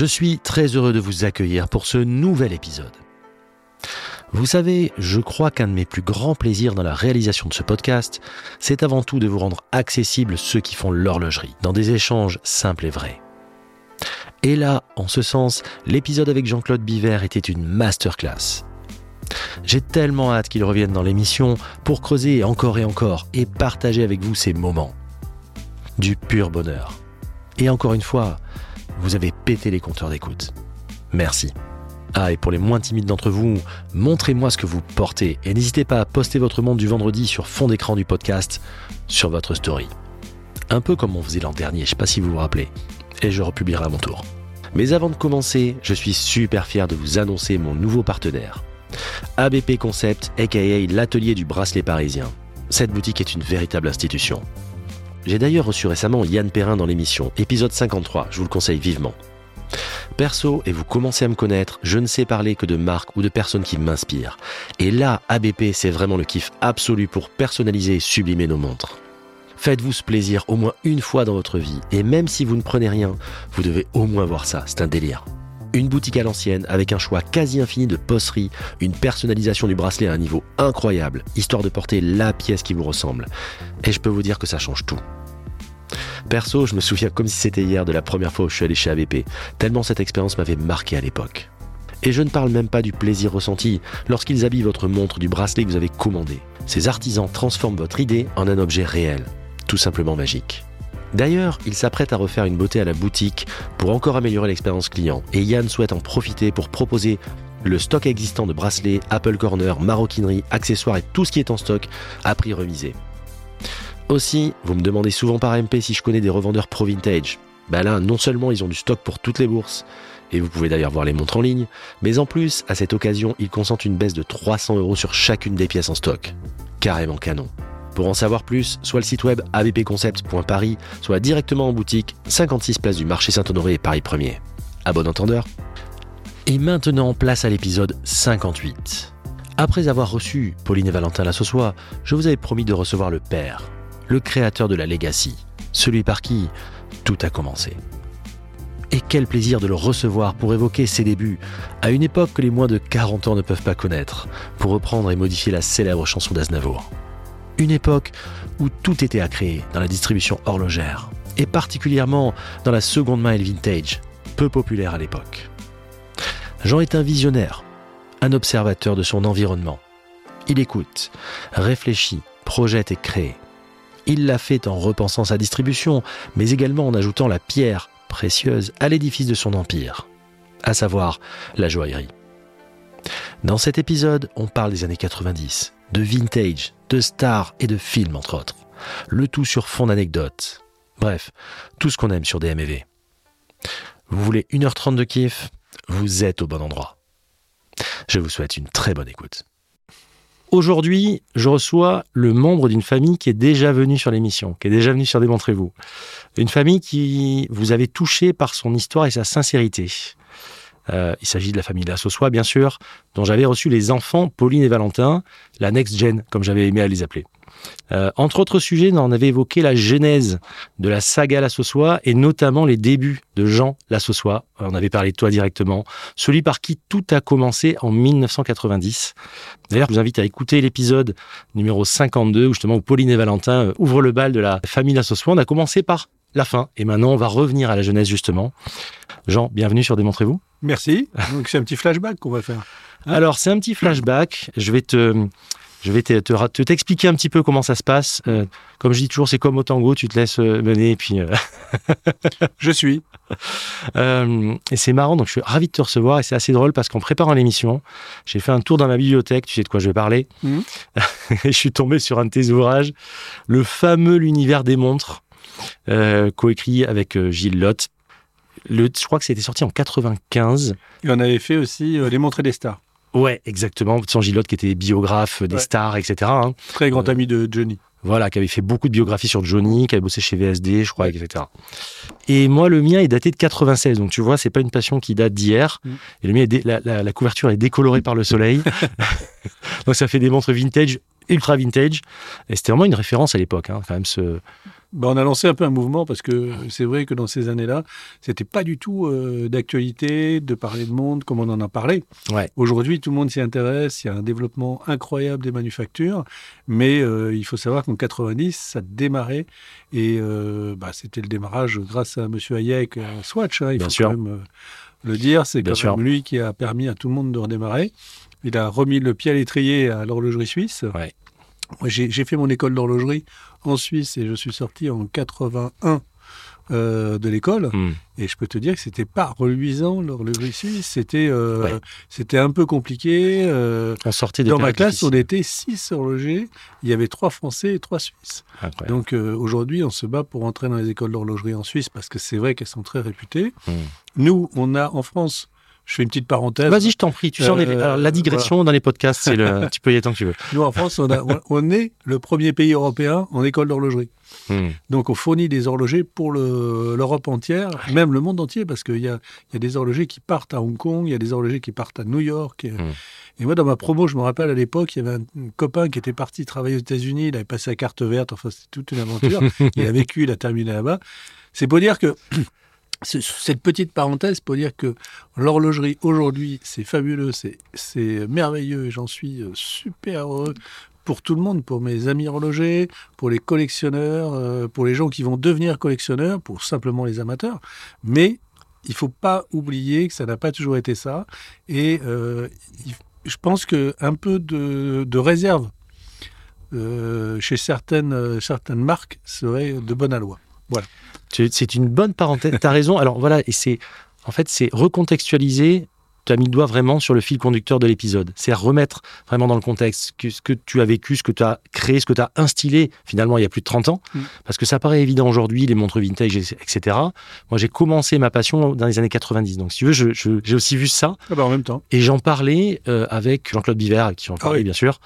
Je suis très heureux de vous accueillir pour ce nouvel épisode. Vous savez, je crois qu'un de mes plus grands plaisirs dans la réalisation de ce podcast, c'est avant tout de vous rendre accessible ceux qui font l'horlogerie, dans des échanges simples et vrais. Et là, en ce sens, l'épisode avec Jean-Claude Biver était une masterclass. J'ai tellement hâte qu'il revienne dans l'émission pour creuser encore et encore et partager avec vous ces moments. Du pur bonheur. Et encore une fois, vous avez pété les compteurs d'écoute. Merci. Ah, et pour les moins timides d'entre vous, montrez-moi ce que vous portez et n'hésitez pas à poster votre monde du vendredi sur fond d'écran du podcast sur votre story. Un peu comme on faisait l'an dernier, je sais pas si vous vous rappelez. Et je republierai à mon tour. Mais avant de commencer, je suis super fier de vous annoncer mon nouveau partenaire. ABP Concept, aka l'atelier du bracelet parisien. Cette boutique est une véritable institution. J'ai d'ailleurs reçu récemment Yann Perrin dans l'émission, épisode 53, je vous le conseille vivement. Perso, et vous commencez à me connaître, je ne sais parler que de marques ou de personnes qui m'inspirent. Et là, ABP, c'est vraiment le kiff absolu pour personnaliser et sublimer nos montres. Faites-vous ce plaisir au moins une fois dans votre vie, et même si vous ne prenez rien, vous devez au moins voir ça, c'est un délire. Une boutique à l'ancienne avec un choix quasi infini de posterie, une personnalisation du bracelet à un niveau incroyable, histoire de porter la pièce qui vous ressemble. Et je peux vous dire que ça change tout. Perso, je me souviens comme si c'était hier de la première fois où je suis allé chez ABP, tellement cette expérience m'avait marqué à l'époque. Et je ne parle même pas du plaisir ressenti lorsqu'ils habillent votre montre du bracelet que vous avez commandé. Ces artisans transforment votre idée en un objet réel, tout simplement magique. D'ailleurs, il s'apprête à refaire une beauté à la boutique pour encore améliorer l'expérience client et Yann souhaite en profiter pour proposer le stock existant de bracelets, Apple Corner, maroquinerie, accessoires et tout ce qui est en stock à prix remisé. Aussi, vous me demandez souvent par MP si je connais des revendeurs pro vintage. Bah là, non seulement ils ont du stock pour toutes les bourses, et vous pouvez d'ailleurs voir les montres en ligne, mais en plus, à cette occasion, ils consentent une baisse de 300 euros sur chacune des pièces en stock. Carrément canon. Pour en savoir plus, soit le site web abpconcept.paris, soit directement en boutique, 56 places du marché Saint-Honoré Paris 1er. À bon entendeur Et maintenant, place à l'épisode 58. Après avoir reçu Pauline et Valentin Lassossois, je vous avais promis de recevoir le père, le créateur de la Legacy, celui par qui tout a commencé. Et quel plaisir de le recevoir pour évoquer ses débuts, à une époque que les moins de 40 ans ne peuvent pas connaître, pour reprendre et modifier la célèbre chanson d'Aznavour. Une époque où tout était à créer dans la distribution horlogère, et particulièrement dans la seconde main et le vintage, peu populaire à l'époque. Jean est un visionnaire, un observateur de son environnement. Il écoute, réfléchit, projette et crée. Il l'a fait en repensant sa distribution, mais également en ajoutant la pierre précieuse à l'édifice de son empire, à savoir la joaillerie. Dans cet épisode, on parle des années 90, de vintage, de stars et de films entre autres. Le tout sur fond d'anecdotes. Bref, tout ce qu'on aime sur DMV. Vous voulez 1h30 de kiff? Vous êtes au bon endroit. Je vous souhaite une très bonne écoute. Aujourd'hui, je reçois le membre d'une famille qui est déjà venu sur l'émission, qui est déjà venu sur Démontrez-vous. Une famille qui vous avait touché par son histoire et sa sincérité. Euh, il s'agit de la famille Lassossois, bien sûr, dont j'avais reçu les enfants, Pauline et Valentin, la next gen, comme j'avais aimé à les appeler. Euh, entre autres sujets, on avait évoqué la genèse de la saga Lassossois et notamment les débuts de Jean Lassossois. On avait parlé de toi directement, celui par qui tout a commencé en 1990. D'ailleurs, je vous invite à écouter l'épisode numéro 52 où justement Pauline et Valentin euh, ouvrent le bal de la famille Lassossois. On a commencé par la fin et maintenant on va revenir à la jeunesse justement. Jean, bienvenue sur Démontrez-vous. Merci. Donc c'est un petit flashback qu'on va faire. Alors c'est un petit flashback. Je vais te, je vais te, te- t'expliquer un petit peu comment ça se passe. Euh, comme je dis toujours, c'est comme au tango, tu te laisses euh, mener et puis. euh, Je suis. euh, et c'est marrant, donc je suis ravi de te recevoir et c'est assez drôle parce qu'en préparant l'émission, j'ai fait un tour dans ma bibliothèque. Tu sais de quoi je vais parler? Mhm. Et je suis tombé sur un de tes ouvrages, le fameux L'univers des montres, coécrit avec euh, Gilles Lotte. le, je crois que c'était sorti en 95. Et on avait fait aussi euh, Les Montrées des Stars. Ouais, exactement. Sans Gilotte qui était biographe des Ouais. stars, etc. hein. Très grand Euh, ami de Johnny. Voilà, qui avait fait beaucoup de biographies sur Johnny, qui avait bossé chez VSD, je crois, etc. Et moi, le mien est daté de 96. Donc, tu vois, c'est pas une passion qui date d'hier. Mm. Et le mien, est dé- la, la- la couverture est décolorée par le soleil. donc, ça fait des montres vintage, ultra vintage. Et c'était vraiment une référence à l'époque, hein, quand même, ce, Bah, on a lancé un peu un mouvement parce que c'est vrai que dans ces années-là, c'était pas du tout euh, d'actualité de parler de monde comme on en a parlé. Ouais. Aujourd'hui, tout le monde s'y intéresse. Il y a un développement incroyable des manufactures, mais euh, il faut savoir qu'en 90, ça démarrait et euh, bah, c'était le démarrage grâce à Monsieur Hayek, à Swatch. hein, il Bien faut sûr. quand même le dire. C'est quand sûr. même lui qui a permis à tout le monde de redémarrer. Il a remis le pied à l'étrier à l'horlogerie suisse. Ouais. J'ai fait mon école d'horlogerie en Suisse et je suis sorti en 81 euh, de l'école. hmm, Et je peux te dire que c'était pas reluisant l'horlogerie suisse. C'était euh, Ouais. c'était un peu compliqué. euh, on sortait des dans ma classe, on était six horlogers. Il y avait trois Français et trois Suisses. Incroyable. Donc euh, aujourd'hui, on se bat pour entrer dans les écoles d'horlogerie en Suisse parce que c'est vrai qu'elles sont très réputées. Hmm. Nous, on a en France, je fais une petite parenthèse. Vas-y, je t'en prie. Tu Euh, alors, la digression dans les podcasts, c'est le. tu peux y aller tant que tu veux. Nous, en France, on, a- on- on est le premier pays européen en école d'horlogerie. Hmm. Donc on fournit des horlogers pour le- l'Europe entière, même le monde entier, parce qu'il y a, il y a des horlogers qui partent à Hong Kong, il y a des horlogers qui partent à New York. Et, Mm. et moi, dans ma promo, je me rappelle à l'époque, il y avait un, un copain qui était parti travailler aux États-Unis, il avait passé la carte verte, enfin c'était toute une aventure. il a vécu, il a terminé là-bas. C'est pour dire que cette petite parenthèse pour dire que l'horlogerie aujourd'hui, c'est fabuleux, c'est merveilleux et j'en suis euh, super heureux pour tout le monde, pour mes amis horlogers, pour les collectionneurs, euh, pour les gens qui vont devenir collectionneurs, pour simplement les amateurs. Mais il faut pas oublier que ça n'a pas toujours été ça. Et euh, je pense que un peu de, réserve chez certaines, certaines marques serait de bonne aloi. Tu- C'est une bonne parenthèse. Tu as raison. Alors voilà, et c'est en fait, c'est recontextualiser. Tu as mis le doigt vraiment sur le fil conducteur de l'épisode. C'est remettre vraiment dans le contexte que, ce que tu as vécu, ce que tu as créé, ce que tu as instillé finalement il y a plus de 30 ans. Mm. Parce que ça paraît évident aujourd'hui, les montres vintage, etc. Moi, j'ai commencé ma passion dans les années 90. Donc, si tu veux, j'ai aussi vu ça. Ah bah, en même temps. Et j'en parlais euh, avec Jean-Claude Biver, avec qui j'en parlais, oui. bien sûr.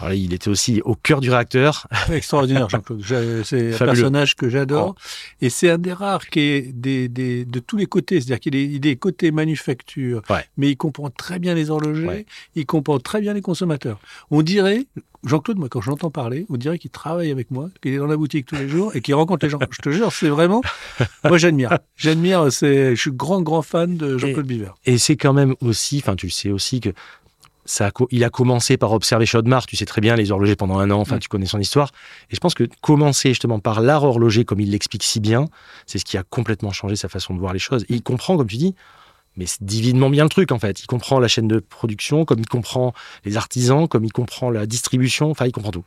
Alors là, il était aussi au cœur du réacteur. Extraordinaire, Jean-Claude. C'est un personnage que j'adore. Et c'est un des rares qui est des, des- de tous les côtés. C'est-à-dire qu'il est, il est côté manufacture, Ouais. mais il comprend très bien les horlogers, Ouais. il comprend très bien les consommateurs. On dirait, Jean-Claude, moi, quand je l'entends parler, on dirait qu'il travaille avec moi, qu'il est dans la boutique tous les jours et qu'il rencontre les gens. Je te jure, c'est vraiment. Moi, j'admire. J'admire. Je suis grand, grand fan de Jean-Claude Biver. Et c'est quand même aussi, enfin, tu le sais aussi que ça a co- il a commencé par observer Chaudemar, tu sais très bien, les horlogers pendant un an, enfin, Mm. tu connais son histoire. Et je pense que commencer justement par l'art horloger, comme il l'explique si bien, c'est ce qui a complètement changé sa façon de voir les choses. Et il comprend, comme tu dis, mais c'est divinement bien le truc, en fait. Il comprend la chaîne de production, comme il comprend les artisans, comme il comprend la distribution, enfin, il comprend tout.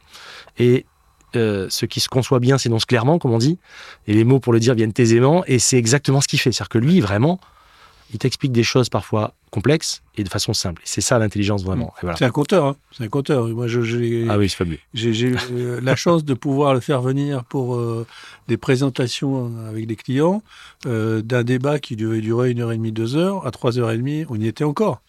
Et euh, ce qui se conçoit bien s'énonce clairement, comme on dit, et les mots pour le dire viennent aisément, et c'est exactement ce qu'il fait. C'est-à-dire que lui, vraiment, il t'explique des choses parfois complexes et de façon simple. C'est ça l'intelligence vraiment. Voilà. C'est un compteur. Hein. C'est un compteur. Moi, j'ai- Ah oui, c'est fabuleux. J'ai eu euh, la chance de pouvoir le faire venir pour euh, des présentations avec des clients, euh, d'un débat qui devait durer une heure et demie, deux heures. À trois heures et demie, on y était encore.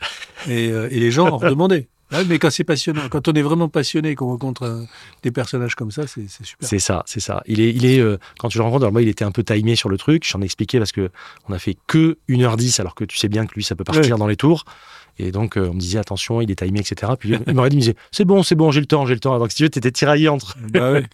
Et, euh, et les gens en redemandaient. Ah, mais quand c'est passionnant, quand on est vraiment passionné, qu'on rencontre un- des personnages comme ça, c'est super. C'est ça, c'est ça. Il est, il est euh, quand tu le rencontres, alors moi, il était un peu timé sur le truc. J'en ai expliqué parce que on a fait que 1h10, alors que tu sais bien que lui, ça peut partir dans les tours. Et donc, euh, on me disait, attention, il est timé, etc. Puis il m'aurait dit, disait, c'est bon, c'est bon, j'ai le temps, j'ai le temps. Donc, si tu veux, t'étais tiraillé entre. Bah ouais.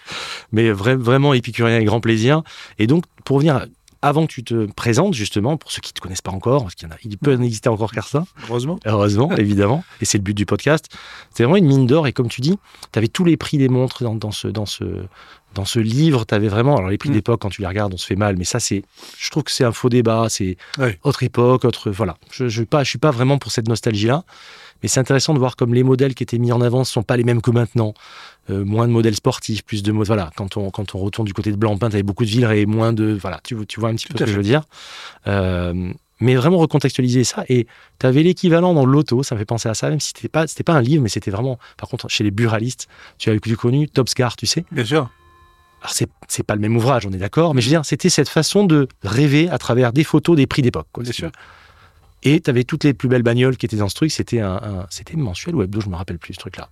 Mais vra- vraiment épicurien et grand plaisir. Et donc, pour revenir, avant que tu te présentes, justement, pour ceux qui ne te connaissent pas encore, parce qu'il y en a, il peut en exister encore car ça, Heureusement. heureusement, évidemment, et c'est le but du podcast. C'est vraiment une mine d'or, et comme tu dis, tu avais tous les prix des montres dans, dans ce, dans ce, dans ce livre. Tu avais vraiment, alors les prix Mm. d'époque, quand tu les regardes, on se fait mal, mais ça, c'est, je trouve que c'est un faux débat, c'est autre époque, autre, voilà. Je ne je suis pas vraiment pour cette nostalgie-là, mais c'est intéressant de voir comme les modèles qui étaient mis en avant ne sont pas les mêmes que maintenant. Euh, moins de modèles sportifs, plus de modèles. Voilà, quand on, quand on retourne du côté de Blancpain, tu avais beaucoup de Villeray, moins de. Voilà, tu, vois- tu vois un petit Tout peu ce que je veux dire. Euh, mais vraiment recontextualiser ça. Et tu avais l'équivalent dans l'auto, ça me fait penser à ça, même si c'était pas, c'était pas un livre, mais c'était vraiment. Par contre, chez les buralistes, tu avais plus connu Topscar, tu sais. Bien sûr. alors c'est c'est pas le même ouvrage, on est d'accord, mais je veux dire, c'était cette façon de rêver à travers des photos des prix d'époque. quoi, Bien sûr. veux. Et tu avais toutes les plus belles bagnoles qui étaient dans ce truc. C'était un, un- c'était mensuel ou hebdo, je me rappelle plus ce truc-là.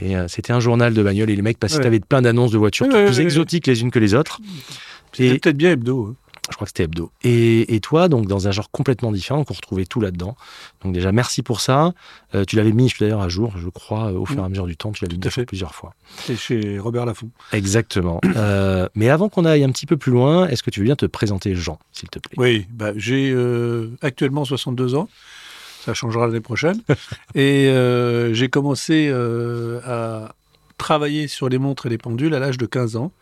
Et euh, c'était un journal de bagnoles et les mecs passaient, Ouais. t'avais plein d'annonces de voitures Ouais, toutes ouais, plus exotiques les unes que les autres. C'était Et peut-être bien hebdo. hein. Je crois que c'était hebdo. Et, et toi, donc dans un genre complètement différent, donc on retrouvait tout là-dedans. Donc déjà, merci pour ça. Euh, tu l'avais mis d'ailleurs à jour, je crois, au fur et à mesure du temps, tu l'avais mis à fait. plusieurs fois. C'est chez Robert Laffont. Exactement. Euh, mais avant qu'on aille un petit peu plus loin, est-ce que tu veux bien te présenter Jean, s'il te plaît? Oui, bah, j'ai euh, actuellement 62 ans. Ça changera l'année prochaine. et euh, j'ai commencé euh, à travailler sur les montres et les pendules à l'âge de 15 ans.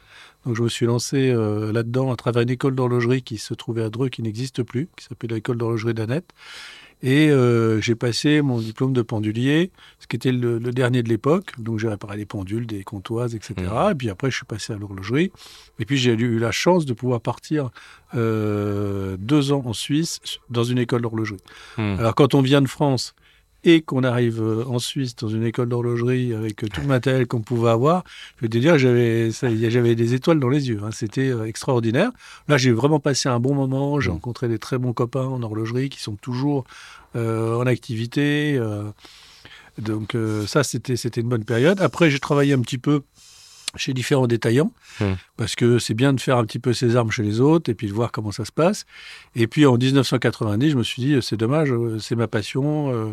Donc je me suis lancé euh, là-dedans à travers une école d'horlogerie qui se trouvait à Dreux, qui n'existe plus, qui s'appelle l'école d'horlogerie d'Annette. Et euh, j'ai passé mon diplôme de pendulier, ce qui était le, le dernier de l'époque. Donc j'ai réparé les pendules, des comptoises, etc. Et puis après, je suis passé à l'horlogerie. Et puis j'ai eu la chance de pouvoir partir euh, deux ans en Suisse dans une école d'horlogerie. Hmm. Alors quand on vient de France et qu'on arrive euh, en Suisse dans une école d'horlogerie avec euh, tout le matériel qu'on pouvait avoir, je vais te dire, j'avais des étoiles dans les yeux. hein. C'était euh, extraordinaire. Là, j'ai vraiment passé un bon moment. J'ai Mm. rencontré des très bons copains en horlogerie qui sont toujours euh, en activité. euh. donc euh, ça, c'était c'était une bonne période. Après, j'ai travaillé un petit peu chez différents détaillants, Mm. parce que c'est bien de faire un petit peu ses armes chez les autres et puis de voir comment ça se passe. Et puis en 1990, je me suis dit, c'est dommage, euh, c'est ma passion, euh,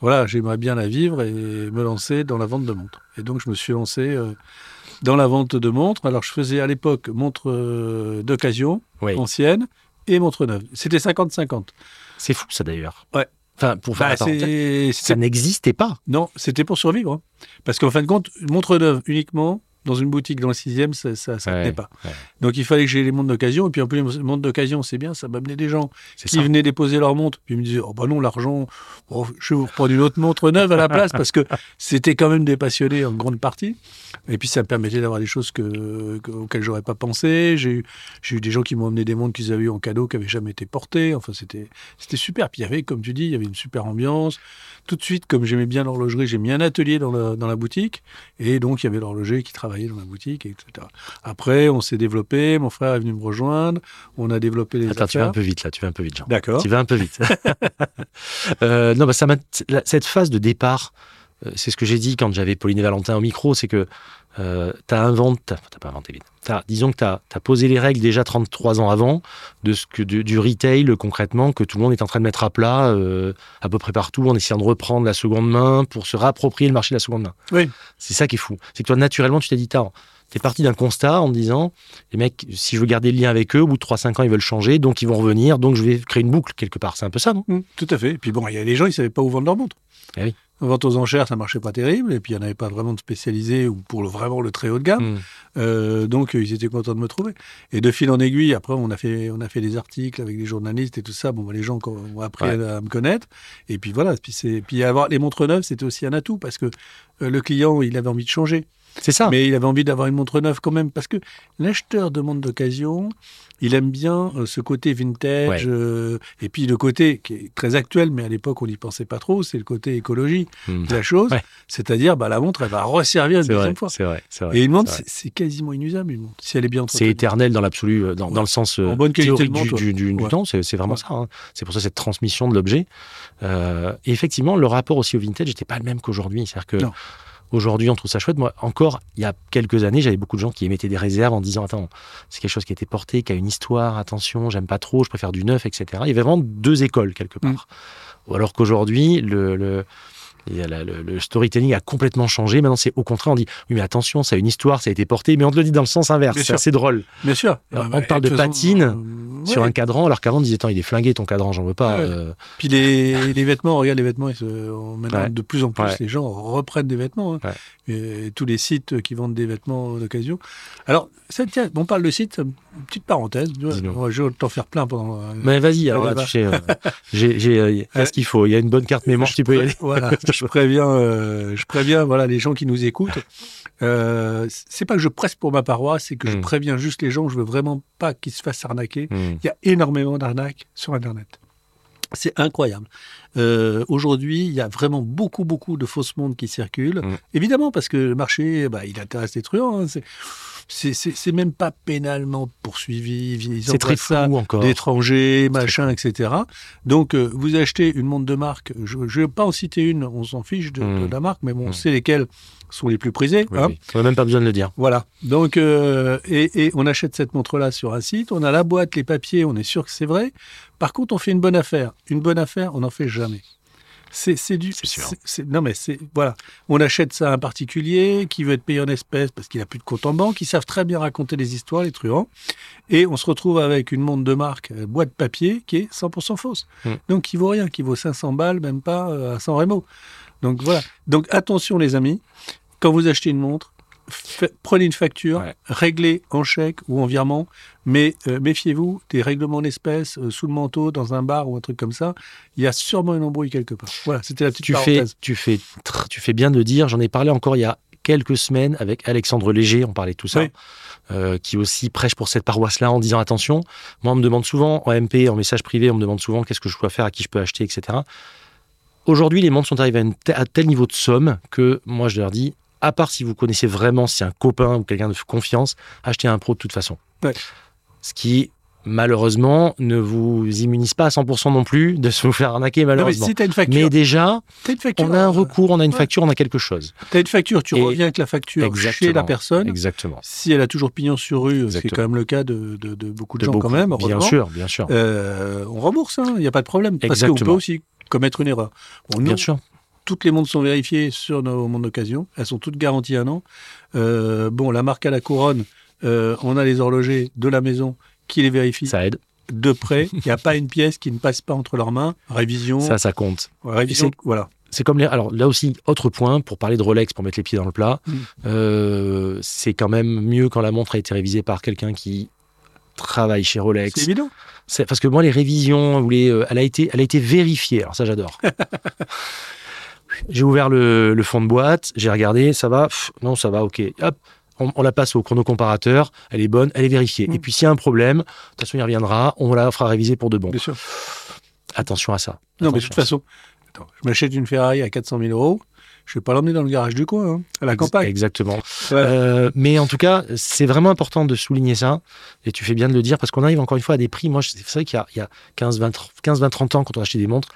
voilà, j'aimerais bien la vivre et me lancer dans la vente de montres. Et donc je me suis lancé euh, dans la vente de montres. Alors je faisais à l'époque montres euh, d'occasion, Oui. anciennes, et montres neuves. C'était 50-50. C'est fou ça d'ailleurs. Ouais. Enfin, pour faire Bah, ça n'existait pas. non, c'était pour survivre. hein. Parce qu'en fin de compte, montre neuve uniquement, dans une boutique dans le sixième, ça ça, ça Ouais, tenait pas. ouais. Donc il fallait que j'ai les montres d'occasion. Et puis en plus, les montres d'occasion, c'est bien, ça m'amenait des gens qui ça. venaient déposer leur montre. Puis ils me disaient, oh bah non, l'argent, bon, je vais vous reprendre une autre montre neuve à la place parce que c'était quand même des passionnés en grande partie. Et puis ça me permettait d'avoir des choses que, que- auxquelles j'aurais pas pensé. J'ai eu, j'ai eu des gens qui m'ont amené des montres qu'ils avaient eu en cadeau, qui n'avaient jamais été portées. Enfin, c'était, c'était super. Puis il y avait, comme tu dis, il y avait une super ambiance. Tout de suite, comme j'aimais bien l'horlogerie, j'ai mis un atelier dans la, dans la boutique. Et donc, il y avait l'horloger qui travaillait dans la boutique, etc. Après, on s'est développé. Mon frère est venu me rejoindre. On a développé les Attends, tu vas un peu vite là, tu vas un peu vite, Jean. D'accord. Tu vas un peu vite. Euh, non, bah, ça cette phase de départ, c'est ce que j'ai dit quand j'avais Pauline et Valentin au micro, c'est que euh, tu as inventé, t'as pas inventé disons que tu as, posé les règles déjà 33 ans avant de ce que, du, du retail concrètement que tout le monde est en train de mettre à plat euh, à peu près partout en essayant de reprendre la seconde main pour se réapproprier le marché de la seconde main. Oui. C'est ça qui est fou. C'est que toi, naturellement, tu t'es dit, t'as- t'es parti d'un constat en disant, les mecs, si je veux garder le lien avec eux, au bout de 3-5 ans, ils veulent changer, donc ils vont revenir, donc je vais créer une boucle quelque part. C'est un peu ça, non? Mm, tout à fait. Et puis bon, il y a des gens, ils savaient pas où vendre leur montre. Eh oui. En vente aux enchères, ça marchait pas terrible. Et puis, il n'y en avait pas vraiment de spécialisés ou pour le, vraiment le très haut de gamme. Mm. Euh, donc, euh, ils étaient contents de me trouver. Et de fil en aiguille, après, on a fait, on a fait des articles avec des journalistes et tout ça. Bon, bah, les gens ont appris Ouais. à, à me connaître. Et puis voilà. Puis, c'est, puis avoir les montres neuves, c'était aussi un atout parce que euh, le client, il avait envie de changer. C'est ça. Mais il avait envie d'avoir une montre neuve quand même, parce que l'acheteur de montre d'occasion, il aime bien euh, ce côté vintage, Ouais. euh, et puis le côté qui est très actuel, mais à l'époque on n'y pensait pas trop, c'est le côté écologie Mm. de la chose. Ouais. C'est-à-dire, bah, la montre, elle va resservir une deuxième fois. c'est vrai, c'est vrai. Et une montre, c'est quasiment inusable, une montre, si elle est bien C'est éternel dans l'absolu, euh, dans, dans le sens En bonne qualité théorique du, du- du- du ouais. temps, c'est vraiment ça. hein. C'est pour ça cette transmission de l'objet. Et effectivement, le rapport aussi au vintage n'était pas le même qu'aujourd'hui. C'est-à-dire que Non. Aujourd'hui, on trouve ça chouette. Moi, encore, il y a quelques années, j'avais beaucoup de gens qui émettaient des réserves en disant Attends, c'est quelque chose qui a été porté, qui a une histoire, attention, j'aime pas trop, je préfère du neuf, etc. Il y avait vraiment deux écoles quelque Mm. part. Ou alors qu'aujourd'hui, le, storytelling a complètement changé. Maintenant, c'est au contraire, on dit oui, mais attention, ça a une histoire, ça a été porté, mais on te le dit dans le sens inverse. C'est assez drôle. Bien sûr. Alors, on parle de patine Sur un cadran, alors qu'avant, on disait Attends, il est flingué ton cadran, j'en veux pas. Ouais. Euh, Puis les, les vêtements, regarde les vêtements, ils se- maintenant de plus en plus les gens reprennent des vêtements. hein. Et tous les sites qui vendent des vêtements d'occasion. Alors, ça, tiens, on parle de site, une petite parenthèse. Je vais t'en faire plein pendant. euh, Mais vas-y, alors là, tu sais, euh, j'ai euh, ce qu'il faut. Il y a une bonne carte mémoire, Je tu peux y aller. Voilà, je préviens, euh, je préviens, voilà, les gens qui nous écoutent. Euh, c'est pas que je presse pour ma paroisse, c'est que je Mm. préviens juste les gens. Je veux vraiment pas qu'ils se fassent arnaquer. Hmm. Il y a énormément d'arnaques sur Internet. C'est incroyable. Euh, Aujourd'hui, il y a vraiment beaucoup, beaucoup de fausses montres qui circulent. Mm. Évidemment, parce que le marché, bah, il intéresse les truands. hein. C'est- même pas pénalement poursuivi. Ils C'est très ça flou encore. d'étrangers, machin, etc. Donc, euh, vous achetez une montre de marque. Je ne vais pas en citer une, on s'en fiche de, Mm. de la marque, mais bon, on Mm. sait lesquelles sont les plus prisées. Oui, hein. oui. On n'a même pas besoin de le dire. Voilà. Donc, euh, et, et on achète cette montre-là sur un site, on a la boîte, les papiers, on est sûr que c'est vrai. Par contre, on fait une bonne affaire. Une bonne affaire, on n'en fait jamais. C'est du. C'est sûr. non, mais c'est. Voilà. On achète ça à un particulier qui veut être payé en espèces parce qu'il n'a plus de compte en banque. Ils savent très bien raconter les histoires, les truands. Et on se retrouve avec une montre de marque, euh, boîte papier, qui est 100% fausse. Mm. Donc, qui vaut rien, qui vaut 500 balles, même pas euh, à 100 rémo. Donc, voilà. Donc, attention, les amis. Quand vous achetez une montre, prenez une facture, Ouais. réglez en chèque ou en virement, mais euh, méfiez-vous des règlements en espèces euh, sous le manteau, dans un bar ou un truc comme ça. Il y a sûrement une embrouille quelque part. Voilà, c'était la petite Tu fais, parenthèse. tu, fais, tu fais bien de dire. J'en ai parlé encore il y a quelques semaines avec Alexandre Léger. On parlait de tout ça. Oui. euh, qui aussi prêche pour cette paroisse-là en disant attention. Moi, on me demande souvent en MP, en message privé, on me demande souvent qu'est-ce que je dois faire, à qui je peux acheter, etc. Aujourd'hui, les montres sont arrivées à, une à tel niveau de somme que moi, je leur dis, à part si vous connaissez vraiment, si c'est un copain ou quelqu'un de confiance, achetez un pro de toute façon. Ouais. Ce qui, malheureusement, ne vous immunise pas à 100% non plus de se vous faire arnaquer, Non, mais malheureusement. si tu as une mais, déjà, une facture, on a un euh, recours, on a une ouais. facture, on a quelque chose. t'as une facture, tu Et- reviens avec la facture chez Exactement. la personne. Exactement. Si elle a toujours pignon sur rue, ce qui est Exactement. quand même le cas de, de- de beaucoup de, De gens beaucoup. quand même, Bien sûr, bien sûr. euh, on rembourse, il n'y a pas de problème. Parce qu'on peut Exactement. aussi commettre une erreur. Bon, nous, Bien sûr. Toutes les montres sont vérifiées sur nos montres d'occasion. Elles sont toutes garanties un an. Euh, bon, la marque à la couronne, euh, on a les horlogers de la maison qui les vérifient Ça aide. de près. Il n'y a pas une pièce qui ne passe pas entre leurs mains. Révision. Ça, ça compte. révision. Voilà. C'est comme les. Alors là aussi, autre point pour parler de Rolex, pour mettre les pieds dans le plat. Mm. euh, c'est quand même mieux quand la montre a été révisée par quelqu'un qui travaille chez C'est Rolex. évident. C'est parce que moi, les révisions, ou les, elle a été, elle a été vérifiée. Alors ça, j'adore. j'ai ouvert le, le fond de boîte, j'ai regardé, ça va. Pff, non, ça va, ok. Hop. On, on la passe au chronocomparateur, elle est bonne, elle est vérifiée. Mm. Et puis s'il y a un problème, de toute façon il reviendra, on la fera réviser pour de bon. Bien sûr. Attention à ça. Non, mais de toute façon, attends, je m'achète une Ferrari à 400 000 euros. Je ne vais pas l'emmener dans le garage du coin, hein, à la campagne. Exactement. Euh, mais en tout cas, c'est vraiment important de souligner ça. Et tu fais bien de le dire parce qu'on arrive encore une fois à des prix. Moi, c'est vrai qu'il y a, il y a 15, 20, 15, 20, 30 ans, quand on achetait des montres,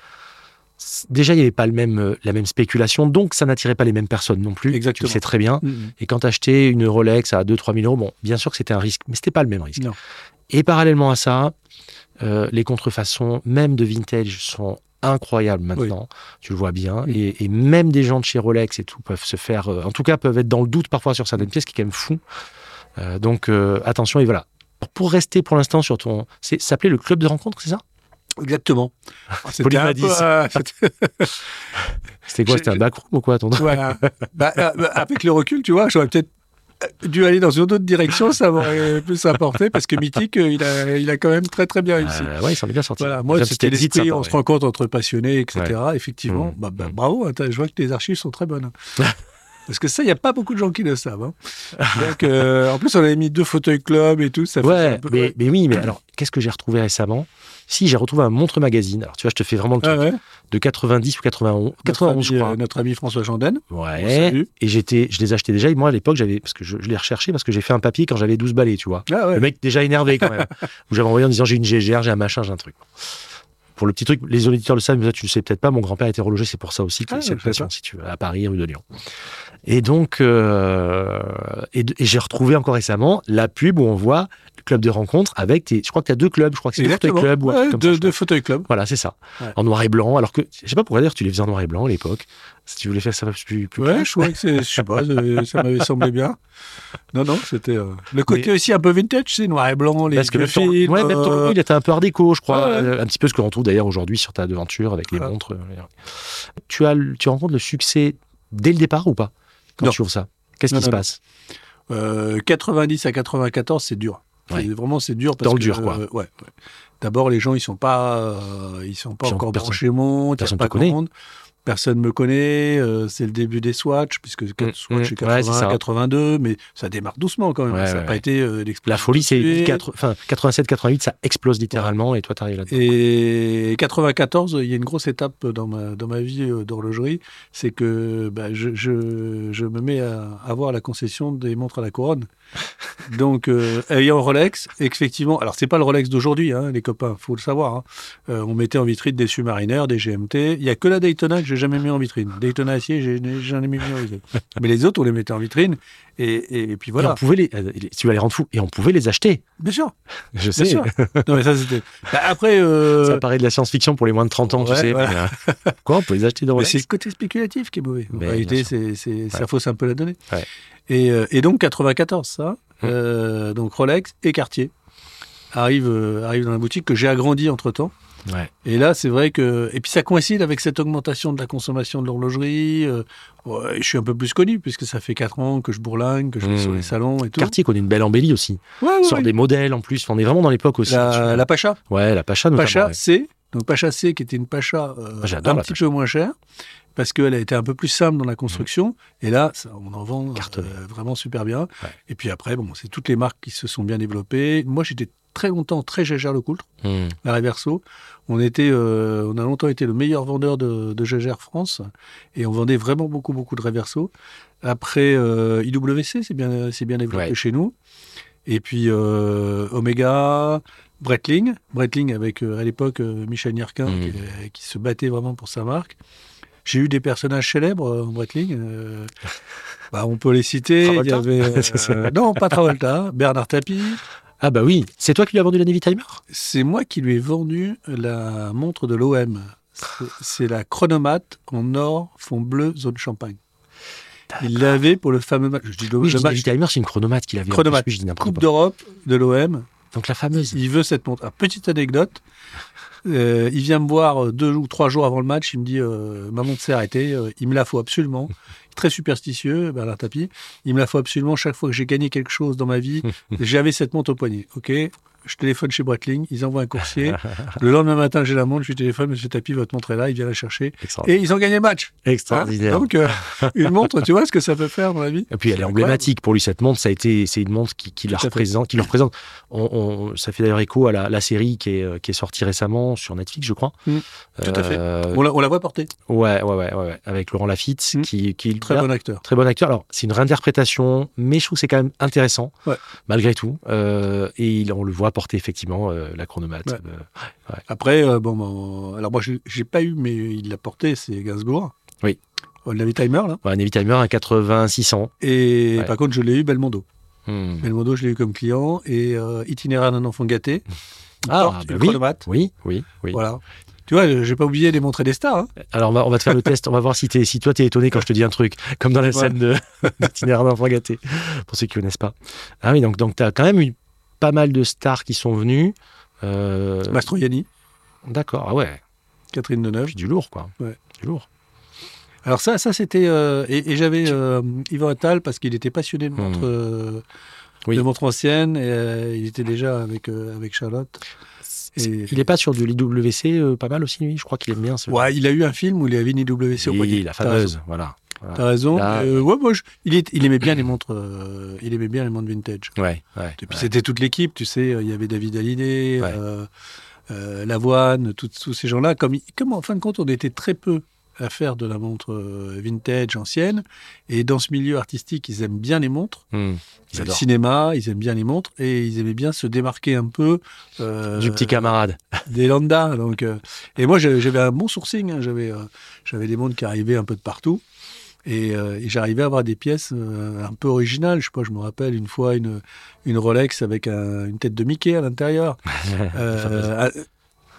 déjà, il n'y avait pas le même, euh, la même spéculation. Donc, ça n'attirait pas les mêmes personnes non plus. Exactement. Tu le sais très bien. Mhm. Et quand tu achetais une Rolex à 2-3 000 euros, bon, bien sûr que c'était un risque, mais c'était pas le même risque. Non. Et parallèlement à ça, euh, les contrefaçons, même de vintage, sont incroyables maintenant. Tu le vois bien. Mm. Et, et même des gens de chez Rolex et tout peuvent se faire, euh, en tout cas, peuvent être dans le doute parfois sur certaines pièces, ce qui est quand même fou. Euh, donc attention et voilà. Pour rester pour l'instant sur ton, ça s'appelait le club de rencontre, c'est ça? Exactement. Pauline un m'a dit peu, ça. euh, c'était- C'était quoi C'était un backroom ou quoi ton voilà. Bah, euh, bah, avec le recul, tu vois, j'aurais peut-être euh, dû aller dans une autre direction, ça m'aurait plus apporté, parce que Mythique, euh, il a, il a quand même très très bien réussi. Euh, Ouais, il s'en est bien sorti. Voilà, moi, c'était l'esprit, on ouais. se rencontre entre passionnés, etc. Effectivement, Mmh. bah, bravo, hein, je vois que les archives sont très bonnes. Parce que ça, il n'y a pas beaucoup de gens qui le savent. hein. Donc, euh, en plus, on avait mis deux fauteuils club et tout. Ça Ouais, un peu- mais, mais oui, mais alors, qu'est-ce que j'ai retrouvé récemment? Si, j'ai retrouvé un montre magazine. Alors, tu vois, je te fais vraiment le truc Ah ouais. de 90 ou 91, Notre 91, je crois. euh, notre ami François Janden. on Ouais. Et j'étais, je les achetais déjà. Et moi, à l'époque, j'avais, parce que je, je l'ai recherché parce que j'ai fait un papier quand j'avais 12 balais, tu vois. Ah ouais. Le mec déjà énervé quand même. Où j'avais envoyé en disant j'ai une GGR, j'ai un machin, j'ai un truc. Pour le petit truc, les auditeurs le savent, mais tu le sais peut-être pas. Mon grand-père était horloger, c'est pour ça aussi qu'il Ah, a cette passion, pas. si tu veux, à Paris, rue de Lyon. Et donc, euh, et, et j'ai retrouvé encore récemment la pub où on voit le club de rencontre avec tes. Je crois que tu as deux clubs, je crois que c'est deux fauteuils Exactement. club Ouais, deux, fauteuils club. Voilà, c'est ça. Ouais. En noir et blanc. Alors que, je sais pas pourquoi d'ailleurs tu les faisais en noir et blanc à l'époque. Si tu voulais faire ça plus, plus Ouais, je crois que c'est, je sais pas, ça m'avait semblé bien. Non, non, c'était euh, le côté Mais- aussi un peu vintage, c'est noir et blanc, les Parce que ton, films, ouais, même ton euh, il était un peu art déco, je crois. Ouais. Euh, Un petit peu ce que l'on trouve d'ailleurs aujourd'hui sur ta devanture avec les montres. euh, Tu, as, le- tu rencontres le succès dès le départ ou pas Quand Non. tu ouvres ça? Qu'est-ce qui se non, passe? Euh, 90 à 94, c'est dur. Ouais. Vraiment, c'est dur. Parce Dans le que, dur, quoi. ouais. D'abord, les gens, ils sont pas, ils sont pas Puis encore branchés a personne pas te connaît. monde. Personne me connaît, euh, c'est le début des Swatch, puisque Mm, Swatch mm, ouais, c'est 80, ça. 82, mais ça démarre doucement quand même. Ouais, ça n'a ouais, pas ouais. été euh, l'explosion. La folie, c'est tout de suite. 4 enfin, 87-88, ça explose littéralement et toi, t'arrives là-dedans. Et 94, il y a une grosse étape dans ma, dans ma vie euh, d'horlogerie, c'est que bah, je, je, je me mets à avoir la concession des montres à la couronne. Donc, euh, ayant Rolex, effectivement, alors c'est pas le Rolex d'aujourd'hui, hein, les copains, faut le savoir. hein. Euh, on mettait en vitrine des Submariner, des GMT. Il y a que la Daytona que j'ai jamais mis en vitrine. Daytona acier, j'en ai mis en vitrine. Mais les autres, on les mettait en vitrine. Et, et, et puis Et voilà. on pouvait les, euh, les- tu vas les rendre fous, et on pouvait les acheter. Bien sûr, Je sais. sûr. Non, mais ça, c'était. Bah, après. euh, Ça paraît de la science-fiction pour les moins de 30 ans, tu sais. voilà. mais, euh, quoi, on peut les acheter dans Rolex c'est le côté spéculatif qui est mauvais. En réalité, c'est, c'est- ça fausse un peu la donnée. Et, euh, et donc 94, ça. Hum. euh, donc Rolex et Cartier arrivent, arrivent dans la boutique que j'ai agrandi entre temps. Ouais. Et là, c'est vrai que. Et puis ça coïncide avec cette augmentation de la consommation de l'horlogerie. euh, ouais, je suis un peu plus connu puisque ça fait 4 ans que je bourlingue, que je vais Mmh. sur les salons et tout. Cartier connaît une belle embellie aussi. Ouais, ouais. des modèles en plus. On est vraiment dans l'époque aussi. La, Pacha. Ouais, la Pacha notamment. Pacha ouais. C, donc Pacha C qui était une Pacha euh, Ah, un petit Pacha. peu moins chère parce qu'elle a été un peu plus simple dans la construction et là ça, on en vend euh, vraiment super bien. Ouais. Et puis après bon c'est toutes les marques qui se sont bien développées. Moi j'étais très longtemps très Gégère Lecoultre, Hum. la Reverso. On était euh, on a longtemps été le meilleur vendeur de, de Gégère France et on vendait vraiment beaucoup beaucoup de Reverso. Après euh, IWC c'est bien c'est bien développé Ouais. chez nous. Et puis euh, Omega, Breitling, Breitling avec à l'époque Michel Nierquin Mhm. qui, qui se battait vraiment pour sa marque. J'ai eu des personnages célèbres euh, en Breitling. euh, bah, on peut les citer. Il y Travolta avait euh, non pas Travolta, Bernard Tapie. Ah bah oui, c'est toi qui lui as vendu la Navy Timer? C'est moi qui lui ai vendu la montre de l'OM. C'est- la chronomate en or fond bleu zone champagne. Il l'avait pour le fameux match. Je dis Oui, je le dis match Navy Timer, c'est une chronomate qu'il avait. Chronomate. plus, je dis Coupe d'Europe de l'OM. Donc la fameuse. Il veut cette montre. Petite anecdote. Euh, il vient me voir euh, deux ou trois jours avant le match. Il me dit euh, Ma montre s'est arrêtée. euh, il me la faut absolument. Très superstitieux, Bernard Tapie. Il me la faut absolument. Chaque fois que j'ai gagné quelque chose dans ma vie, j'avais cette montre au poignet. OK je téléphone chez Breitling, ils envoient un coursier. le lendemain matin, j'ai la montre, je lui téléphone, monsieur Tapie, votre montre est là, il vient la chercher. Et ils ont gagné le match. Hein Extraordinaire. Donc, euh, une montre, tu vois ce que ça peut faire dans la vie Et puis elle est emblématique pour lui cette montre. Ça a été, c'est une montre qui, qui la représente, qui le représente. On, on- ça fait d'ailleurs écho à la, la série qui est, euh, qui est sortie récemment sur Netflix, je crois. Mm, tout à fait. Euh, on la, on la voit porter. ouais, ouais, ouais, ouais, ouais, avec Laurent Lafitte, Mm. qui, qui Très là, bon acteur. très bon acteur. Alors c'est une réinterprétation, mais je trouve que c'est quand même intéressant, Ouais. malgré tout. Euh, et il- on le voit porter effectivement euh, la chronomate. Ouais. Euh, Après, euh, bon, bon, alors moi, j'ai pas eu, mais il l'a porté, c'est Gainsbourg. Oui. On l'avait timer, là. ouais, un Navy Timer, un 80-600. Et par contre, je l'ai eu Belmondo. Hmm. Belmondo, je l'ai eu comme client. Et euh, Itinéraire d'un enfant gâté. Ah, porte bah une oui. chronomate. Oui, oui, oui. Voilà. Tu vois, j'ai pas oublié de montrer des stars. hein. Alors, on va, on va te faire le test. On va voir si, toi, t'es étonné quand je te dis un truc. Comme dans la Ouais. scène d'itinéraire d'enfant gâté. Pour ceux qui connaissent pas. Ah oui, donc, donc tu as quand même eu pas mal de stars qui sont venues. Euh, Mastroianni, D'accord, ah ouais. Catherine Deneuve. Du lourd, quoi. Ouais. Du lourd. Alors ça, ça c'était... euh, et et j'avais euh, Yvan Attal, parce qu'il était passionné de montres, euh, Hmm. Oui. de montres anciennes. Et, euh, il était déjà avec, euh, avec Charlotte. Et- Il est pas sur de l'IWC euh, pas mal aussi, lui? Je crois qu'il aime bien ce. Ouais, il a eu un film où il avait une IWC au poignet. Oui, la fameuse. Voilà. Voilà. T'as raison. Là- Euh, ouais, moi, je- il, est- il aimait bien les montres. euh, il aimait bien les montres vintage. Ouais, ouais. Et puis ouais. c'était toute l'équipe, tu sais. euh, Il y avait David Hallyday, euh, Lavoine, tous ces gens-là. Comme, en fin de compte, on était très peu à faire de la montre vintage ancienne. Et dans ce milieu artistique, ils aiment bien les montres. Hmm. Ils le adorent. cinéma, ils aiment bien les montres et ils aimaient bien se démarquer un peu euh, Du petit camarade. des Landa. Donc, euh, et moi, j'avais j'avais un bon sourcing. hein. J'avais euh, j'avais des montres qui arrivaient un peu de partout. Et, euh, et j'arrivais à avoir des pièces euh, un peu originales. Je sais pas, je me rappelle une fois une, une Rolex avec un- une tête de Mickey à l'intérieur. Euh,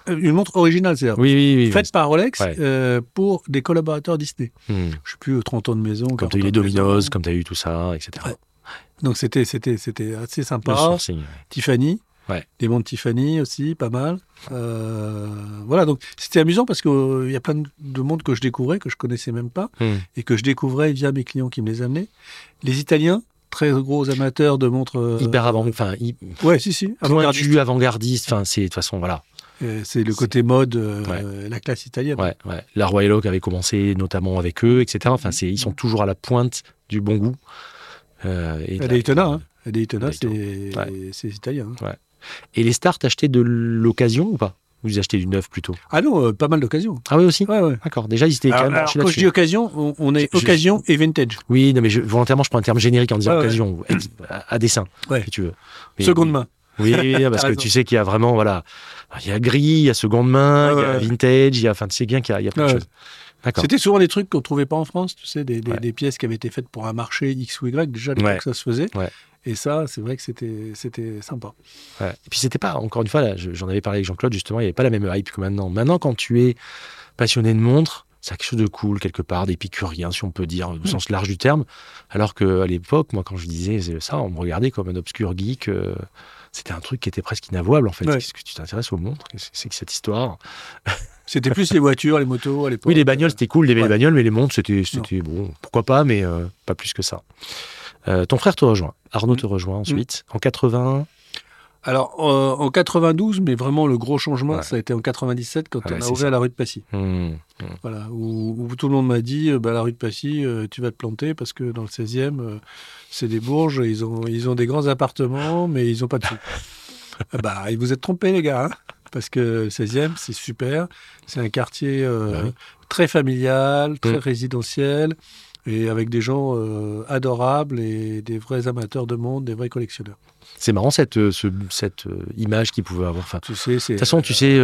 une montre originale, c'est-à-dire Oui, oui, oui. faite par Rolex Ouais. pour des collaborateurs Disney. Hmm. Je sais plus, euh, 30 ans de maison. Comme 40 tu as eu les. Dominos, comme tu as eu tout ça, etc. Ouais. Donc c'était c'était c'était assez sympa. sourcing. ouais. Tiffany. Ouais. Des montres Tiffany aussi, pas mal. Euh, voilà, donc c'était amusant parce qu'il y a plein de, de montres que je découvrais, que je connaissais même pas, Hmm. et que je découvrais via mes clients qui me les amenaient. Les Italiens très gros amateurs de montres. euh, Hyper avant, enfin, Ouais, si, si. avant-gardiste. avant-gardiste. Enfin, c'est de toute façon, voilà. Euh, C'est le côté mode, euh, Ouais. la classe italienne. Ouais, ouais. La Royal Oak avait commencé notamment avec eux, etc. Enfin, c'est, ils sont toujours à la pointe du bon goût. Euh, et, La Daytona, hein. La Daytona, Daytona. c'est c'est italien. hein. Et les stars, t'achetaient de l'occasion ou pas? Vous achetez du neuf plutôt? Ah non, euh, pas mal d'occasions. Ah oui aussi? Ouais, ouais. D'accord. Déjà, ils étaient quand Alors, même alors, quand je dis occasion, on, on est Je- occasion et vintage. Oui, non, mais je, volontairement, je prends un terme générique en disant occasion, à, à dessin, Ouais. si tu veux. Mais- Seconde main. Oui, parce que tu sais qu'il y a vraiment, voilà, il y a gris, il y a seconde main, il y a vintage, il y a, enfin, tu sais bien qu'il y a, il y a plein de choses. C'était souvent des trucs qu'on trouvait pas en France, tu sais, des, des- Ouais. des pièces qui avaient été faites pour un marché X ou Y. Déjà, à l'époque, Ouais. ça se faisait. Et ça, c'est vrai que c'était c'était sympa. Ouais. Et puis c'était pas, encore une fois, là, j'en avais parlé avec Jean-Claude, justement, il n'y avait pas la même hype que maintenant. Maintenant, quand tu es passionné de montres, c'est quelque chose de cool, quelque part, d'épicurien, si on peut dire, Mm. au sens large du terme. Alors qu'à l'époque, moi, quand je disais ça, on me regardait comme un obscur geek. euh, c'était un truc qui était presque inavouable, en fait. Ouais. Qu'est-ce que tu t'intéresses aux montres? C'est que cette histoire? C'était plus les voitures, les motos à l'époque. Oui, les bagnoles, c'était cool, d'aimer Ouais. les bagnoles, mais les montres, c'était, c'était bon, pourquoi pas, mais euh, pas plus que ça. Euh, ton frère te rejoint, Arnaud te rejoint ensuite, en 80. Alors, euh, en 92, mais vraiment le gros changement, Ouais. ça a été en 97 quand Ah on a ouvert la rue de Passy. Hmm. Voilà, où, où tout le monde m'a dit, euh, bah, la rue de Passy, euh, tu vas te planter parce que dans le 16e, euh, c'est des bourges, ils ont, ils ont des grands appartements, mais ils n'ont pas de sous. Ah bah, vous êtes trompés, les gars, hein, parce que le 16e, c'est super. C'est un quartier euh, Ah oui. très familial, très Mm. résidentiel, et avec des gens euh, adorables et des vrais amateurs de monde, des vrais collectionneurs. C'est marrant cette, euh, ce- cette euh, image qu'il pouvait avoir. Enfin, Tu sais, c'est. de toute façon, tu sais,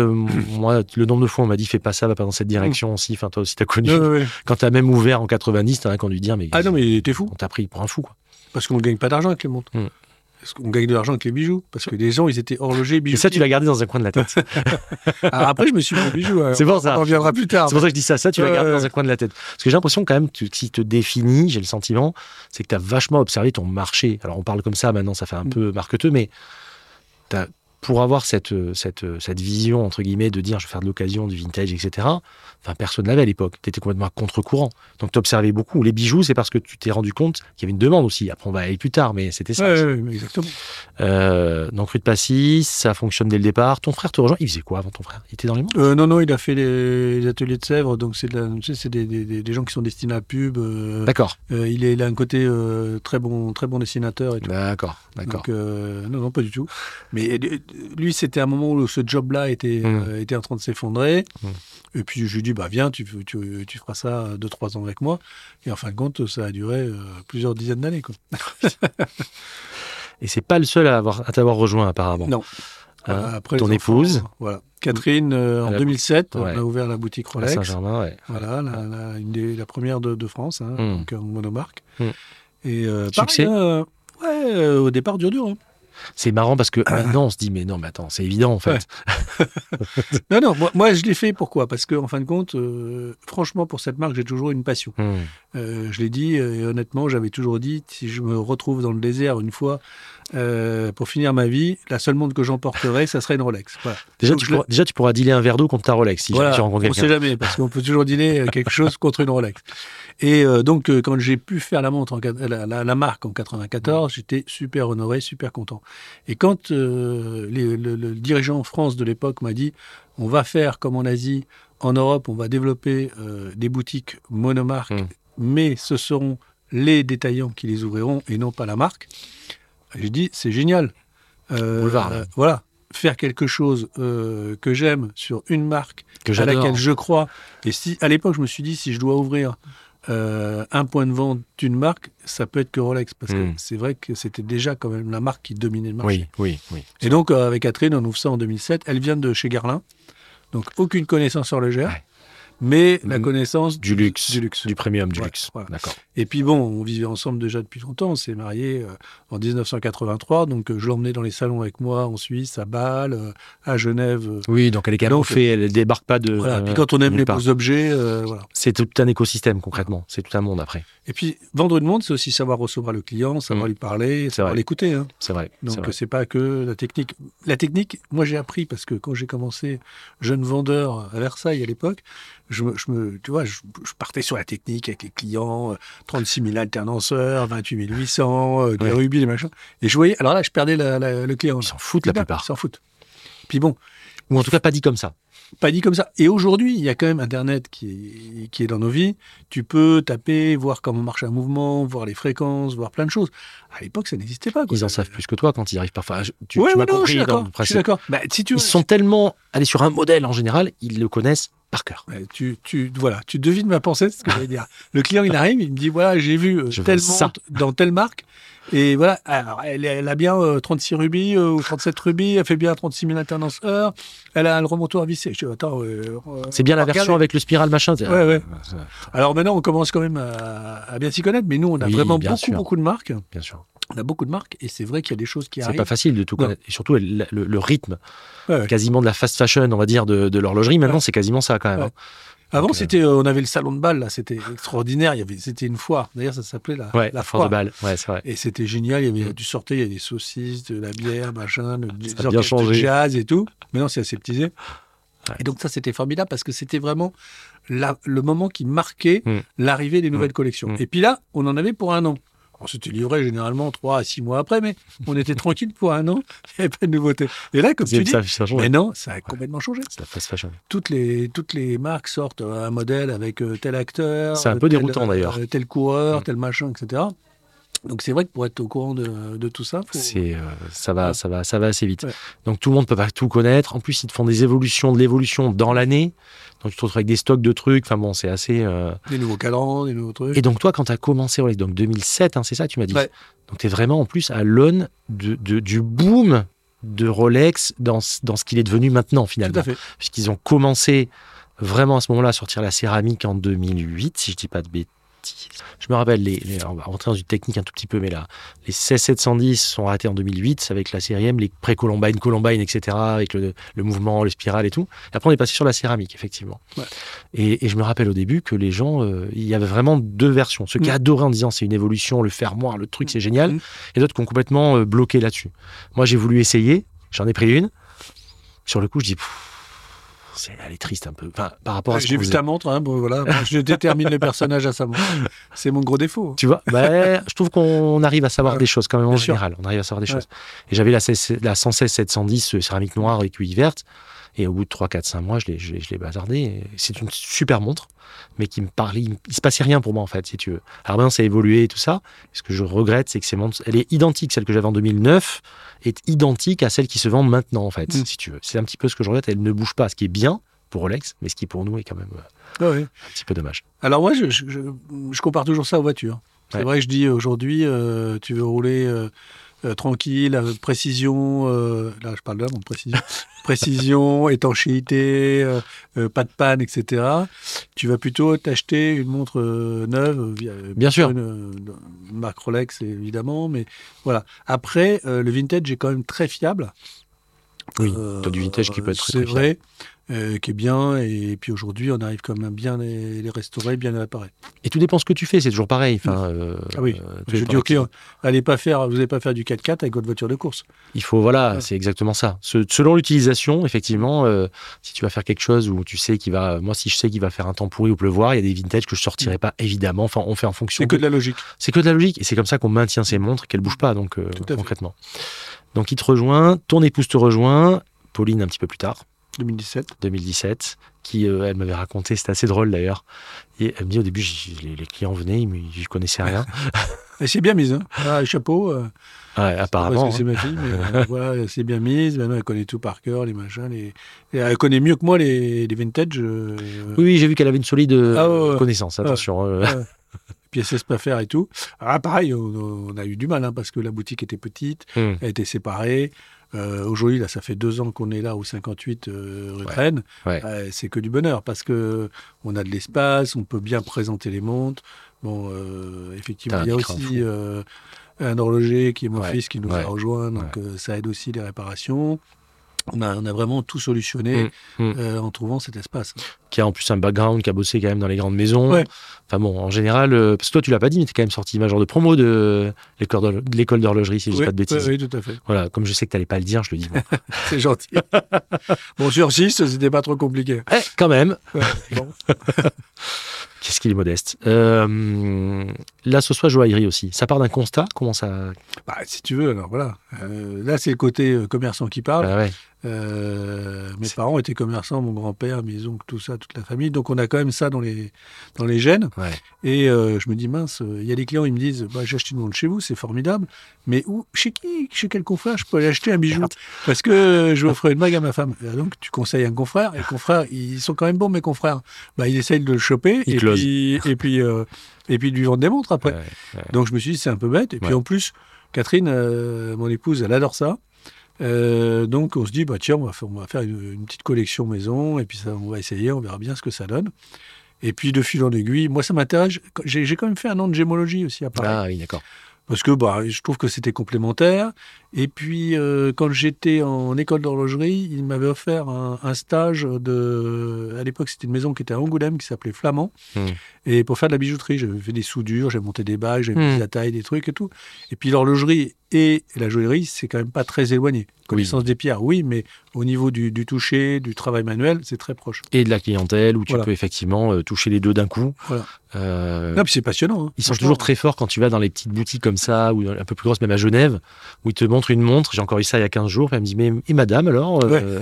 moi, le nombre de fois on m'a dit fais pas ça, va pas dans cette direction aussi. Enfin, toi aussi, t'as connu. Ouais, ouais, ouais. Quand t'as même ouvert en 90, t'as un qui a dû dire mais Ah non, mais t'es fou. on t'a pris pour un fou. Quoi. Parce qu'on ne gagne pas d'argent avec les montres. Mm. Qu'on gagne de l'argent avec les bijoux. Parce que les gens, ils étaient horlogers, Et bijoux. ça, tu l'as gardé dans un coin de la tête. Alors après, je me suis mis bijoux. hein. C'est pour ça. On en reviendra plus tard. C'est pour ça que je dis ça. Ça, tu l'as gardé dans un coin de la tête. Parce que j'ai l'impression quand même que qui te définit, j'ai le sentiment, c'est que tu as vachement observé ton marché. Alors on parle comme ça maintenant, ça fait un Mm. peu marqueteux, mais t'as- pour avoir cette, euh, cette, euh, cette vision, entre guillemets, de dire je vais faire de l'occasion, du vintage, etc., enfin, personne l'avait à l'époque. Tu étais complètement à contre-courant. Donc tu observais beaucoup. Les bijoux, c'est parce que tu t'es rendu compte qu'il y avait une demande aussi. Après, on va aller plus tard, mais c'était ça. Ouais, ouais, exactement. Euh, donc rue de Passy, ça fonctionne dès le départ. Ton frère te rejoint. Il faisait quoi avant ton frère? Il était dans les montres Euh, non, non, il a fait les, les ateliers de Sèvres, donc c'est de des, des- des- gens qui sont destinés à la pub. euh, D'accord. euh, il, est, il a un côté très bon, très bon dessinateur et tout. D'accord. D'accord. Donc, non, non, pas du tout. Mais lui, c'était un moment où ce job-là était, Mm. euh, était en train de s'effondrer. Mm. Et puis, je lui dis, bah, viens, tu, tu, tu feras ça deux, trois ans avec moi. Et en fin de compte, ça a duré euh, plusieurs dizaines d'années. Et c'est pas le seul à, avoir, à t'avoir rejoint apparemment. Non. Hein, après ton épouse enfants, Voilà. Catherine, euh, en Elle a- 2007, Ouais. on a ouvert la boutique Rolex. Saint-Germain, ouais. Voilà, la, la- une des, la première de, de France, hein, Mm. donc en monomarque. Mm. Et Succès pareil, ouais, au départ, dur, dur. hein. C'est marrant parce que maintenant on se dit mais non mais attends c'est évident en fait. Non, non, moi, moi, je l'ai fait pourquoi? Parce qu'en en fin de compte, euh, franchement, pour cette marque, j'ai toujours une passion. Hmm. Euh, je l'ai dit, euh, et honnêtement, j'avais toujours dit, si je me retrouve dans le désert une fois, euh, pour finir ma vie, la seule montre que j'emporterai, ça serait une Rolex. Voilà. Déjà, Donc, tu pourras, déjà tu pourras dealer un verre d'eau contre ta Rolex si Voilà, tu rencontres on sait quelqu'un. jamais, parce qu'on peut toujours dealer euh, quelque chose contre une Rolex. Et euh, donc, euh, quand j'ai pu faire la montre, en, la, la- la marque en 94, j'étais super honoré, super content. Et quand euh, les- le, le dirigeant en France de l'époque m'a dit, on va faire comme en Asie, en Europe, on va développer des boutiques monomarques, Mm. mais ce seront les détaillants qui les ouvriront et non pas la marque. J'ai dit, c'est génial. Euh, Boulevard, là. voilà, faire quelque chose euh, que j'aime sur une marque Que à laquelle je crois. Et si, à l'époque, je me suis dit, si je dois ouvrir euh, un point de vente d'une marque, ça peut être que Rolex, parce que Mm. c'est vrai que c'était déjà quand même la marque qui dominait le marché. Oui, oui, oui. Et donc, euh, avec Catherine, on ouvre ça en 2007. Elle vient de chez Garlin, donc aucune connaissance horlogère, Ouais. Mais la Mm. connaissance Du luxe. Du luxe. Du premium, du Ouais, luxe. voilà. D'accord. Et puis bon, on vivait ensemble déjà depuis longtemps. On s'est mariés euh, en 1983, donc euh, je l'emmenais dans les salons avec moi en Suisse, à Bâle, euh, à Genève. Oui, donc elle est Donc, fait, elle débarque pas de. voilà. Puis quand on aime les beaux objets, voilà. C'est tout un écosystème concrètement. C'est tout un monde après. Et puis, vendre une montre, c'est aussi savoir recevoir le client, savoir Mm. lui parler, savoir l'écouter. hein. C'est vrai. Donc, c'est pas que la technique. La technique, moi, j'ai appris parce que quand j'ai commencé jeune vendeur à Versailles à l'époque, je me, je me- tu vois, je, je partais sur la technique avec les clients, euh, 36 000 alternanceurs, 28 800, euh, des Ouais. rubis, des machins. Et je voyais, alors là, je perdais la- la- le client. Ils s'en foutent la Ils plupart. s'en foutent. Puis bon, Ou en tout cas pas dit comme ça. pas dit comme ça. Et aujourd'hui, il y a quand même Internet qui est, qui est dans nos vies. Tu peux taper, voir comment marche un mouvement, voir les fréquences, voir plein de choses. À l'époque, ça n'existait pas. quoi. Ils en savent plus que toi quand ils arrivent parfois. Je- Tu, Ouais, tu ouais, m'as compris Je suis d'accord. Bah, si Ils sont tellement allés sur un modèle en général, ils le connaissent par cœur. Ouais, tu, tu, voilà, tu devines ma pensée, c'est ce que je vais dire. Le client, il arrive, il me dit voilà, j'ai vu euh, Je veux telle ça. montre dans telle marque. Et voilà, alors, elle, elle a bien euh, 36 rubis euh, ou 37 rubis, elle fait bien 36 000 alternances heure, elle a le remontoir à visser. Je dis, attends, euh, euh, C'est bien la version avec le spiral machin. Ouais, ouais. Alors maintenant, on commence quand même à, à bien s'y connaître, mais nous, on a Oui, vraiment beaucoup, sûr. beaucoup de marques. Bien sûr. On a beaucoup de marques, et c'est vrai qu'il y a des choses qui C'est arrivent. pas facile de tout connaître. Et surtout le, le- le rythme, Ouais, ouais. quasiment de la fast fashion, on va dire, de, de l'horlogerie. Maintenant, Ouais. c'est quasiment ça quand même. Hein. Avant, Donc, euh, c'était, euh, on avait le salon de bal, là, c'était extraordinaire. Il y avait, c'était une foire. D'ailleurs, ça s'appelait la, la foire. de balle. Ouais, c'est vrai. Et c'était génial. Il y avait, Mm. tu sortais, il y avait des saucisses, de la bière, machin, des orchestres de changé. jazz et tout. Maintenant, c'est aseptisé. Et donc, ça, c'était formidable parce que c'était vraiment la- le moment qui marquait Mm. l'arrivée des nouvelles collections. Mm. Et puis là, on en avait pour un an. On s'était livré généralement trois à six mois après, mais on était tranquille pour un an. Il n'y avait pas de nouveauté. Et là, comme tu dis, ça, mais non, ça a complètement changé. C'est la fast fashion. Toutes les, toutes les marques sortent un modèle avec euh, tel acteur. C'est un peu tel, déroutant, d'ailleurs. euh, tel coureur, Mm. tel machin, etc. Donc c'est vrai que pour être au courant de, de tout ça, faut... C'est, euh, ça va, Ouais. ça va, ça va assez vite. Ouais. Donc tout le monde peut pas tout connaître. En plus, ils te font des évolutions de l'évolution dans l'année. Donc tu te retrouves avec des stocks de trucs. Enfin bon, c'est assez. euh, des nouveaux cadrans, des nouveaux trucs. Et donc toi, quand tu as commencé, ouais, donc 2007, hein, c'est ça, tu m'as dit. Ouais. Donc tu es vraiment en plus à l'aune de, de- du boom de Rolex dans, ce- dans ce qu'il est devenu maintenant Tout finalement. à fait. Puisqu'ils ont commencé vraiment à ce moment-là à sortir la céramique en 2008, si je dis pas de bêtises. Je me rappelle, les, les- on va rentrer dans une technique un tout petit peu, mais là, les 16710 sont arrêtés en 2008 avec la série M, les pré-Columbine, Columbine, etc., avec le, le mouvement, le spiral et tout. Et après, on est passé sur la céramique, effectivement. Ouais. Et, et je me rappelle au début que les gens, euh, il y avait vraiment deux versions. Ceux qui Mm. adoraient en disant c'est une évolution, le fermoir, le truc, c'est génial, Mm. et d'autres qui ont complètement euh, bloqué là-dessus. Moi, j'ai voulu essayer, j'en ai pris une. Sur le coup, je dis, Pff, elle est triste un peu. Enfin, par rapport à ce J'ai vu ta montre, hein, bon, voilà. Moi, je détermine les personnages à sa montre. C'est mon gros défaut. Tu vois, bah, je trouve qu'on arrive à savoir Ouais. des choses quand même en Bien sûr. général. On arrive à savoir des Ouais. choses. Et j'avais la, 16 la 116 710 euh, céramique noire et cuille verte. Et au bout de 3, 4, 5 mois, je l'ai, je l'ai, je l'ai bazardé. C'est une super montre, mais qui me parlait. Il, il se passait rien pour moi, en fait, si tu veux. Alors maintenant, ça a évolué et tout ça. Ce que je regrette, c'est que ces montres, elle est identique, celle que j'avais en 2009, est identique à celle qui se vend maintenant, en fait, Mm. si tu veux. C'est un petit peu ce que je regrette. Elle ne bouge pas, ce qui est bien pour Rolex, mais ce qui pour nous est quand même euh, Ah un petit peu dommage. Alors moi, je, compare toujours ça aux voitures. C'est Ouais. vrai que je dis aujourd'hui, euh, tu veux rouler euh, tranquille, avec précision, euh, là je parle de précision, précision, étanchéité, euh, euh, pas de panne, etc. Tu vas plutôt t'acheter une montre euh, neuve, euh, Bien sûr. Une, euh, une marque Rolex évidemment, mais voilà. Après, euh, le vintage est quand même très fiable. Oui, Euh, t'as du vintage qui peut être très, C'est très vrai, euh, qui est bien. Et puis aujourd'hui, on arrive quand même bien les, les restaurer, bien les réparer. Et tout dépend ce que tu fais, c'est toujours pareil. Enfin, euh, Ah oui. euh, Je dis au de- client, allez pas faire, vous n'allez pas faire du 4x4 avec votre voiture de course. Il faut, voilà, Ouais. c'est exactement ça. Ce- selon l'utilisation, effectivement, euh, si tu vas faire quelque chose où tu sais qu'il va, moi, si je sais qu'il va faire un temps pourri ou pleuvoir, il y a des vintage que je sortirai pas, évidemment. Enfin, on fait en fonction. C'est que de la logique. C'est que de la logique. Et c'est comme ça qu'on maintient ces montres, qu'elles bougent pas, donc, fait. concrètement. Donc, il te rejoint, ton épouse te rejoint, Pauline un petit peu plus tard. 2017. 2017, qui, euh, elle m'avait raconté, c'était assez drôle d'ailleurs. Et elle me dit au début, les, clients venaient, me- je connaissais rien. Elle s'est bien mise. Hein. Ah, chapeau. euh, Ouais, apparemment. parce que c'est hein. ma fille, mais euh, voilà, elle s'est bien mise. Maintenant, elle connaît tout par cœur, les machins. Les... et elle connaît mieux que moi les, les vintage. Oui, oui, j'ai vu qu'elle avait une solide Ah connaissance, attention. euh. Ouais. Puis elle sait pas faire et tout. Ah, pareil, on, on a eu du mal hein, parce que la boutique était petite, Hum. elle était séparée. Euh, Aujourd'hui, là, ça fait deux ans qu'on est là au 58 euh, rue Ouais. Rennes. Ouais. Euh, c'est que du bonheur parce que on a de l'espace, on peut bien présenter les montres. Bon, euh, effectivement, il y a aussi un horloger qui est mon Ouais, fils qui nous a rejoint, donc ça aide aussi les réparations. On a, on a vraiment tout solutionné Mm, mm. euh, en trouvant cet espace. Qui a en plus un background, qui a bossé quand même dans les grandes maisons. Ouais. Enfin bon, en général, euh, parce que toi, tu l'as pas dit, mais tu es quand même sorti major de promo de l'école d'horlo- de l'école d'horlogerie, si je dis oui, pas de bêtises. oui, oui, tout à fait. Voilà, comme je sais que tu n'allais pas le dire, je le dis. C'est gentil. bon, sur 6, c'était pas trop compliqué. eh, quand même, Ouais, bon. qu'est-ce qu'il est modeste. Euh, là, ce soit joaillerie aussi. Ça part d'un constat Comment ça. Bah, si tu veux, alors voilà. Euh, là, c'est le côté euh, commerçant qui parle. Bah ouais. Euh, mes parents étaient commerçants, mon grand-père, mes oncles, tout ça, toute la famille. Donc, on a quand même ça dans les, dans les gènes. Ouais. Et je me dis, mince, il y a des clients, ils me disent, bah, j'ai acheté une montre chez vous, c'est formidable. Mais où, chez qui, chez quel confrère je peux aller acheter un bijou Merde. Parce que je ferai une bague à ma femme. Donc, tu conseilles un confrère, et le confrère, ils sont quand même bons, mes confrères. Bah, ils essayent de le choper, Ils et puis, et puis, et puis de lui vendre des montres après. Donc je me suis dit, c'est un peu bête. Et puis en plus, Catherine, euh, mon épouse, elle adore ça. Euh, donc on se dit, bah tiens, on va faire, on va faire une, une petite collection maison, et puis ça, on va essayer, on verra bien ce que ça donne. Et puis de fil en aiguille, moi ça m'intéresse. J'ai j'ai quand même fait un an de gémologie aussi à Paris. Ah oui, d'accord. Parce que bah, je trouve que c'était complémentaire. Et puis, euh, quand j'étais en école d'horlogerie, il m'avait offert un, un stage de. À l'époque, c'était une maison qui était à Angoulême, qui s'appelait Flamand. Hmm. Et pour faire de la bijouterie, j'avais fait des soudures, j'avais monté des bagues, j'avais Hmm. mis la taille, des trucs et tout. Et puis, l'horlogerie et la joaillerie, c'est quand même pas très éloigné. Connaissance des pierres, oui, mais au niveau du, du toucher, du travail manuel, c'est très proche. Et de la clientèle où tu Voilà. peux effectivement euh, toucher les deux d'un coup. Voilà. Euh, Non, puis c'est passionnant. hein. Ils sont toujours très forts quand tu vas dans les petites boutiques comme ça, ou un peu plus grosses, même à Genève, où ils te montrent une montre. J'ai encore eu ça il y a 15 jours. puis Elle me dit, mais et madame alors euh,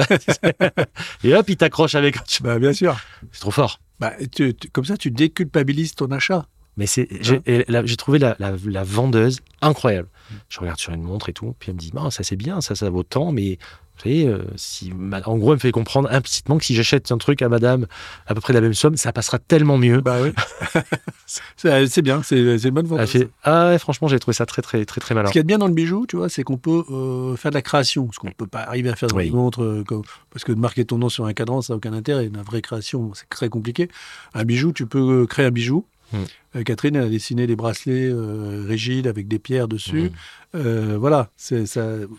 Et hop, ils t'accrochent avec. Bah, bien sûr. C'est trop fort. Bah, tu- tu- comme ça, tu déculpabilises ton achat. Mais c'est, j'ai, Hein j'ai trouvé la, la- la vendeuse incroyable. Je regarde sur une montre et tout, puis elle me dit, Bah, ça c'est bien, ça, ça vaut tant, mais vous savez, euh, si, en gros, elle me fait comprendre implicitement que si j'achète un truc à madame à peu près la même somme, ça passera tellement mieux. Bah oui. c'est bien, c'est une bonne fait, ah ouais, franchement, j'ai trouvé ça très, très, très, très malin. Ce qu'il y a de bien dans le bijou, tu vois, c'est qu'on peut euh, faire de la création, ce qu'on ne peut pas arriver à faire dans Oui. les montres, euh, comme- parce que de marquer ton nom sur un cadran, ça n'a aucun intérêt. Une vraie création, c'est très compliqué. Un bijou, tu peux euh, créer un bijou. Euh, Catherine, elle a dessiné des bracelets euh, rigides avec des pierres dessus. Mhm. Euh, voilà, ça,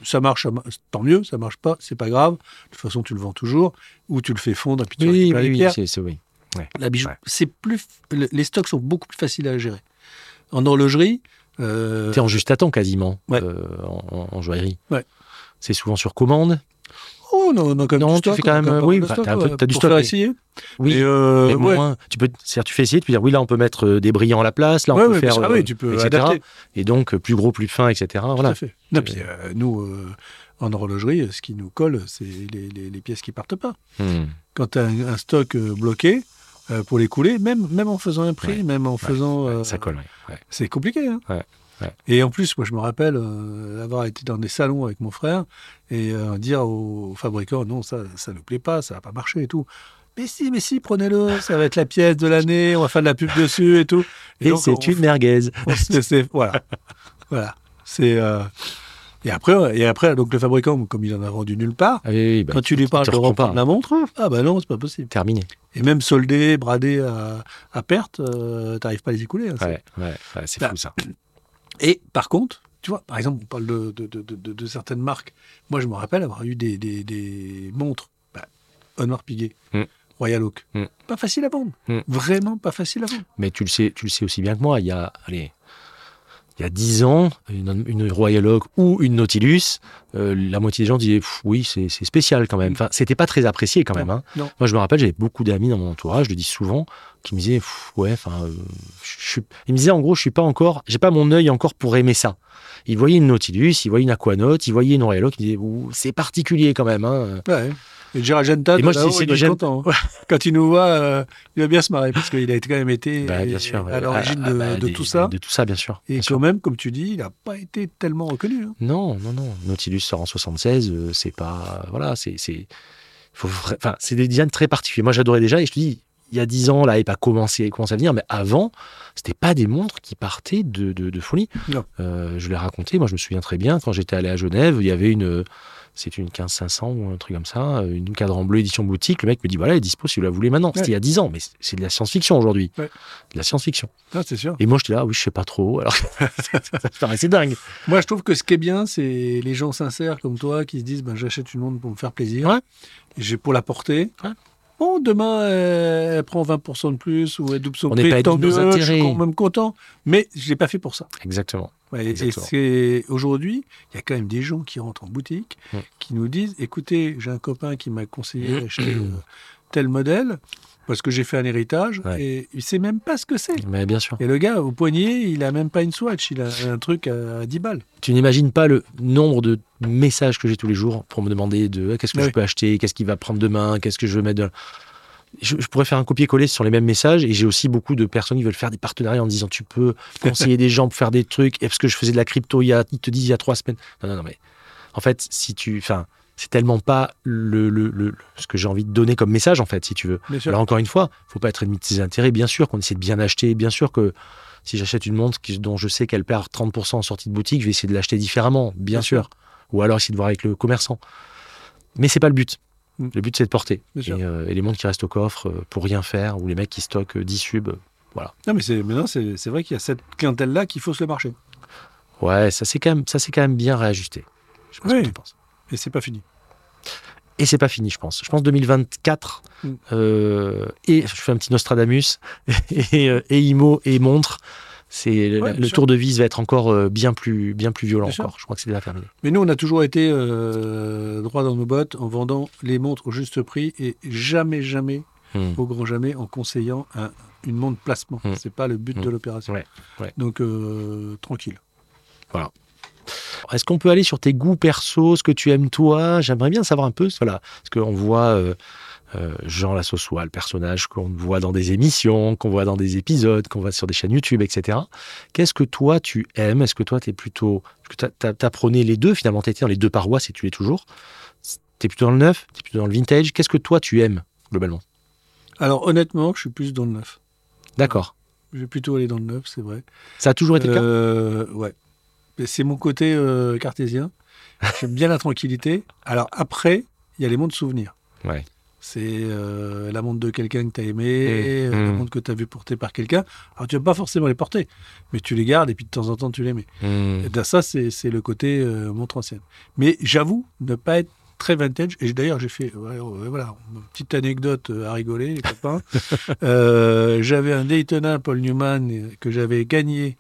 ça marche, tant mieux, ça marche pas, c'est pas grave. De toute façon, tu le vends toujours, ou tu le fais fondre, et puis tu Oui, oui, les oui, pierres. oui. La bijou, Ouais. c'est plus, le- les stocks sont beaucoup plus faciles à gérer. En horlogerie, euh, T'es en juste à temps quasiment Ouais. en, joaillerie. C'est souvent sur commande. Oh non, non, quand même Non, du tu stock, fais quand on a même- pas oui, bah, stock, t'as ouais, t'as du stock, faire essayer. Oui. Euh, ouais. moins, tu peux, c'est-à-dire, tu fais essayer, tu peux dire oui là on peut mettre euh, des brillants à la place, là on Ouais, peut ouais, faire, ah euh, oui, tu peux etc. adapter. Et donc euh, plus gros, plus fin, etc. Tout Voilà. à fait. Non, puis, euh, nous, euh, en horlogerie, ce qui nous colle, c'est les, les- les pièces qui partent pas. Hmm. Quand tu as un, un stock euh, bloqué, euh, pour les couler, même, même en faisant un prix, Ouais. même en faisant... euh, Ça colle. ouais. Ouais. C'est compliqué. Hein Ouais, ouais. Et en plus, moi, je me rappelle euh, avoir été dans des salons avec mon frère et euh, dire aux, fabricants non, ça ça ne plaît pas, ça va pas marcher et tout. Mais si, mais si, prenez-le, ça va être la pièce de l'année, on va faire de la pub dessus et tout. Et, c'est une merguez. voilà. voilà. C'est. euh, Et après, et après, donc le fabricant, comme il en a vendu nulle part, Ah oui, oui, bah, quand tu lui parles de reprendre pas. la montre, ah bah non, c'est pas possible. Terminé. Et même soldé, bradé à, à perte, euh, t'arrives pas à les écouler. hein, ouais, ouais, c'est Bah, fou ça. Et par contre, tu vois, par exemple, on parle de, de, de, certaines marques. Moi, je me rappelle avoir eu des, des, des montres, bah, Honor Piguet, Mm. Royal Oak. Mm. Pas facile à vendre. Mm. Vraiment pas facile à vendre. Mais tu le sais, tu le sais aussi bien que moi. Il y a, allez, il y a 10 ans, une, une Royal Oak ou une Nautilus, euh, la moitié des gens disaient oui, c'est spécial quand même. Enfin, c'était pas très apprécié quand même. hein. Moi, je me rappelle, j'avais beaucoup d'amis dans mon entourage, je le dis souvent, qui me disaient ouais, enfin, euh, je suis- ils me disaient en gros, je suis pas encore, j'ai pas mon œil encore pour aimer ça. Ils voyaient une Nautilus, ils voyaient une Aquanaut, ils voyaient une Royal Oak, ils disaient c'est particulier quand même. Hein. Ouais. Et Genta, Et moi, je là-haut, dis, c'est il Gen- content. hein. Quand il nous voit, euh, il va bien se marrer parce qu'il a quand même été Bah, bien euh, sûr. à l'origine Ah, de, bah, de des- tout ça. De tout ça, bien sûr. Et bien quand sûr. même, comme tu dis, il n'a pas été tellement reconnu. hein. Non, non, non. Nautilus sort en 76, euh, c'est pas. Voilà, c'est. Enfin, c'est des designs très particuliers. Moi, j'adorais déjà, et je te dis, il y a 10 ans, là, et pas commencé, commencé à venir, mais avant, c'était pas des montres qui partaient de, de, de folie. Non. Euh, je l'ai raconté, moi je me souviens très bien, quand j'étais allé à Genève, il y avait une, c'est une 1500 ou un truc comme ça, une cadran bleu édition boutique. Le mec me dit voilà, elle est dispo si vous la voulez maintenant. C'était Ouais. il y a 10 ans, mais c'est de la science-fiction aujourd'hui. Ouais. De la science-fiction. Ah, c'est sûr. Et moi j'étais là, oui, je sais pas trop. Alors, ça paraissait dingue. Moi, je trouve que ce qui est bien, c'est les gens sincères comme toi qui se disent ben, j'achète une montre pour me faire plaisir. Ouais. Et J'ai pour la porter. Bon, demain, euh, elle prend 20% de plus ou elle double son On n'est prix. pas tant mieux, je suis quand même content. Mais je l'ai pas fait pour ça. Exactement. Ouais, et aujourd'hui, il y a quand même des gens qui rentrent en boutique, Mm. qui nous disent écoutez, j'ai un copain qui m'a conseillé d'acheter euh, tel modèle parce que j'ai fait un héritage Ouais. et il sait même pas ce que c'est. Mais bien sûr. Et le gars, au poignet, il a même pas une Swatch, il a un truc à 10 balles. Tu n'imagines pas le nombre de messages que j'ai tous les jours pour me demander de ah, qu'est-ce que Oui. je peux acheter, qu'est-ce qu'il va prendre demain, qu'est-ce que je veux mettre. De... Je, je pourrais faire un copier-coller sur les mêmes messages et j'ai aussi beaucoup de personnes qui veulent faire des partenariats en disant tu peux conseiller des gens pour faire des trucs et parce que je faisais de la crypto il y a, ils te disent il y a trois semaines. Non, non, non, mais en fait, si tu. Enfin, c'est tellement pas le, le, le- ce que j'ai envie de donner comme message en fait, si tu veux. Alors encore une fois, faut pas être ennemi de ses intérêts. Bien sûr qu'on essaie de bien acheter. Bien sûr que si j'achète une montre dont je sais qu'elle perd 30% en sortie de boutique, je vais essayer de l'acheter différemment, bien Bien sûr. Ou alors essayer de voir avec le commerçant. Mais c'est pas le but. Mm. Le but c'est de porter. Et, euh, et les montres qui restent au coffre euh, pour rien faire, ou les mecs qui stockent euh, 10 subs. euh, Non, mais c'est vrai qu'il y a cette clientèle-là qui fausse le marché. Ouais, ça c'est quand même, ça quand même bien réajusté. Je ce Oui. que tu penses. Et c'est pas fini. Et c'est pas fini, je pense. Je pense 2024. Mm. euh, et je fais un petit Nostradamus. Et, euh, et IMO et montre. C'est le- Ouais, le bien sûr. tour de vis va être encore euh, bien plus, bien plus violent Bien encore. Je crois que c'est déjà terminé. Mais nous, on a toujours été euh, droit dans nos bottes en vendant les montres au juste prix et jamais, jamais, Mm. au grand jamais, en conseillant un- une montre placement. Mm. C'est pas le but de l'opération. Ouais, ouais. Donc, euh, tranquille. Est-ce qu'on peut aller sur tes goûts perso, ce que tu aimes toi? J'aimerais bien savoir un peu, voilà, parce qu'on voit euh, euh, Jean Lassossois, le personnage qu'on voit dans des émissions, qu'on voit dans des épisodes, qu'on voit sur des chaînes YouTube, etc. Qu'est-ce que toi tu aimes? Est-ce que toi tu es plutôt, est-ce que t'as prôné les deux finalement? T'étais dans les deux paroisses et tu l'es toujours. T'es plutôt dans le neuf, t'es plutôt dans le vintage? Qu'est-ce que toi tu aimes globalement? Alors, honnêtement, je suis plus dans le neuf. D'accord. Je vais plutôt aller dans le neuf, c'est vrai. Ça a toujours été le cas? Euh, ouais. C'est mon côté euh, cartésien. J'aime bien la tranquillité. Alors après, il y a les montres souvenirs. Ouais. C'est euh, la montre de quelqu'un que tu as aimé, euh, la Mmh. montre que tu as vu porter par quelqu'un. Alors tu vas pas forcément les porter, mais tu les gardes et puis de temps en temps tu les mets. Hmm. Et ben, ça, c'est le côté montre ancienne. Mais j'avoue ne pas être très vintage. Et d'ailleurs, j'ai fait, voilà, une petite anecdote à rigoler, les copains. Euh, j'avais un Daytona Paul Newman que j'avais gagné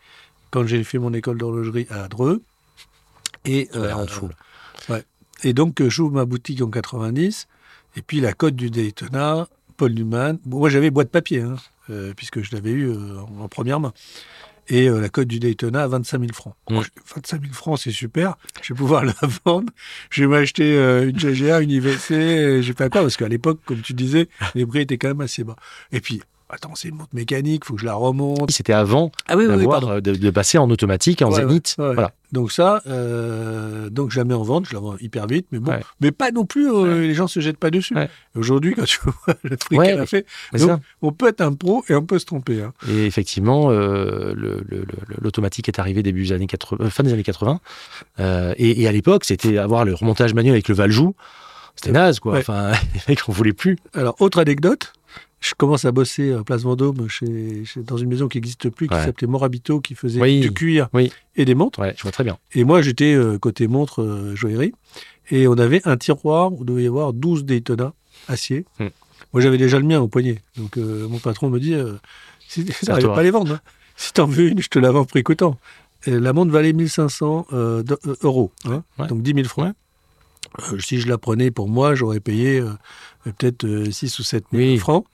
quand j'ai fait mon école d'horlogerie à Dreux. Et, euh, et donc, euh, j'ouvre ma boutique en 90. Et puis, la cote du Daytona, Paul Newman. Bon, moi, j'avais boîte papier, hein, euh, puisque je l'avais eu euh, en, première main. Et la cote du Daytona à 25 000 francs. Mm. Oh, je- 25 000 francs, c'est super. Je vais pouvoir la vendre. Je vais m'acheter une GGA, une IVC. euh, J'ai pas quoi, parce qu'à l'époque, comme tu disais, les prix étaient quand même assez bas. Et puis, attends, c'est une montre mécanique, faut que je la remonte. C'était avant Ah oui, euh, de, de passer en automatique, en Ouais, zénith. ouais, ouais. Voilà. Donc ça, euh, donc je la mets en vente, je la vends hyper vite, mais bon, Ouais. mais pas non plus, euh, les gens se jettent pas dessus. Aujourd'hui, quand tu vois le prix Ouais, qu'elle a fait, Donc, on peut être un pro et on peut se tromper. hein. Et effectivement, euh, l'automatique est arrivé début des années 80, euh, fin des années 80. Euh, et, et à l'époque, c'était avoir le remontage manuel avec le Valjou. C'était naze, quoi. Ouais. Enfin, les mecs, on voulait plus. Alors, autre anecdote, je commence à bosser à Place Vendôme chez, chez- dans une maison qui n'existe plus, qui Ouais. s'appelait Morabito, qui faisait Oui. du cuir Oui. et des montres. Ouais, je vois très bien. Et moi, j'étais euh, côté montre euh, joaillerie. Et on avait un tiroir où il devait y avoir 12 Daytona acier. Hmm. Moi, j'avais déjà le mien au poignet. Donc, euh, mon patron me dit euh, si, à n'arrive toi. pas à les vendre. hein. Si t'en veux une, je te la vends prix coûtant. Et la montre valait 1500 euh, de- euh, euros. hein. Ouais. Donc, 10 000 francs. Euh, si je la prenais pour moi, j'aurais payé euh, peut-être euh, 6 ou 7 000 Oui. francs.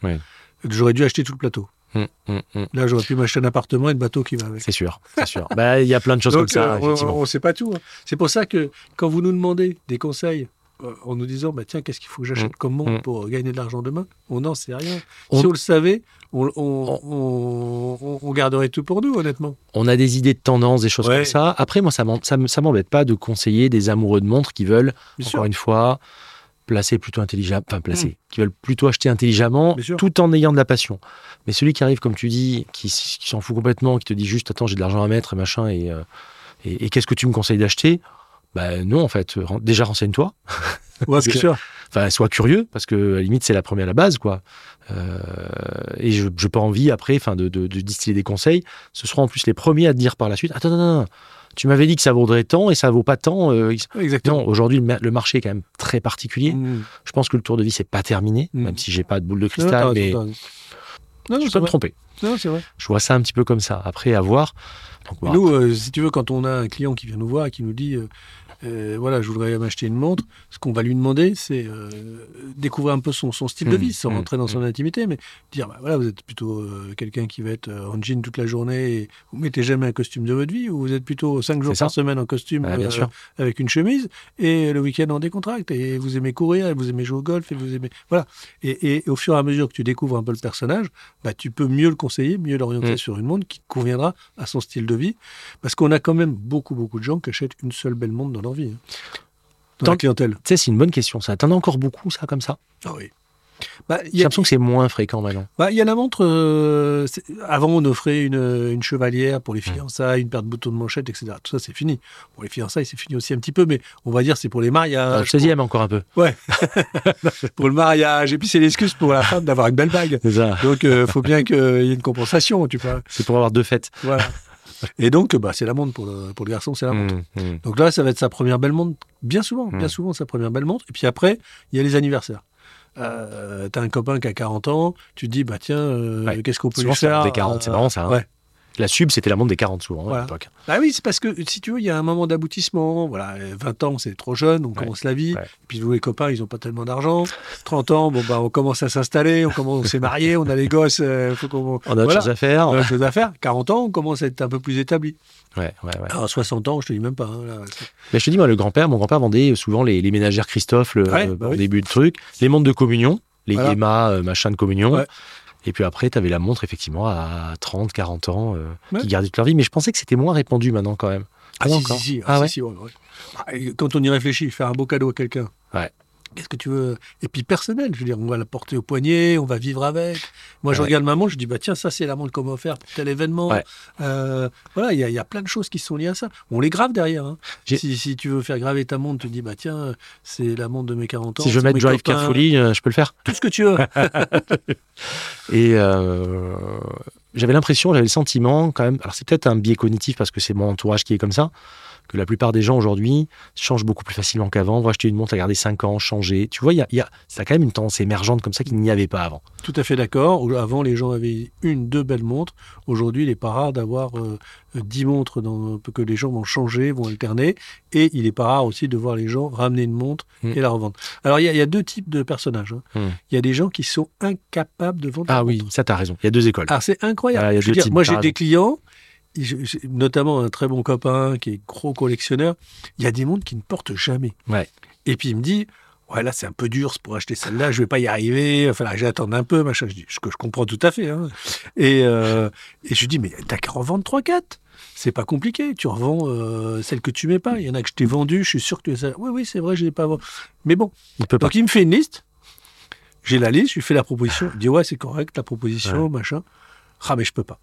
J'aurais dû acheter tout le plateau. Hum, hum, hum. Là, j'aurais pu m'acheter un appartement et le bateau qui va avec. C'est sûr, c'est sûr. Bah, il y a plein de choses Donc, comme ça, euh, on- ne sait pas tout. hein. C'est pour ça que quand vous nous demandez des conseils euh, en nous disant bah, tiens, qu'est-ce qu'il faut que j'achète Mm. comme montre Mm. pour gagner de l'argent demain On n'en sait rien. On- Si on le savait, on, on, garderait tout pour nous, honnêtement. On a des idées de tendance, des choses Ouais. comme ça. Après, moi, ça ça m'embête pas de conseiller des amoureux de montres qui veulent, Bien encore sûr. une fois, placer plutôt intelligemment, enfin placer, qui veulent plutôt acheter intelligemment, tout en ayant de la passion. Mais celui qui arrive, comme tu dis, qui, s'en fout complètement, qui te dit juste, attends, j'ai de l'argent à mettre et machin, et, euh, et, et qu'est-ce que tu me conseilles d'acheter? Ben non, en fait, déjà renseigne-toi. Ouais, que- sûr. Enfin, sois curieux, parce que à la limite, c'est la première la base, quoi. Euh, et je n'ai pas envie, après, enfin, de, de, de distiller des conseils. Ce seront en plus les premiers à te dire par la suite, attends, non, non, non, tu m'avais dit que ça vaudrait tant et ça vaut pas tant. euh, Exactement. non, aujourd'hui, le, ma- le marché est quand même très particulier. Mmh. Je pense que le tour de vie, c'est pas terminé, Mm. même si j'ai pas de boule de Non, cristal, raison, mais. Non, non, je peux me vrai. tromper. Non, c'est vrai. Je vois ça un petit peu comme ça. Après, à voir. Donc. Nous, euh, si tu veux, quand on a un client qui vient nous voir et qui nous dit euh, voilà, je voudrais m'acheter une montre, ce qu'on va lui demander, c'est euh, découvrir un peu son, son style de Mmh, vie, sans mmh, rentrer dans son intimité, mais dire bah, voilà, vous êtes plutôt euh, quelqu'un qui va être en jean toute la journée et vous mettez jamais un costume de votre vie, ou vous êtes plutôt cinq jours par semaine en costume Ouais, bien sûr. avec une chemise et le week-end en décontracte, et vous aimez courir, et vous aimez jouer au golf, et vous aimez. Voilà. Et, et au fur et à mesure que tu découvres un peu le personnage, bah, tu peux mieux le conseiller, mieux l'orienter Mmh. sur une montre qui conviendra à son style de vie. Parce qu'on a quand même beaucoup, beaucoup de gens qui achètent une seule belle montre dans leur vie. hein. Dans Tant- la clientèle. Tu sais, c'est une bonne question, ça. T'en as encore beaucoup, ça, comme ça? Ah oui. Bah, J'ai l'impression que c'est moins fréquent maintenant. bah, il y a la montre. euh, avant, on offrait une, une chevalière pour les fiançailles, une paire de boutons de manchette, etc. Tout ça, c'est fini. Pour les fiançailles, c'est fini aussi un petit peu, mais on va dire c'est pour les Ah, mariages. le 16e, encore un peu. Ouais. pour le mariage. Et puis, c'est l'excuse pour la femme d'avoir une belle bague. Ça. Donc, il faut bien qu'il y ait une compensation, tu vois. C'est pour avoir deux fêtes. Voilà. Et donc, bah, c'est la montre pour le, pour le garçon, c'est la montre. Mmh, mmh. Donc là, ça va être sa première belle montre, bien souvent, bien Mm. souvent sa première belle montre. Et puis après, il y a les anniversaires. Euh, T'as un copain qui a 40 ans, tu te dis, bah tiens, euh, Ouais. qu'est-ce qu'on peut lui faire des 40, c'est euh, marrant ça. hein. ouais. La sub, c'était la montre des 40 souvent hein, Voilà. à l'époque. Bah oui, c'est parce que si tu veux, il y a un moment d'aboutissement. Voilà, euh, 20 ans, c'est trop jeune, on commence la vie. Ouais. Puis vous, les copains, ils n'ont pas tellement d'argent. 30 ans, bon, bah, on commence à s'installer, on, commence, on s'est marié, on a les gosses, euh, faut qu'on. On a autre Voilà. chose à faire. On a autre chose à faire. 40 ans, on commence à être un peu plus établi. Ouais, ouais, ouais. Alors, 60 ans, je te dis même pas. hein, là, c'est- Mais je te dis, moi, le grand-père, mon grand-père vendait souvent les, les ménagères Christophe le, Ouais, euh, bah au oui. début de truc, les montres de communion, les Voilà. Yema, euh, machin de communion. Et puis après, tu avais la montre, effectivement, à 30, 40 ans, euh, Ouais. qui gardait toute leur vie. Mais je pensais que c'était moins répandu maintenant, quand même. Ah, Ouais, si, encore. si, si, Ah si, ouais si, ouais, ouais. Ah, et Quand on y réfléchit, faire un beau cadeau à quelqu'un. Ouais. Qu'est-ce que tu veux? Et puis personnel, je veux dire, on va la porter au poignet, on va vivre avec. Moi, je Ouais. regarde ma montre, je dis, bah tiens, ça, c'est la montre qu'on m'a offert pour tel événement. Ouais. Euh, voilà, il y, a- il y a plein de choses qui sont liées à ça. On les grave derrière. hein. Si, si tu veux faire graver ta montre, tu dis, bah tiens, c'est la montre de mes 40 ans. Si je veux mettre Drive Carefully, euh, je peux le faire. Tout ce que tu veux. Et euh, j'avais l'impression, j'avais le sentiment quand même, alors c'est peut-être un biais cognitif parce que c'est mon entourage qui est comme ça, que la plupart des gens aujourd'hui changent beaucoup plus facilement qu'avant, vont acheter une montre, la garder 5 ans, changer. Tu vois, il y a, y a, ça a quand même une tendance émergente comme ça qu'il n'y avait pas avant. Tout à fait d'accord. Avant, les gens avaient une, deux belles montres. Aujourd'hui, il n'est pas rare d'avoir euh, dix montres dans, que les gens vont changer, vont alterner. Et il n'est pas rare aussi de voir les gens ramener une montre Mm. et la revendre. Alors, il y, a- il y a deux types de personnages. hein. Mm. Il y a des gens qui sont incapables de vendre. Ah oui, montre. ça t'as raison. Il y a deux écoles. Alors, c'est incroyable. Ah, Je veux dire, moi, j'ai des clients, j'ai notamment un très bon copain qui est gros collectionneur. Il y a des montres qui ne portent jamais. Ouais. Et puis, il me dit. Ouais, là, c'est un peu dur pour acheter celle-là. Je vais pas y arriver. Enfin, là, j'attends un peu, machin. Je dis, ce que je comprends tout à fait. hein. Et, euh, et je lui dis, mais t'as qu'à en vendre 3-4. C'est pas compliqué. Tu revends euh, celle que tu mets pas. Il y en a que je t'ai vendu. Je suis sûr que. Oui, oui, c'est vrai, je l'ai pas vendu. Mais bon. Il peut pas. Donc, il me fait une liste. J'ai la liste. Je lui fais la proposition. Il dit, ouais, c'est correct, la proposition, machin. Ah, mais je peux pas.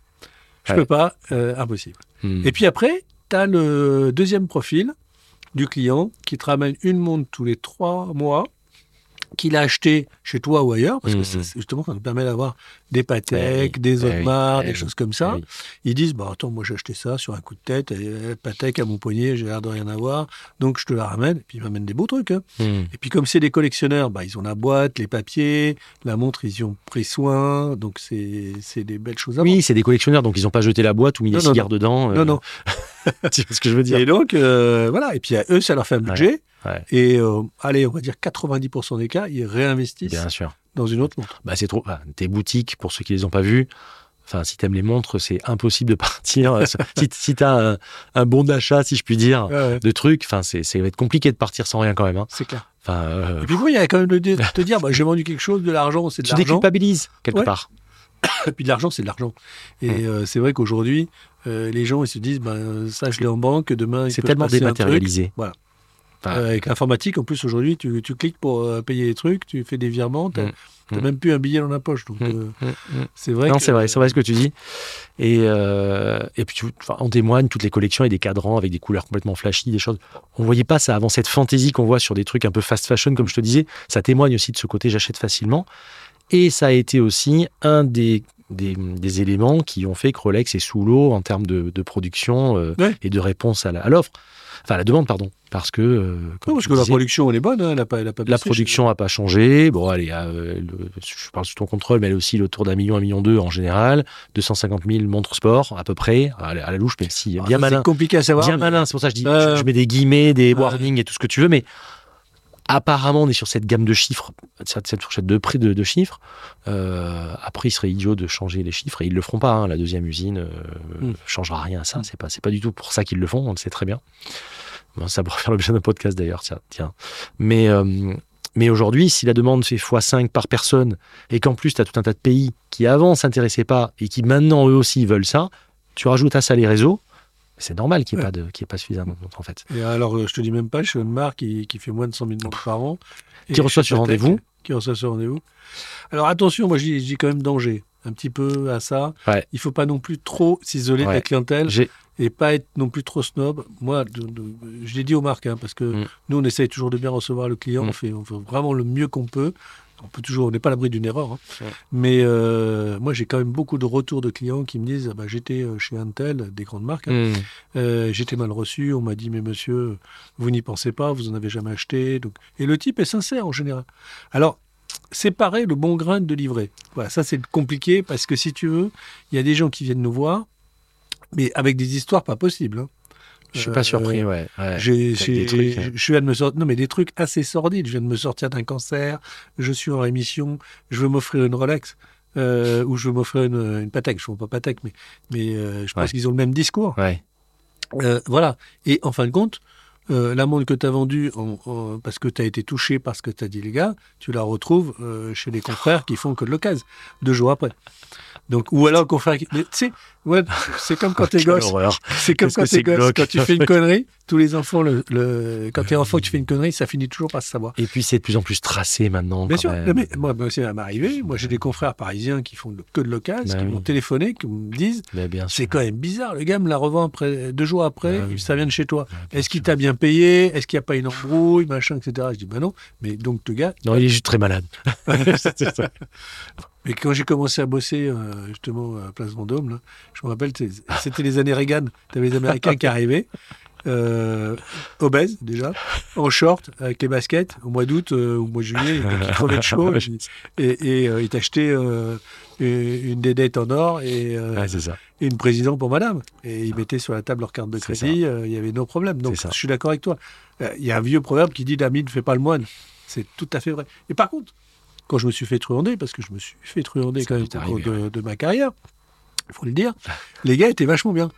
Je Ouais. peux pas. euh, impossible. Hmm. Et puis après, tu as le deuxième profil du client qui te ramène une montre tous les trois mois qu'il a acheté chez toi ou ailleurs, parce que Mhm. c'est- justement, ça nous permet d'avoir des Eh Patek, oui, des eh oui, Audemars, eh des oui, choses comme ça. eh. Ils disent, bah attends, moi j'ai acheté ça sur un coup de tête, et, euh, Patek à mon poignet, j'ai l'air de rien avoir, donc je te la ramène, et puis ils m'amènent des beaux trucs. hein. Hmm. Et puis comme c'est des collectionneurs, bah, ils ont la boîte, les papiers, la montre, ils y ont pris soin, donc c'est des belles choses à Oui, c'est des collectionneurs, donc ils n'ont pas jeté la boîte ou mis Non, des non, cigares dedans. vendre. Non, non. tu vois ce que je veux dire Et donc, euh, voilà. Et puis, à eux, ça leur fait un budget. Ouais. Et, euh, allez, on va dire 90% des cas, ils réinvestissent Bien sûr. dans une autre montre. Bah, c'est trop. tes boutiques, pour ceux qui les ont pas vues, enfin, si t'aimes les montres, c'est impossible de partir. si si t'as un, un bon d'achat, si je puis dire, de trucs, enfin, c'est, c'est va être compliqué de partir sans rien quand même. hein. c'est clair. Enfin, euh, Et puis, il y a quand même de de te dire, bah, j'ai vendu quelque chose, de l'argent, c'est de tu l'argent. déculpabilises quelque part. Et puis, de l'argent, c'est de l'argent. Et Mm. euh, c'est vrai qu'aujourd'hui, euh, les gens, ils se disent, bah, ça, je l'ai en banque, demain, C'est tellement dématérialisé. Voilà. Euh, avec l'informatique, en plus, aujourd'hui, tu, tu cliques pour euh, payer les trucs, tu fais des virements, tu n'as Mm. même plus un billet dans la poche. Donc, Mm. Mm, mm. c'est vrai. Non, que- c'est vrai, c'est vrai ce que tu dis. Et, et puis, enfin, on témoigne toutes les collections et des cadrans avec des couleurs complètement flashy, des choses. On voyait pas ça avant cette fantaisie qu'on voit sur des trucs un peu fast fashion, comme je te disais. Ça témoigne aussi de ce côté j'achète facilement. Et ça a été aussi un des, des, des éléments qui ont fait que Rolex est sous l'eau en termes de, de production euh, Ouais. et de réponse à l'offre. Enfin, à la demande, pardon. Parce que, euh, Non, parce que la production, elle est bonne, hein, elle n'a pas, elle a pas la production n'a pas changé. Bon, allez, euh, le- je parle sous ton contrôle, mais elle est aussi autour d'un million, un million deux en général. 250 000 montres sport, à peu près, à la, à la louche, mais si, Ah, bien malin. C'est compliqué à savoir. Bien mais- malin, c'est pour ça que je dis, je, je mets des guillemets, des warnings et tout ce que tu veux, mais apparemment, on est sur cette gamme de chiffres, cette, cette fourchette de prix de, de chiffres. Euh, après, il serait idiot de changer les chiffres et ils le feront pas. hein. La deuxième usine euh, Mm. changera rien à ça. C'est pas, c'est pas du tout pour ça qu'ils le font. On le sait très bien. Bon, ça pourrait faire l'objet d'un podcast d'ailleurs. Tiens, tiens. Mais euh, mais aujourd'hui, si la demande fait x5 par personne et qu'en plus tu as tout un tas de pays qui avant s'intéressaient pas et qui maintenant eux aussi veulent ça, tu rajoutes à ça les réseaux. C'est normal qu'il n'y ait, Ouais. pas de- qu'il y ait pas suffisamment de montres en fait. Et alors, euh, je te dis même pas, je suis une marque qui, qui fait moins de 100 000 montres par an. Et Qui reçoit Patek, rendez-vous. Qui reçoit sur rendez-vous. Alors attention, moi je dis, je dis quand même danger, un petit peu à ça. Ouais. Il faut pas non plus trop s'isoler de la clientèle J'ai et pas être non plus trop snob. Moi, de- de- je l'ai dit aux marques, hein, parce que Mm. nous on essaye toujours de bien recevoir le client, Mm. on, fait, on fait vraiment le mieux qu'on peut. On peut toujours, on n'est pas à l'abri d'une erreur. hein. Ouais. Mais euh, moi, j'ai quand même beaucoup de retours de clients qui me disent ah bah, j'étais euh, chez Intel, des grandes marques, hein, Hmm. euh, j'étais mal reçu, on m'a dit mais monsieur, vous n'y pensez pas, vous en avez jamais acheté. Donc... Et le type est sincère en général. Alors, séparer le bon grain de livret. Voilà, ça c'est compliqué parce que si tu veux, il y a des gens qui viennent nous voir, mais avec des histoires pas possibles. hein. Je suis pas Euh, surpris, ouais. ouais. J'ai, j'ai- des trucs, je euh. je viens de me sortir, non mais des trucs assez sordides. Je viens de me sortir d'un cancer, je suis en rémission, je veux m'offrir une Rolex. euh, ou je veux m'offrir une, une Patek. Je ne pas Patek, mais, mais euh, je pense Ouais. qu'ils ont le même discours. Ouais. Voilà. Et en fin de compte, euh, la montre que tu as vendue en- en- parce que tu as été touché par ce que tu as dit, les gars, tu la retrouves euh, chez les confrères qui font que de l'occasion, deux jours après. Donc, ou alors, confrères qui. Tu sais, ouais, c'est comme quand t'es gosse. C'est comme quand t'es gosse. Quand tu fais une connerie, tous les enfants, le, le- quand t'es enfant, tu fais une connerie, ça finit toujours par se savoir. Et puis c'est de plus en plus tracé maintenant. Bien sûr, même. non, mais moi, moi ça m'est arrivé. Moi, j'ai des confrères parisiens qui font que de l'occasion, Bah qui oui. m'ont téléphoné, qui me disent c'est quand même bizarre. Le gars me la revend après, deux jours après, Ah oui. ça vient de chez toi. Bien Est-ce qu'il t'a bien payé? Est-ce qu'il n'y a pas une embrouille, machin, etc. Je dis bah non. Mais donc le gars. Non, il est juste très malade. Mais quand j'ai commencé à bosser euh, justement à Place Vendôme, là, je me rappelle, c'était les années Reagan. T'avais les Américains qui arrivaient. Euh, obèses déjà, en short, avec les baskets, au mois d'août euh, au mois de juillet, qui crevaient de chaud, et, euh, ils t'achetaient une une dédette en or et, Ouais, c'est ça. et une présidente pour madame. Et ils mettaient sur la table leur carte de crédit, il y avait nos problèmes. Donc je suis d'accord avec toi. Il y a un vieux proverbe qui dit l'ami ne fait pas le moine. C'est tout à fait vrai. Et par contre, quand je me suis fait truander, parce que je me suis fait truander quand même au cours de, de ma carrière, il faut le dire, les gars étaient vachement bien.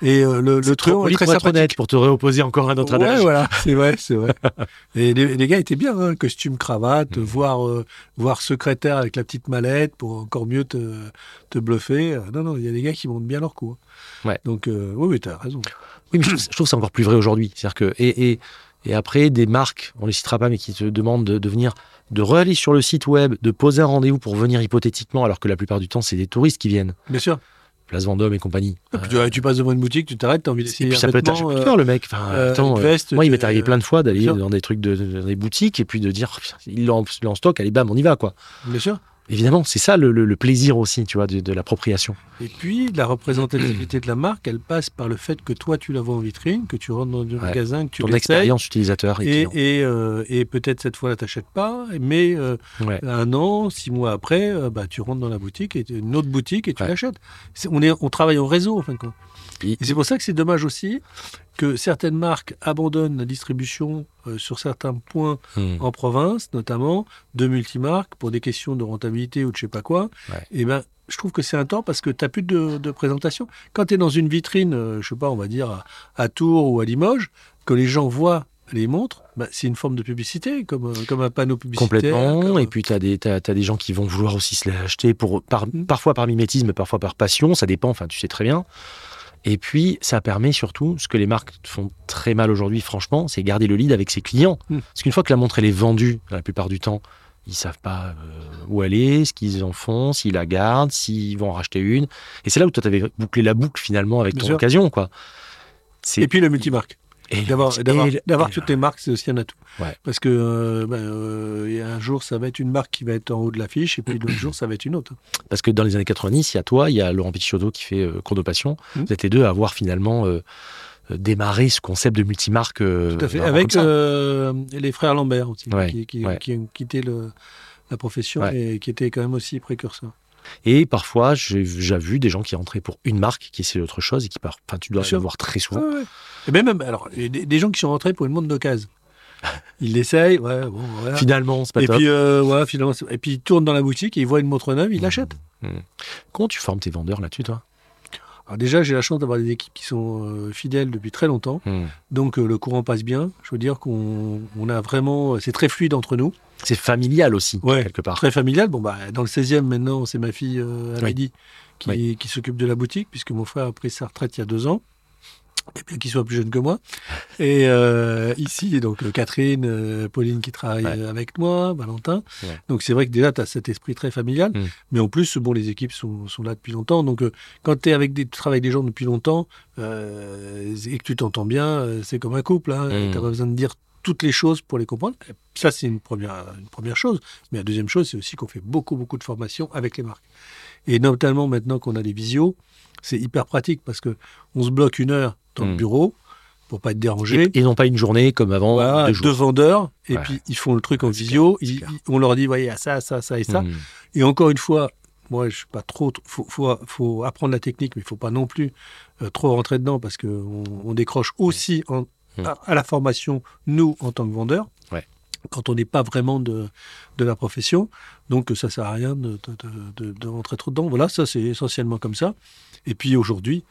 Et euh, le, le truand est très sympathique. pour te réopposer encore à notre Ouais, adage. voilà, c'est vrai, c'est vrai. Et les, les gars étaient bien, hein, costume, cravate, Mm. voire, euh, voire secrétaire avec la petite mallette pour encore mieux te, te bluffer. Euh, Non, non, il y a des gars qui montent bien leur coup. hein. Ouais. Donc, euh, oui, oui, t'as raison. Oui, mais je trouve, je trouve que c'est encore plus vrai aujourd'hui. C'est-à-dire que et, et, et après des marques, on les citera pas, mais qui te demandent de, de venir, de re-aller sur le site web, de poser un rendez-vous pour venir hypothétiquement, alors que la plupart du temps c'est des touristes qui viennent, Bien sûr. Place Vendôme et compagnie. Et puis, tu, tu passes devant une boutique, tu t'arrêtes, t'as envie Et d'essayer puis un ça peut être euh, le mec. Enfin, euh, attends, une euh, veste, moi il m'est arrivé plein de fois d'aller dans des trucs de, dans des boutiques et puis de dire il est en, en stock, allez bam, on y va quoi. Bien sûr. Évidemment, c'est ça le, le- le plaisir aussi, tu vois, de, de l'appropriation. Et puis, la représentativité de la marque, elle passe par le fait que toi, tu la vois en vitrine, que tu rentres dans un Ouais. magasin, que tu Ton expérience utilisateur et, Et, client. et, euh, et peut-être cette fois-là, t'achètes pas, mais euh, Ouais. un an, six mois après, euh, bah, tu rentres dans la boutique, et une autre boutique, et tu Ouais. l'achètes. On, est, on travaille en réseau, en fin de compte. Et- c'est pour ça que c'est dommage aussi que certaines marques abandonnent la distribution euh, sur certains points Hmm. en province, notamment de multimarques, pour des questions de rentabilité ou de je sais pas quoi. Ouais. Et ben, je trouve que c'est un temps parce que tu n'as plus de, de présentation. Quand tu es dans une vitrine, euh, je sais pas, on va dire à, à Tours ou à Limoges, que les gens voient les montres, bah, c'est une forme de publicité, comme, euh, comme un panneau publicitaire. Complètement. comme- Et puis, tu as, des t'as- t'as des gens qui vont vouloir aussi se l'acheter, pour, par, Mm. parfois par mimétisme, parfois par passion. Ça dépend, enfin, tu sais très bien. Et puis, ça permet surtout, ce que les marques font très mal aujourd'hui, franchement, c'est garder le lead avec ses clients. Mm. Parce qu'une fois que la montre, elle est vendue, la plupart du temps, ils savent pas euh, où elle est, ce qu'ils en font, s'ils la gardent, s'ils vont en racheter une. Et c'est là où toi, tu avais bouclé la boucle finalement avec Bien ton sûr. occasion, quoi. Et puis le multimarque. D'avoir d'avoir- toutes les marques, c'est aussi un atout. Ouais. Parce que euh, ben, euh, un jour, ça va être une marque qui va être en haut de l'affiche, et puis l'autre jour, ça va être une autre. Parce que dans les années 90, il y a toi, il y a Laurent Picciotto qui fait euh, Chrono Passion. Mhm. Vous êtes les deux à avoir finalement euh, démarré ce concept de multimarque. Tout à fait. vraiment Avec euh, les frères Lambert aussi, Ouais, qui, qui, ouais. qui ont quitté le- la profession Ouais. et qui étaient quand même aussi précurseurs. Et parfois, j'ai vu des gens qui rentraient pour une marque, qui essaient autre chose et qui partent. Enfin, tu dois le voir très souvent. Ouais, ouais. Et même, même, alors, il y a des, des gens qui sont rentrés pour une montre d'occasion. Ils l'essayent, ouais, bon, voilà. Finalement, c'est pas Et top. puis, euh, ouais, finalement, et puis ils tournent dans la boutique et ils voient une montre neuve, ils l'achètent. Comment tu formes tes vendeurs là-dessus, toi? Alors déjà, j'ai la chance d'avoir des équipes qui sont euh, fidèles depuis très longtemps, donc euh, le courant passe bien. Je veux dire qu'on on a vraiment, c'est très fluide entre nous, C'est familial aussi, Ouais. quelque part. très familial. Bon bah, dans le 16e maintenant, c'est ma fille euh, Oui. Amélie qui, Oui. qui s'occupe de la boutique puisque mon frère a pris sa retraite il y a deux ans. Et bien qu'il soit plus jeune que moi. Et euh, ici, donc euh, Catherine, euh, Pauline qui travaille Ouais. euh, avec moi, Valentin. Ouais. Donc c'est vrai que déjà, tu as cet esprit très familial. Mm. Mais en plus, bon, les équipes sont, sont là depuis longtemps. Donc euh, quand tu es avec des, tu travailles avec des gens depuis longtemps euh, et que tu t'entends bien, c'est comme un couple. Hein. Mm. Tu pas besoin de dire toutes les choses pour les comprendre. Ça, c'est une première, une première chose. Mais la deuxième chose, c'est aussi qu'on fait beaucoup, beaucoup de formations avec les marques. Et notamment maintenant qu'on a les visios, c'est hyper pratique parce que on se bloque une heure dans le Mm. bureau pour pas être dérangé. Et, et non pas une journée comme avant, Voilà, deux vendeurs, et Ouais. puis ils font le truc en C'est visio. ils- on leur dit, voyez, il y a ça, ça, ça et ça. Mm. Et encore une fois, moi, je suis pas trop. faut, faut, faut apprendre la technique, mais il faut pas non plus euh, trop rentrer dedans parce qu'on on décroche aussi en- Mm. à, à la formation, nous, en tant que vendeurs, Ouais. quand on n'est pas vraiment de, de la profession. Donc, ça sert à rien de, de, rentrer trop dedans. Voilà, ça, c'est essentiellement comme ça. Et puis aujourd'hui,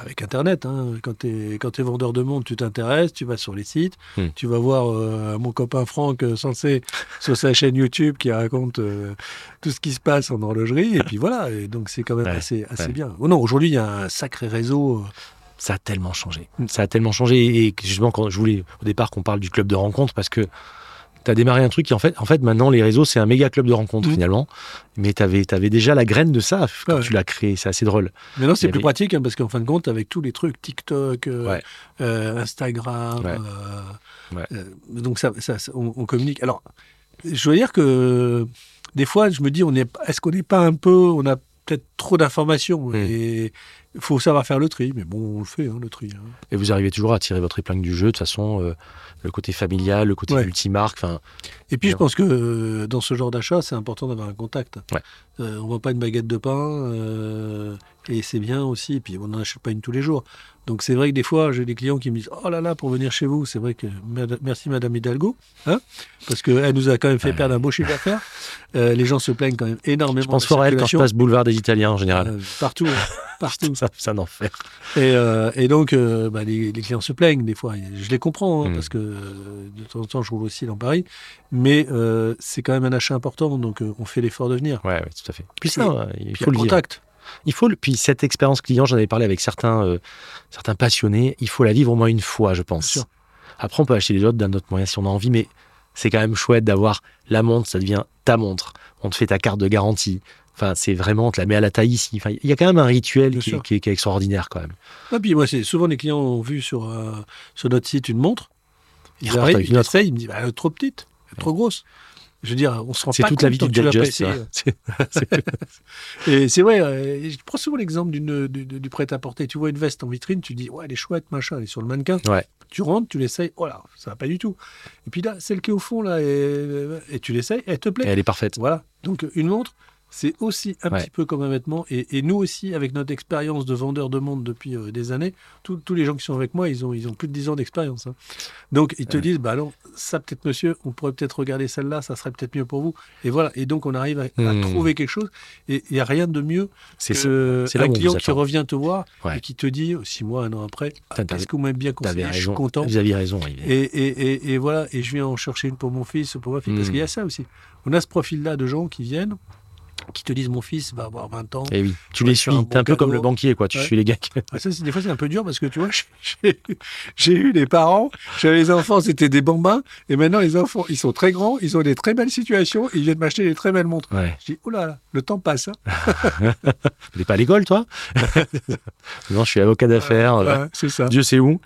avec Internet, hein, quand tu es, vendeur de monde, tu t'intéresses, tu vas sur les sites, Mm. tu vas voir euh, mon copain Franck euh, censé sur sa chaîne YouTube qui raconte euh, tout ce qui se passe en horlogerie. Et puis voilà, et donc c'est quand même Ouais, assez, assez ouais. bien. Oh non, aujourd'hui, il y a un sacré réseau. Ça a tellement changé. Ça a tellement changé. Et justement, quand je voulais au départ qu'on parle du club de rencontre, parce que tu as démarré un truc qui, en fait, en fait, maintenant, les réseaux, c'est un méga club de rencontre, Mm. finalement. Mais tu avais, déjà la graine de ça quand Ouais. tu l'as créé. C'est assez drôle. Maintenant, Il c'est plus avait- pratique hein, parce qu'en fin de compte, avec tous les trucs TikTok, euh, Ouais. euh, Instagram, Ouais. euh, donc ça, ça- ça- on, on communique. Alors, je veux dire que des fois, je me dis, est, est-ce qu'on n'est pas un peu, on a peut-être trop d'informations Mm. et il faut savoir faire le tri. Mais bon, on le fait, hein, le tri. hein. Et vous arrivez toujours à tirer votre épingle du jeu. De toute façon, le côté familial, le côté Ouais. multimarque. Enfin, Et puis, Bien. je pense que euh, dans ce genre d'achat, c'est important d'avoir un contact. Ouais. Euh, on ne vend pas une baguette de pain, euh, et c'est bien aussi. Et puis, on n'en achète pas une tous les jours. Donc, c'est vrai que des fois, j'ai des clients qui me disent Oh là là, pour venir chez vous, c'est vrai que merci Madame Hidalgo, hein, parce qu'elle nous a quand même fait perdre un beau chiffre d'affaires. Euh, les gens se plaignent quand même énormément. je pense fort à elle quand je passe boulevard des Italiens en général. Euh, partout, partout. Ça, c'est un enfer. Et, euh, et donc, bah, les, les clients se plaignent des fois. Je les comprends, hein, Mm. parce que de temps en temps, je roule aussi dans Paris. Mais c'est quand même un achat important, donc on fait l'effort de venir. Ouais, ouais, tout à fait. Puis ça, euh, il faut le le vivre. Il faut, puis cette expérience client, j'en avais parlé avec certains, euh, certains passionnés, il faut la vivre au moins une fois, je pense. Après, on peut acheter les autres d'un autre moyen si on a envie, mais c'est quand même chouette d'avoir la montre, ça devient ta montre. On te fait ta carte de garantie. Enfin, c'est vraiment, on te la met à la taille ici. Enfin, il y a quand même un rituel qui, est- qui est extraordinaire quand même. Ah, puis moi, c'est souvent les clients ont vu sur, euh, sur notre site une montre. Ils Ils arrivent, ils une autre. essayent, ils me disent bah, elle est trop petite, elle est trop grosse. Je veux dire, on se rend pas toute compte la vie du digest. c'est- Et c'est vrai, euh, je prends souvent l'exemple du, prêt-à-porter. Tu vois une veste en vitrine, tu dis, ouais, elle est chouette, machin, elle est sur le mannequin. Ouais. Tu rentres, tu l'essayes, oh là, ça va pas du tout. Et puis là, celle qui est au fond, là, et, et tu l'essayes, elle te plaît. Et elle est parfaite. Voilà. Donc, une montre, c'est aussi un Ouais. petit peu comme un vêtement. Et, et nous aussi, avec notre expérience de vendeur de montres depuis euh, des années, tous- tous les gens qui sont avec moi, ils ont, ils ont plus de 10 ans d'expérience. hein. Donc, ils te Ouais. disent, bah non, ça peut-être, monsieur, on pourrait peut-être regarder celle-là, ça serait peut-être mieux pour vous. Et voilà. Et donc, on arrive à, à Hmm. trouver quelque chose. Et il n'y a rien de mieux C'est que là un client qui revient te voir Ouais. et qui te dit, euh, six mois, un an après, ah, est-ce que vous m'avez bien conseillé? Je suis content. Vous aviez raison. Et, et, et, et voilà, et je viens en chercher une pour mon fils ou pour ma fille, parce Mm. qu'il y a ça aussi. On a ce profil-là de gens qui viennent qui te disent mon fils va avoir 20 ans. Et oui, tu les suis. un T'es un bon peu comme le banquier, quoi. Tu Ouais. suis les gars. Ah, ça, des fois, c'est un peu dur parce que tu vois, j'ai- eu des parents, j'avais les enfants, c'était des bambins, et maintenant les enfants, ils sont très grands, ils ont des très belles situations, ils viennent m'acheter des très belles montres. Ouais. Je dis, oh là là, le temps passe. hein. T'es pas à l'école, toi? Non, je suis avocat d'affaires. euh, Ouais, c'est ça. Dieu sait où.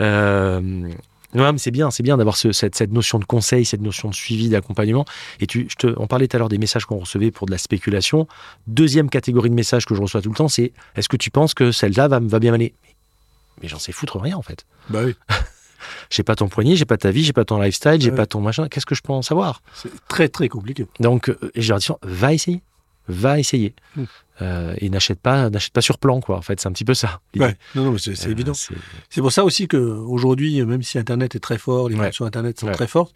Euh, ouais, mais c'est bien, c'est bien d'avoir ce- cette, cette notion de conseil, cette notion de suivi, d'accompagnement. Et tu, je te, on parlait tout à l'heure des messages qu'on recevait pour de la spéculation. Deuxième catégorie de messages que je reçois tout le temps, c'est est-ce que tu penses que celle-là va, va bien aller? Mais, mais j'en sais foutre rien en fait. Bah oui, J'ai pas ton poignet, j'ai pas ta vie, j'ai pas ton lifestyle, j'ai Ouais. pas ton machin. Qu'est-ce que je peux en savoir? C'est très très compliqué. Donc, euh, dis souvent, va essayer, va essayer. Mm. Euh, et n'achète pas, n'achète pas sur plan quoi. En fait, c'est un petit peu ça. Ouais. Non, non, c'est Euh, évident. c'est- pour ça aussi qu'aujourd'hui, même si Internet est très fort, les Ouais. sur Internet sont Ouais. très fortes,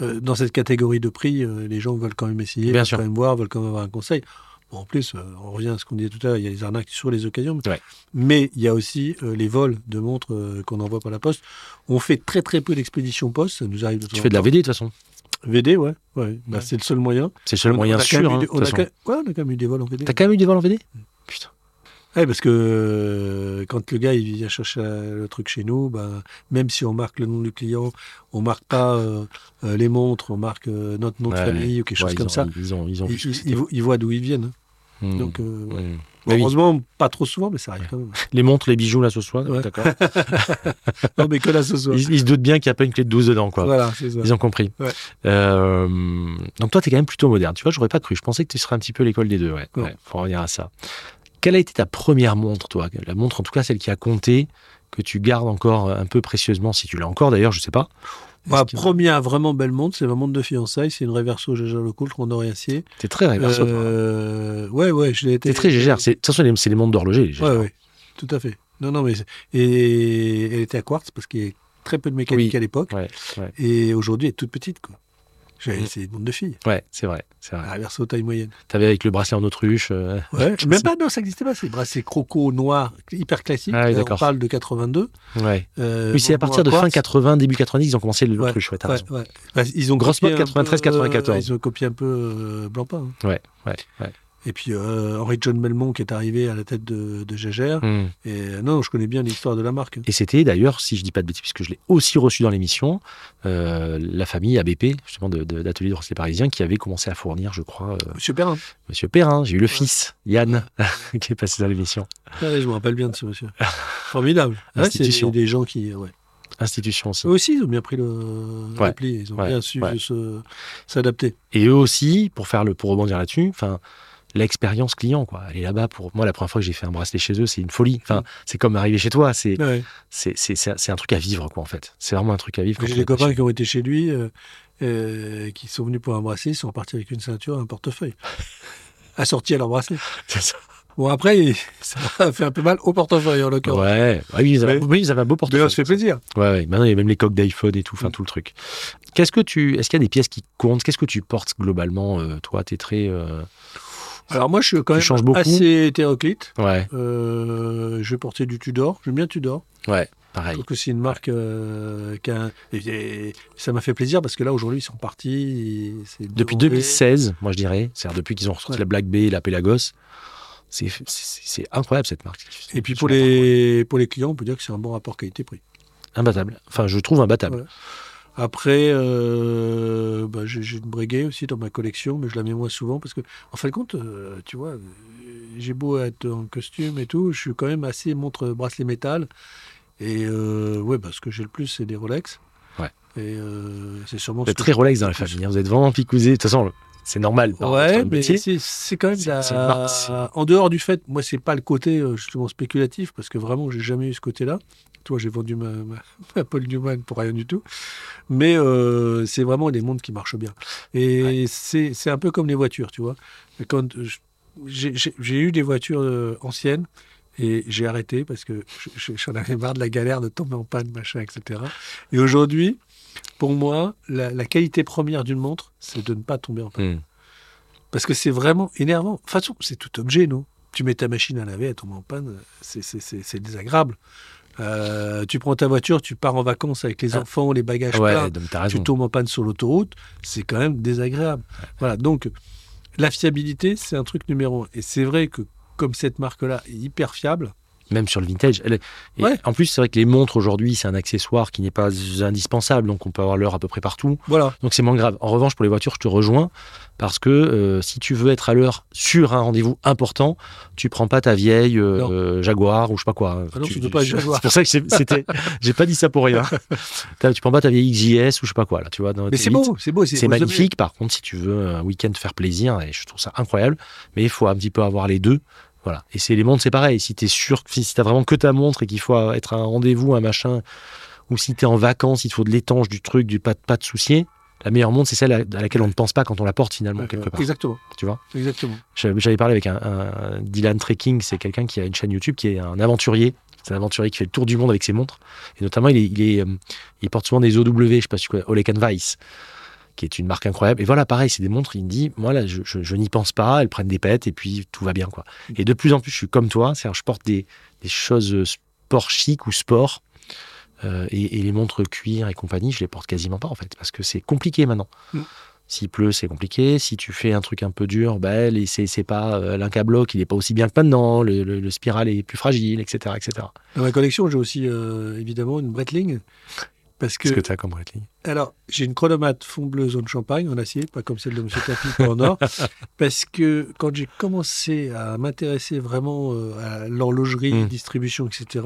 euh, dans cette catégorie de prix, les gens veulent quand même essayer, Bien veulent sûr. quand même voir, veulent quand même avoir un conseil. Bon, en plus, on revient à ce qu'on disait tout à l'heure, il y a les arnaques sur les occasions. Ouais. Mais il y a aussi euh, les vols de montres euh, qu'on envoie par la poste. On fait très très peu d'expéditions poste, ça nous arrive de Tu fais de la. VD de toute façon. VD, ouais. ouais. Bah, c'est le seul moyen. C'est le seul On- moyen on sûr. hein, de on, a quand... ouais, on a quand même eu des vols en VD. T'as quand même eu des vols en VD Putain. Ouais, parce que euh, quand le gars il vient chercher le truc chez nous, ben, même si on marque le nom du client, on marque pas euh, euh, les montres, on marque euh, notre nom de famille ou quelque chose ils comme ont- ça. Ils ont, ils ont Il, vu ce que il- c'était. il vo- il voit d'où ils viennent. hein. Hmm. Donc, euh, Oui. heureusement, pas trop souvent, mais ça arrive quand même. Les montres, les bijoux, là, ce soir, Ouais. d'accord. non, mais que là ce soir. Ils, ils se doutent bien qu'il n'y a pas une clé de 12 dedans, quoi. Voilà, c'est ça. Ils ont compris. Ouais. Euh, donc toi, tu es quand même plutôt moderne. Tu vois, j'aurais pas cru. Je pensais que tu serais un petit peu l'école des deux. Ouais. Ouais, faut revenir à ça. Quelle a été ta première montre, toi? La montre, en tout cas, celle qui a compté, que tu gardes encore un peu précieusement, si tu l'as encore d'ailleurs, je sais pas. Ma première vraiment belle montre, c'est ma montre de fiançailles. C'est une Reverso Jaeger LeCoultre or et acier. T'es très réverso, toi. Euh, ouais, ouais, je l'ai été. T'es très gégère. C'est- De toute façon, c'est les montres d'horloger. les Ouais, ouais, tout à fait. Non, non, mais et elle était à quartz parce qu'il y a très peu de mécanique Oui. à l'époque. Ouais, ouais. Et aujourd'hui, elle est toute petite, quoi. J'avais- Mm. C'est une montre de fille. Ouais, c'est vrai. C'est vrai. À verso taille moyenne. T'avais avec le bracelet en autruche. euh, Ouais. Même pas, non, ça n'existait pas. C'est bracelet croco noir, hyper classique. Ah oui, Là, on parle de 82. Ouais. Euh, oui, c'est à partir de fin 80, début 90, ils ont commencé l'autruche. Ouais, Ouais, ouais. Bah, ils ont Grosse mode un 93, peu, euh, 94. Ils ont copié un peu euh, Blancpain. hein. Ouais, ouais, ouais. Et puis euh, Henri John Melmont qui est arrivé à la tête de, de Jaeger. Hmm. Et euh, non, je connais bien l'histoire de la marque. Et c'était d'ailleurs, si je dis pas de bêtises, puisque je l'ai aussi reçu dans l'émission, euh, la famille ABP, justement de- de- d'Atelier de Bracelet Parisien, qui avait commencé à fournir, je crois, euh, Monsieur Perrin. Monsieur Perrin. J'ai eu le fils, Yann, qui est passé dans l'émission. Ah je me rappelle bien de ce monsieur. Formidable. Ouais, c'est Institution. des, gens qui. Ouais. Institution aussi. Eux aussi, ils ont bien pris le, Ouais. le pli. Ils ont Ouais. bien su Ouais. s'adapter. Et eux aussi, pour faire le, pour rebondir là-dessus, enfin, l'expérience client, quoi. Aller là-bas pour moi, la première fois que j'ai fait un bracelet chez eux, c'est une folie. Enfin, c'est comme arriver chez toi. C'est, Ouais. c'est, un truc à vivre, quoi, en fait. C'est vraiment un truc à vivre. J'ai des est copains qui ont été chez lui, euh, euh, qui sont venus pour un bracelet, ils sont repartis avec une ceinture et un portefeuille. Assorti à leur bracelet. C'est ça. Bon, après, ça a fait un peu mal au portefeuille, en l'occurrence. Ouais. Ouais, oui, ils avaient, Mais- oui, ils avaient un beau Mais portefeuille. on se fait plaisir. Ouais, ouais. Maintenant, il y a même les coques d'iPhone et tout, enfin, Mm. tout le truc. Qu'est-ce que tu, est-ce qu'il y a des pièces qui comptent? Qu'est-ce que tu portes globalement euh, Toi, t'es très, euh, Alors moi, je suis quand même beaucoup assez hétéroclite. ouais, Euh, je vais porter du Tudor. J'aime bien Tudor. ouais, Je pareil. trouve que c'est une marque euh, qui a un- et, et ça m'a fait plaisir parce que là, aujourd'hui, ils sont partis. Depuis demandé. 2016, moi je dirais, c'est-à-dire depuis qu'ils ont ressorti Ouais. la Black Bay et la Pelagos, c'est, incroyable cette marque. Et puis pour les, pour les clients, on peut dire que c'est un bon rapport qualité-prix. Imbattable. Enfin, je trouve imbattable. Ouais. Après, euh, bah, j'ai une Breguet aussi dans ma collection, mais je la mets moins souvent parce que, en fin de compte, euh, tu vois, euh, j'ai beau être en costume et tout, je suis quand même assez montre bracelet métal. Et euh, ouais, bah, ce que j'ai le plus, c'est des Rolex. Ouais. Et c'est sûrement Vous êtes très Rolex dans la famille. hein. Vous êtes vraiment picousé. De toute façon, c'est normal. Ouais, mais c'est quand même la- en dehors du fait, moi c'est pas le côté euh, justement spéculatif parce que vraiment j'ai jamais eu ce côté-là. Toi j'ai vendu ma, ma, ma Paul Newman pour rien du tout, mais euh, c'est vraiment des montres qui marchent bien. Et c'est c'est un peu comme les voitures, tu vois. Quand j'ai eu des voitures euh, anciennes. Et j'ai arrêté parce que je- je- j'en avais marre de la galère de tomber en panne, machin, etc. Et aujourd'hui, pour moi, la, la qualité première d'une montre, c'est de ne pas tomber en panne. Hmm. Parce que c'est vraiment énervant. De toute façon, c'est tout objet, non Tu mets ta machine à laver, elle tombe en panne, c'est- désagréable. Euh, tu prends ta voiture, tu pars en vacances avec les Ah. enfants, les bagages Ouais, donc raison. tu tombes en panne sur l'autoroute, c'est quand même désagréable. Voilà, donc la fiabilité, c'est un truc numéro un. Et c'est vrai que comme cette marque-là est hyper fiable, même sur le vintage. Et Ouais. En plus, c'est vrai que les montres aujourd'hui, c'est un accessoire qui n'est pas indispensable, donc on peut avoir l'heure à peu près partout. voilà. Donc c'est moins grave. En revanche, pour les voitures, je te rejoins parce que euh, si tu veux être à l'heure sur un rendez-vous important, tu prends pas ta vieille euh, Jaguar ou je sais pas quoi. Ah non, tu, tu peux pas Jaguar. C'est pour ça que c'était. J'ai pas dit ça pour rien. Tu prends pas ta vieille XJS ou je sais pas quoi là. Tu vois. dans Mais c'est beau, c'est beau. C'est avez- magnifique. Par contre, si tu veux un week-end faire plaisir, et je trouve ça incroyable, mais il faut un petit peu avoir les deux. Voilà. Et c'est les montres, c'est pareil. Si tu es sûr, que- si tu vraiment que ta montre et qu'il faut être à un rendez-vous, un machin, ou si tu es en vacances, il te faut de l'étanche, du truc, du pas, pas de soucier, la meilleure montre, c'est celle à, à laquelle on ne pense pas quand on la porte finalement, quelque part. Exactement, Tu vois? Exactement. J'avais parlé avec un, un Dylan Trekking, c'est quelqu'un qui a une chaîne YouTube, qui est un aventurier. C'est un aventurier qui fait le tour du monde avec ses montres. Et notamment, il, est, il, est, euh, il porte souvent des OW, je sais pas si tu connais, Olek Weiss, qui est une marque incroyable. Et voilà, pareil, c'est des montres, il me dit, moi là, je, je- je n'y pense pas, elles prennent des pètes et puis tout va bien. quoi. Et de plus en plus, je suis comme toi, c'est-à-dire je porte des, des choses euh, sport chic ou sport. euh, et, et les montres cuir et compagnie, je les porte quasiment pas en fait, parce que c'est compliqué maintenant. Mm. S'il pleut, c'est compliqué. Si tu fais un truc un peu dur, ben, c'est c'est pas euh, l'incabloc, il est pas aussi bien que maintenant. Le, le- le spiral est plus fragile, etc., etc. Dans ma collection, j'ai aussi euh, évidemment une Breitling. Parce que, Qu'est-ce que tu as comme Breitling alors, j'ai une chronomate fond bleu zone champagne en acier, pas comme celle de Monsieur Tapi, en or. parce que quand j'ai commencé à m'intéresser vraiment euh, à l'horlogerie, Mm. distribution, etc.,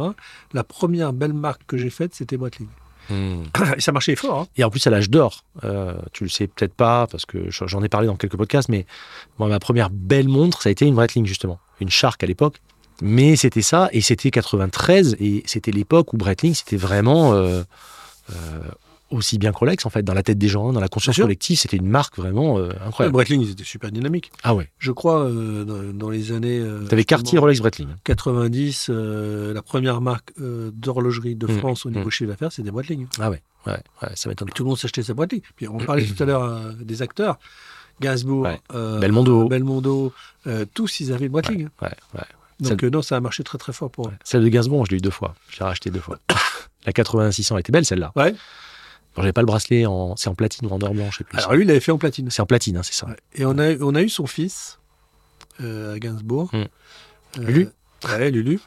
la première belle marque que j'ai faite, c'était Breitling. Et ça marchait fort. hein. Et en plus, à l'âge d'or, euh, tu le sais peut-être pas, parce que j'en ai parlé dans quelques podcasts, mais moi, ma première belle montre, ça a été une Breitling, justement. Une Shark à l'époque. Mais c'était ça, et c'était 93, et c'était l'époque où Breitling, c'était vraiment euh, aussi bien que Rolex, en fait, dans la tête des gens, dans la conscience collective, c'était une marque vraiment euh, Ouais, incroyable. Breitling, ils étaient super dynamiques. Ah ouais. Je crois, euh, dans, dans les années. euh, T'avais Cartier, justement, Rolex, Breitling. 90, euh, la première marque euh, d'horlogerie de Mm, France au niveau mm. chiffre d'affaires, c'était Breitling. Ah ouais, ouais, ouais ça m'étonne. Tout le monde s'achetait sa Breitling. Puis on parlait tout à l'heure euh, des acteurs. Gainsbourg, Ouais. euh, Belmondo. Belmondo, euh, tous ils avaient une Breitling. Ouais, ouais. Donc Celle- euh, non, ça a marché très très fort pour eux. Celle de Gainsbourg, je l'ai eu deux fois. Je l'ai racheté deux fois. La 8600 elle était belle, celle-là. Ouais. Bon, j'avais pas le bracelet en. C'est en platine ou en or blanc, je sais plus. Alors lui, il l'avait fait en platine. C'est en platine, hein, c'est ça. Ouais. Et on a, on a eu son fils euh, à Gainsbourg. Mm. Euh, Lulu Ouais, Lulu.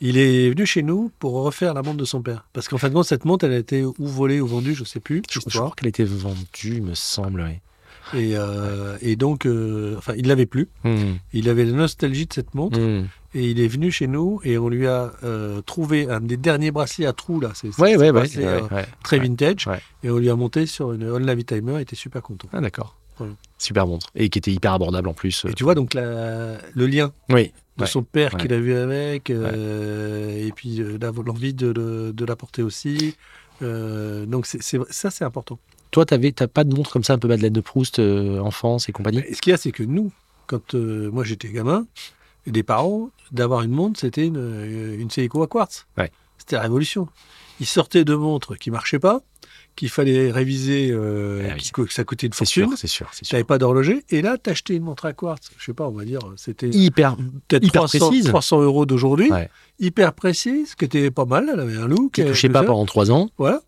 Il est venu chez nous pour refaire la montre de son père. Parce qu'en fin de compte, cette montre, elle a été ou volée ou vendue, je sais plus. Je, crois qu'elle était vendue, me semble. oui. Et, euh, et donc, enfin, il l'avait plus. Hmm, Il avait la nostalgie de cette montre. hmm. Et il est venu chez nous et on lui a euh, trouvé un des derniers bracelets à trous, là. C'est Ouais, bracelet, euh, ouais. très vintage. Et on lui a monté sur une On Navy Timer. Il était super content. Ah, d'accord. Voilà. Super montre. Et qui était hyper abordable en plus. Et tu vois donc la- le lien Oui. de Ouais. son père ouais. qu'il a vu avec, euh, et puis euh, l'envie de, de la porter aussi. Euh, donc c'est c'est- ça, c'est important. Toi, t'avais, t'as pas de montre comme ça, un peu Madeleine de Proust, euh, enfance et compagnie? Et ce qu'il y a, c'est que nous, quand euh, moi j'étais gamin, des parents, d'avoir une montre, c'était une, euh, une Seiko à quartz. Ouais. C'était la révolution. Ils sortaient de montres qui marchaient pas, qu'il fallait réviser, euh, Ah oui. que ça coûtait une C'est sûr, fortune. c'est sûr, c'est Tu sûr. n'avais pas d'horloger, et là, t'achetais une montre à quartz. Je sais pas, on va dire, c'était Hyper. peut-être hyper 300, précise. 300 euros d'aujourd'hui, Ouais. hyper précise, qui était pas mal, elle avait un look. Qui euh, touchait pas pendant trois ans. Voilà.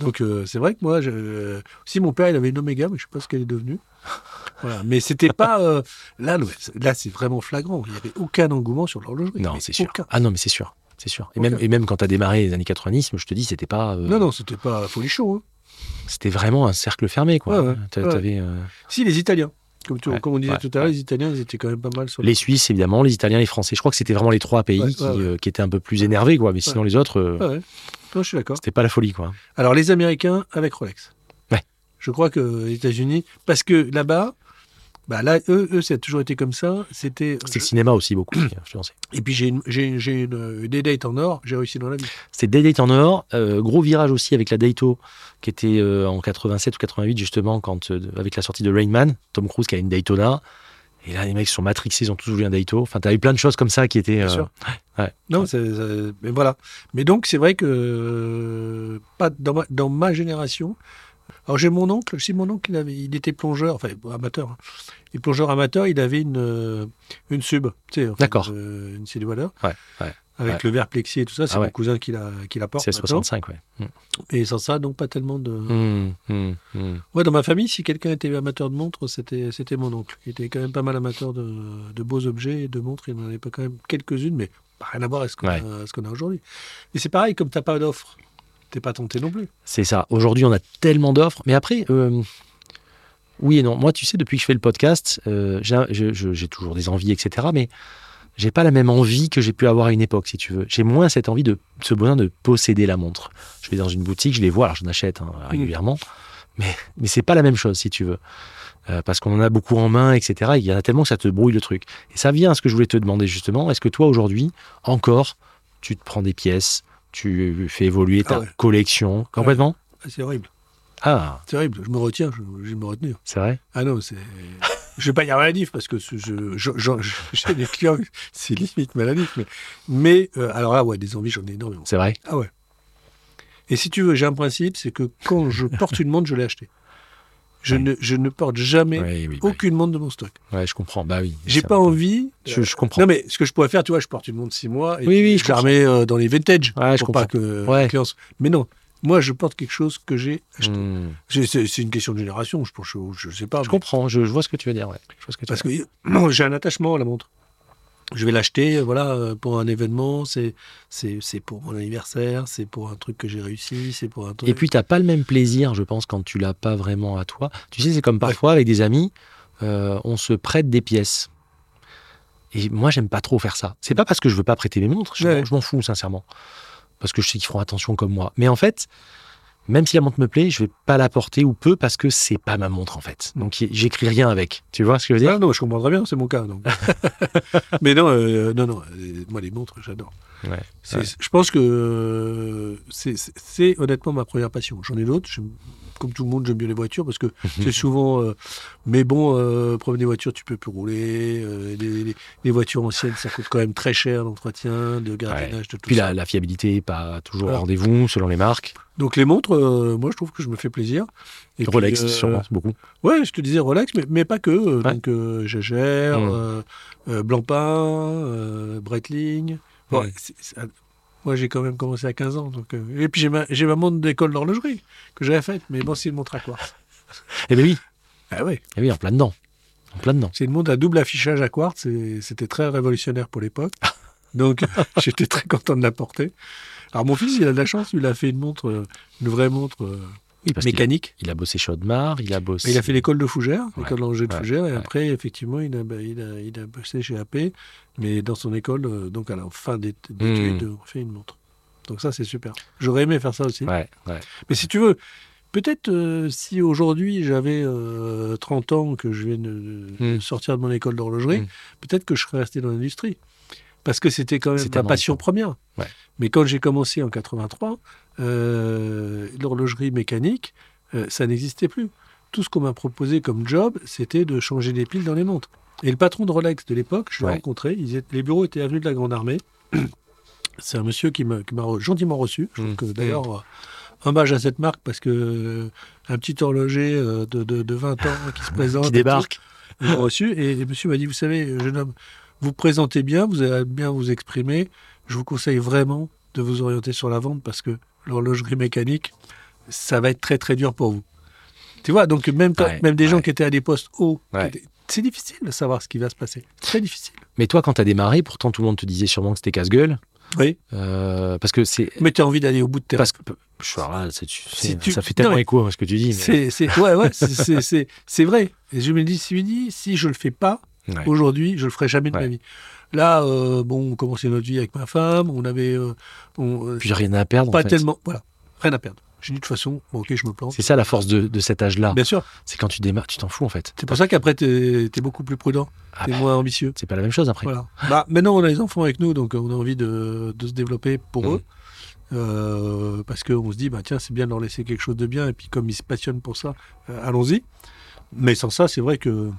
Donc euh, c'est vrai que moi, je... euh, si mon père il avait une Omega, mais je sais pas ce qu'elle est devenue. Voilà. Mais c'était pas euh, là, là c'est vraiment flagrant. Il n'y avait aucun engouement sur l'horlogerie. Non, c'est sûr. Ah non, mais c'est sûr. C'est sûr. Et même, et même quand tu as démarré les années 90, je te dis, c'était pas. euh, Non, non, c'était pas folichon. Hein. C'était vraiment un cercle fermé, quoi. Ouais, ouais. T'a- Ouais. t'avais, Si les Italiens, comme, tu- Ouais, comme on disait tout à l'heure, les Italiens, ils étaient quand même pas mal sur. les Suisses, évidemment, les Italiens, les Français. Je crois que c'était vraiment les trois pays qui, qui étaient un peu plus énervés, quoi. Mais sinon, les autres. Non, je suis d'accord. c'était pas la folie, quoi. Alors les Américains avec Rolex. Ouais. Je crois que les États-Unis, parce que là-bas, bah là, eux, eux, ça a toujours été comme ça. C'était. C'est le cinéma aussi, beaucoup, influencé. Et puis j'ai une, j'ai, une, date en or, j'ai réussi dans la vie. C'était Day Date en or. euh, gros virage aussi avec la Daito, qui était euh, en 87 ou 88, justement, quand, euh, avec la sortie de Rain Man. Tom Cruise qui a une Daytona. Et là, les mecs sont matrixés, ils ont tous voulu un Daito. Enfin, t'as eu plein de choses comme ça qui étaient. Bien euh, sûr. ouais. Non, c'est- c'est- mais voilà. Mais donc, c'est vrai que euh, pas dans ma, dans ma génération. Alors, j'ai mon oncle, si mon oncle, il, avait, il était plongeur, enfin, amateur. hein. Et plongeur amateur, il avait une, euh, une sub, tu sais, enfin, D'accord. euh, une CD Waller. Ouais, ouais. Avec Ouais. le verre plexi et tout ça. C'est Ah ouais. mon cousin qui la, qui la porte. C'est maintenant. 65, ouais. Mm. Et sans ça, donc pas tellement de. Mm, mm. Ouais, dans ma famille, si quelqu'un était amateur de montres, c'était c'était mon oncle. Il était quand même pas mal amateur de, de beaux objets et de montres. Il en avait pas quand même quelques-unes, mais rien à voir avec ce qu'on Ouais. a, ce qu'on a aujourd'hui. Et c'est pareil, comme t'as pas d'offre, t'es pas tenté non plus. C'est ça. Aujourd'hui, on a tellement d'offres. Mais après, euh, oui et non. Moi, tu sais, depuis que je fais le podcast, euh, j'ai je- je- j'ai toujours des envies, etc. Mais j'ai pas la même envie que j'ai pu avoir à une époque, si tu veux. J'ai moins cette envie de ce besoin de posséder la montre. Je vais dans une boutique, je les vois, alors j'en achète hein, régulièrement, mais mais c'est pas la même chose, si tu veux. Euh, parce qu'on en a beaucoup en main, etc. Il y en a tellement que ça te brouille le truc. Et ça vient à ce que je voulais te demander justement. Est-ce que toi aujourd'hui, encore, tu te prends des pièces, tu fais évoluer ta Ah ouais. collection complètement? Ah, C'est horrible. Ah, C'est horrible. Je me retiens, je, je me retenir. c'est vrai? Ah non, c'est. Je vais pas dire maladif parce que je, je, je- je- j'ai des clients, c'est limite maladif. Mais, mais euh, alors là, ouais, des envies, j'en ai énormément. C'est vrai Ah ouais. Et si tu veux, j'ai un principe, c'est que quand je porte une montre, je l'ai achetée. Je, Ouais. ne, je ne porte jamais oui, aucune montre de mon stock. Ouais, je comprends. Bah oui. J'ai pas envie. Je, je comprends. Non, mais ce que je pourrais faire, tu vois, je porte une montre 6 mois et Oui, oui, je je la remets euh, dans les vintage Ouais, je pour pas comprends. que Ouais. Mais non, moi, je porte quelque chose que j'ai acheté. Hmm. C'est- une question de génération, je pense, je, je sais pas. Je mais- comprends. Je, je vois ce que tu veux dire. Ouais. Je vois ce que tu Parce veux dire. que j'ai un attachement à la montre. Je vais l'acheter, euh, voilà, euh, pour un événement, c'est pour mon anniversaire, c'est pour un truc que j'ai réussi, c'est pour un truc. Et puis, t'as pas le même plaisir, je pense, quand tu l'as pas vraiment à toi. Tu sais, c'est comme parfois avec des amis, euh, on se prête des pièces. Et moi, j'aime pas trop faire ça. C'est pas parce que je veux pas prêter mes montres, je, Ouais. m'en- je m'en fous, sincèrement. Parce que je sais qu'ils feront attention comme moi. Mais en fait, même si la montre me plaît, je vais pas la porter ou peu parce que c'est pas ma montre, en fait. Donc, y- j'écris rien avec. Tu vois ce que je veux dire? Ah non, je comprends très bien, c'est mon cas. Donc. Mais non, euh, non, non, euh, moi les montres, j'adore. Ouais. C'est- Ouais. Je pense que euh, c'est honnêtement ma première passion. J'en ai d'autres. Comme tout le monde, j'aime bien les voitures parce que c'est souvent. euh, mais bon, euh, promener des voitures, tu peux plus rouler. euh, les, les- les voitures anciennes, ça coûte quand même très cher d'entretien, de gardiennage, de tout Puis ça. la, la fiabilité est pas toujours au rendez-vous selon les marques. Donc les montres, euh, moi je trouve que je me fais plaisir. Et puis, Rolex, euh, sûrement, beaucoup. Ouais, je te disais Rolex, mais, mais pas que. Ouais. Donc euh, Jaeger, Mm. euh, euh, Blancpain, Breitling. Bon. Moi j'ai quand même commencé à 15 ans. Donc, euh, et puis j'ai ma, montre d'école d'horlogerie que j'avais faite, mais bon, c'est une montre à quartz. Eh bien oui, Ah eh oui, en plein dedans. En plein dedans. c'est une montre à double affichage à quartz et c'était très révolutionnaire pour l'époque. Donc j'étais très content de la porter. Alors mon fils, il a de la chance, il a fait une montre, euh, une vraie montre euh, Oui, parce qu'il mécanique. il a bossé chez Audemars, il a bossé. Il a fait l'école de Fougères, l'école d'Angers de Fougères, et après, effectivement, il a, bah, il, a, il a bossé chez AP, mais dans son école, euh, donc à la fin d'é- d'études, Hmm. on fait une montre. Donc ça, c'est super. J'aurais aimé faire ça aussi. Ouais, ouais. Mais si tu veux, peut-être euh, si aujourd'hui j'avais euh, 30 ans, que je viens de, de Hmm. sortir de mon école d'horlogerie, Hmm. peut-être que je serais resté dans l'industrie. Parce que c'était quand même ma passion première. Ouais. Mais quand j'ai commencé en 83, euh, l'horlogerie mécanique, euh, ça n'existait plus. Tout ce qu'on m'a proposé comme job, c'était de changer des piles dans les montres. Et le patron de Rolex de l'époque, je l'ai Ouais. rencontré, ils étaient- les bureaux étaient avenue de la Grande Armée. C'est un monsieur qui m'a gentiment reçu. Mmh. d'ailleurs, euh, hommage à cette marque parce que euh, un petit horloger euh, de, de, de 20 ans qui se présente. Qui débarque. m'a reçu et le monsieur m'a dit, vous savez, jeune homme, vous présentez bien, vous allez bien vous exprimer. Je vous conseille vraiment de vous orienter sur la vente parce que l'horlogerie mécanique, ça va être très très dur pour vous. Tu vois, donc même, quand- Ouais, même des gens qui étaient à des postes hauts, Ouais. c'est difficile de savoir ce qui va se passer. Très difficile. Mais toi, quand t'as démarré, pourtant tout le monde te disait sûrement que c'était casse-gueule. Oui. euh, parce que c'est. Mais tu as envie d'aller au bout de tes Parce que. je- là, tu- Si tu- Ça fait tellement non, écho à ce que tu dis. mais- C'est, ouais, ouais, c'est, vrai. Et je me dis, si, si je le fais pas, Ouais. aujourd'hui, je le ferai jamais de Ouais. ma vie. Là, euh, bon, on commençait notre vie avec ma femme, on avait, euh, on, euh, Puis rien à perdre. en pas fait. tellement, voilà, rien à perdre. J'ai dit de toute façon, bon, ok, je me plante. C'est ça la force de, de cet âge-là. Bien sûr. C'est quand tu démarres, tu t'en fous en fait. C'est pour ça qu'après, t'es, t'es beaucoup plus prudent, Ah t'es bah, moins ambitieux. c'est pas la même chose après. Voilà. Bah, maintenant, on a les enfants avec nous, donc on a envie de, de se développer pour Mhm. eux. Euh, parce qu'on se dit, bah, tiens, c'est bien de leur laisser quelque chose de bien, et puis comme ils se passionnent pour ça, euh, allons-y. Mais sans ça, c'est vrai que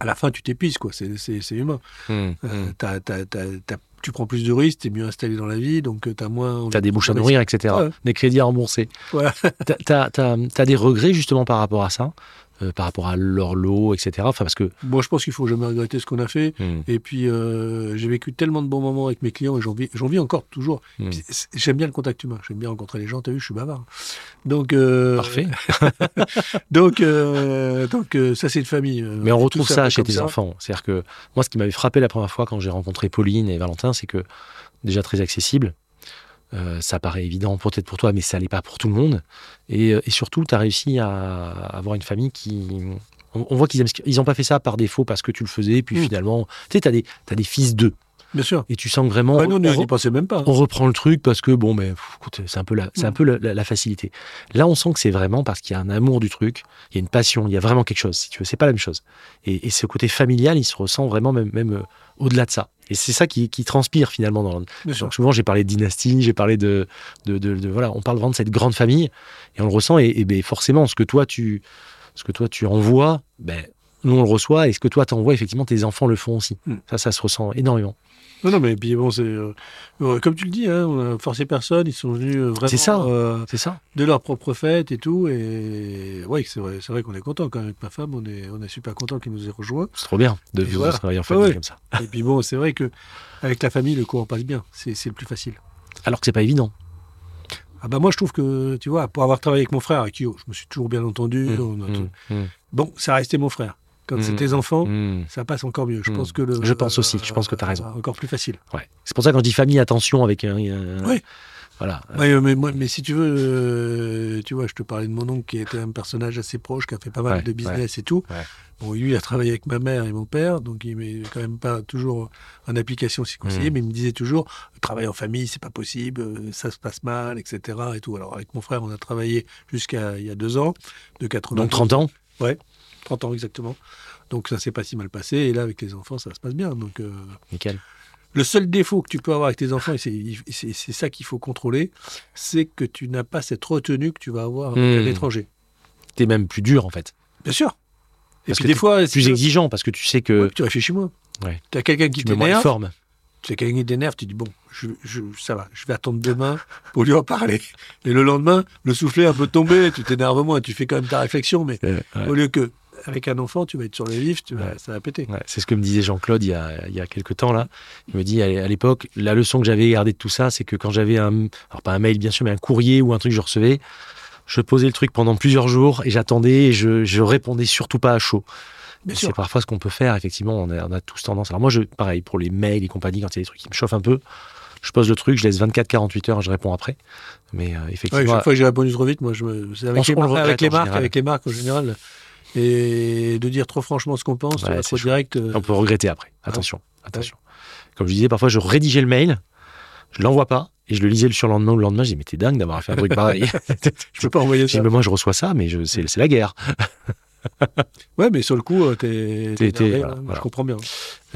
à la fin, tu t'épuises, quoi. C'est, c'est, c'est humain. Hum, Euh, t'as- t'as- t'as- t'as- tu prends plus de risques, t'es mieux installé dans la vie, donc euh, t'as moins. envie T'as des de bouches à nourrir, etc. Ouais. Des crédits à rembourser. T'as t'as- t'as des regrets justement par rapport à ça? Euh, par rapport à leur lot, etc. Enfin, parce que. Moi, je pense qu'il faut jamais regretter ce qu'on a fait. Hmm. Et puis, euh, j'ai vécu tellement de bons moments avec mes clients et j'en vis, j'en vis encore toujours. Hmm. J'aime bien le contact humain. J'aime bien rencontrer les gens. T'as vu, je suis bavard. Donc, euh, Parfait. Donc, donc ça, c'est une famille. Mais on retrouve ça chez tes enfants. C'est-à-dire que moi, ce qui m'avait frappé la première fois quand j'ai rencontré Pauline et Valentin, c'est que déjà très accessible. Euh, ça paraît évident peut-être pour toi, mais ça l'est pas pour tout le monde. Et, euh, et surtout, tu as réussi à avoir une famille qui. On, on voit qu'ils aiment ce qu'ils- ils ont pas fait ça par défaut parce que tu le faisais, puis Mm. finalement, tu sais, tu as des fils d'eux. Bien sûr. Et tu sens que vraiment. Bah, nous, on on- n'y pensait même pas. on reprend le truc parce que bon mais écoute, c'est un peu la c'est un Mm. peu la, la- la facilité là on sent que c'est vraiment parce qu'il y a un amour du truc il y a une passion il y a vraiment quelque chose si tu veux c'est pas la même chose et, et ce côté familial il se ressent vraiment même même euh, au-delà de ça et c'est ça qui, qui transpire finalement dans Bien sûr. donc souvent j'ai parlé de dynastie j'ai parlé de de, de- de- voilà on parle vraiment de cette grande famille et on le ressent et, et ben, forcément ce que toi tu ce que toi tu envoies ben nous on le reçoit et ce que toi t'envoies effectivement tes enfants le font aussi Mm. ça ça se ressent énormément Non, non, mais puis bon, c'est euh, comme tu le dis, hein, on a forcé personne. Ils sont venus euh, vraiment C'est ça. euh, c'est ça de leur propre fête et tout. Et ouais, c'est vrai, c'est vrai qu'on est content quand même avec ma femme. On est, on est super content qu'ils nous aient rejoints. c'est trop bien de vivre voilà. travailler en Ouais, famille ouais. comme ça et puis bon, c'est vrai que avec la famille, le courant passe bien. C'est c'est le plus facile. alors que c'est pas évident Ah bah moi, je trouve que tu vois, pour avoir travaillé avec mon frère, avec qui je me suis toujours bien entendu. Mmh, on a tout- mmh, mmh, Bon, ça restait mon frère. Quand Mmh. c'est tes enfants, mmh. ça passe encore mieux. Je Mmh. pense que le, Je pense aussi, je pense que t'as raison. Encore plus facile. Ouais. C'est pour ça que quand je dis famille, attention avec un. Ouais. Voilà. Ouais, mais, mais si tu veux, euh, tu vois, je te parlais de mon oncle qui était un personnage assez proche, qui a fait pas mal Ouais, de business et tout. Ouais. Bon, lui, il a travaillé avec ma mère et mon père, donc il met quand même pas toujours en application conseillait, Mm. mais il me disait toujours, travailler en famille, c'est pas possible, euh, ça se passe mal, etc. Et tout. Alors avec mon frère, on a travaillé jusqu'à il y a deux ans, de 80 Donc 30 ans? 30 ans exactement. Donc ça s'est pas si mal passé, et là avec les enfants, ça se passe bien. Donc euh, Nickel. le seul défaut que tu peux avoir avec tes enfants, et c'est- ça qu'il faut contrôler, c'est que tu n'as pas cette retenue que tu vas avoir avec Hmm. à l'étranger. T'es même plus dur en fait. Bien sûr. Et Parce puis que des fois, Plus tu- exigeant parce que tu sais que ouais, tu réfléchis moins. Ouais. Tu as quelqu'un qui tu t'énerve, forme. tu as quelqu'un qui t'énerve, tu dis bon, je, je- ça va, je vais attendre demain pour lui en parler. Et le lendemain, le soufflet un peu tombé, tu t'énerves moins, tu fais quand même ta réflexion, mais Euh, ouais. au lieu que avec un enfant, tu vas être sur le vif, tu vas, Ouais. ça va péter. Ouais, c'est ce que me disait Jean-Claude il y a, il y a quelques temps là. Il me dit à l'époque, la leçon que j'avais gardée de tout ça, c'est que quand j'avais un, alors pas un mail bien sûr, mais un courrier ou un truc que je recevais, je posais le truc pendant plusieurs jours et j'attendais et je, je répondais surtout pas à chaud. C'est parfois ce qu'on peut faire, effectivement, on a, on a tous tendance. Alors moi, je, pareil, pour les mails et compagnie, quand il y a des trucs qui me chauffent un peu, je pose le truc, je laisse 24-48 heures, je réponds après. Mais euh, Ouais, effectivement, chaque fois que j'ai répondu trop vite, moi, je me... c'est avec, les, marques, les avec les marques en général. Et de dire trop franchement ce qu'on pense, Ouais, euh, c'est direct. euh, on peut regretter après. Attention, attention. Comme je disais, parfois, je rédigeais le mail, je l'envoie pas, et je le lisais le surlendemain ou le lendemain, je dis, mais t'es dingue d'avoir fait un truc pareil. je peux pas envoyer ça. mais moi, je reçois ça, mais c'est la guerre. Ouais, mais sur le coup, euh, t'es. Voilà, hein, voilà. Je comprends bien.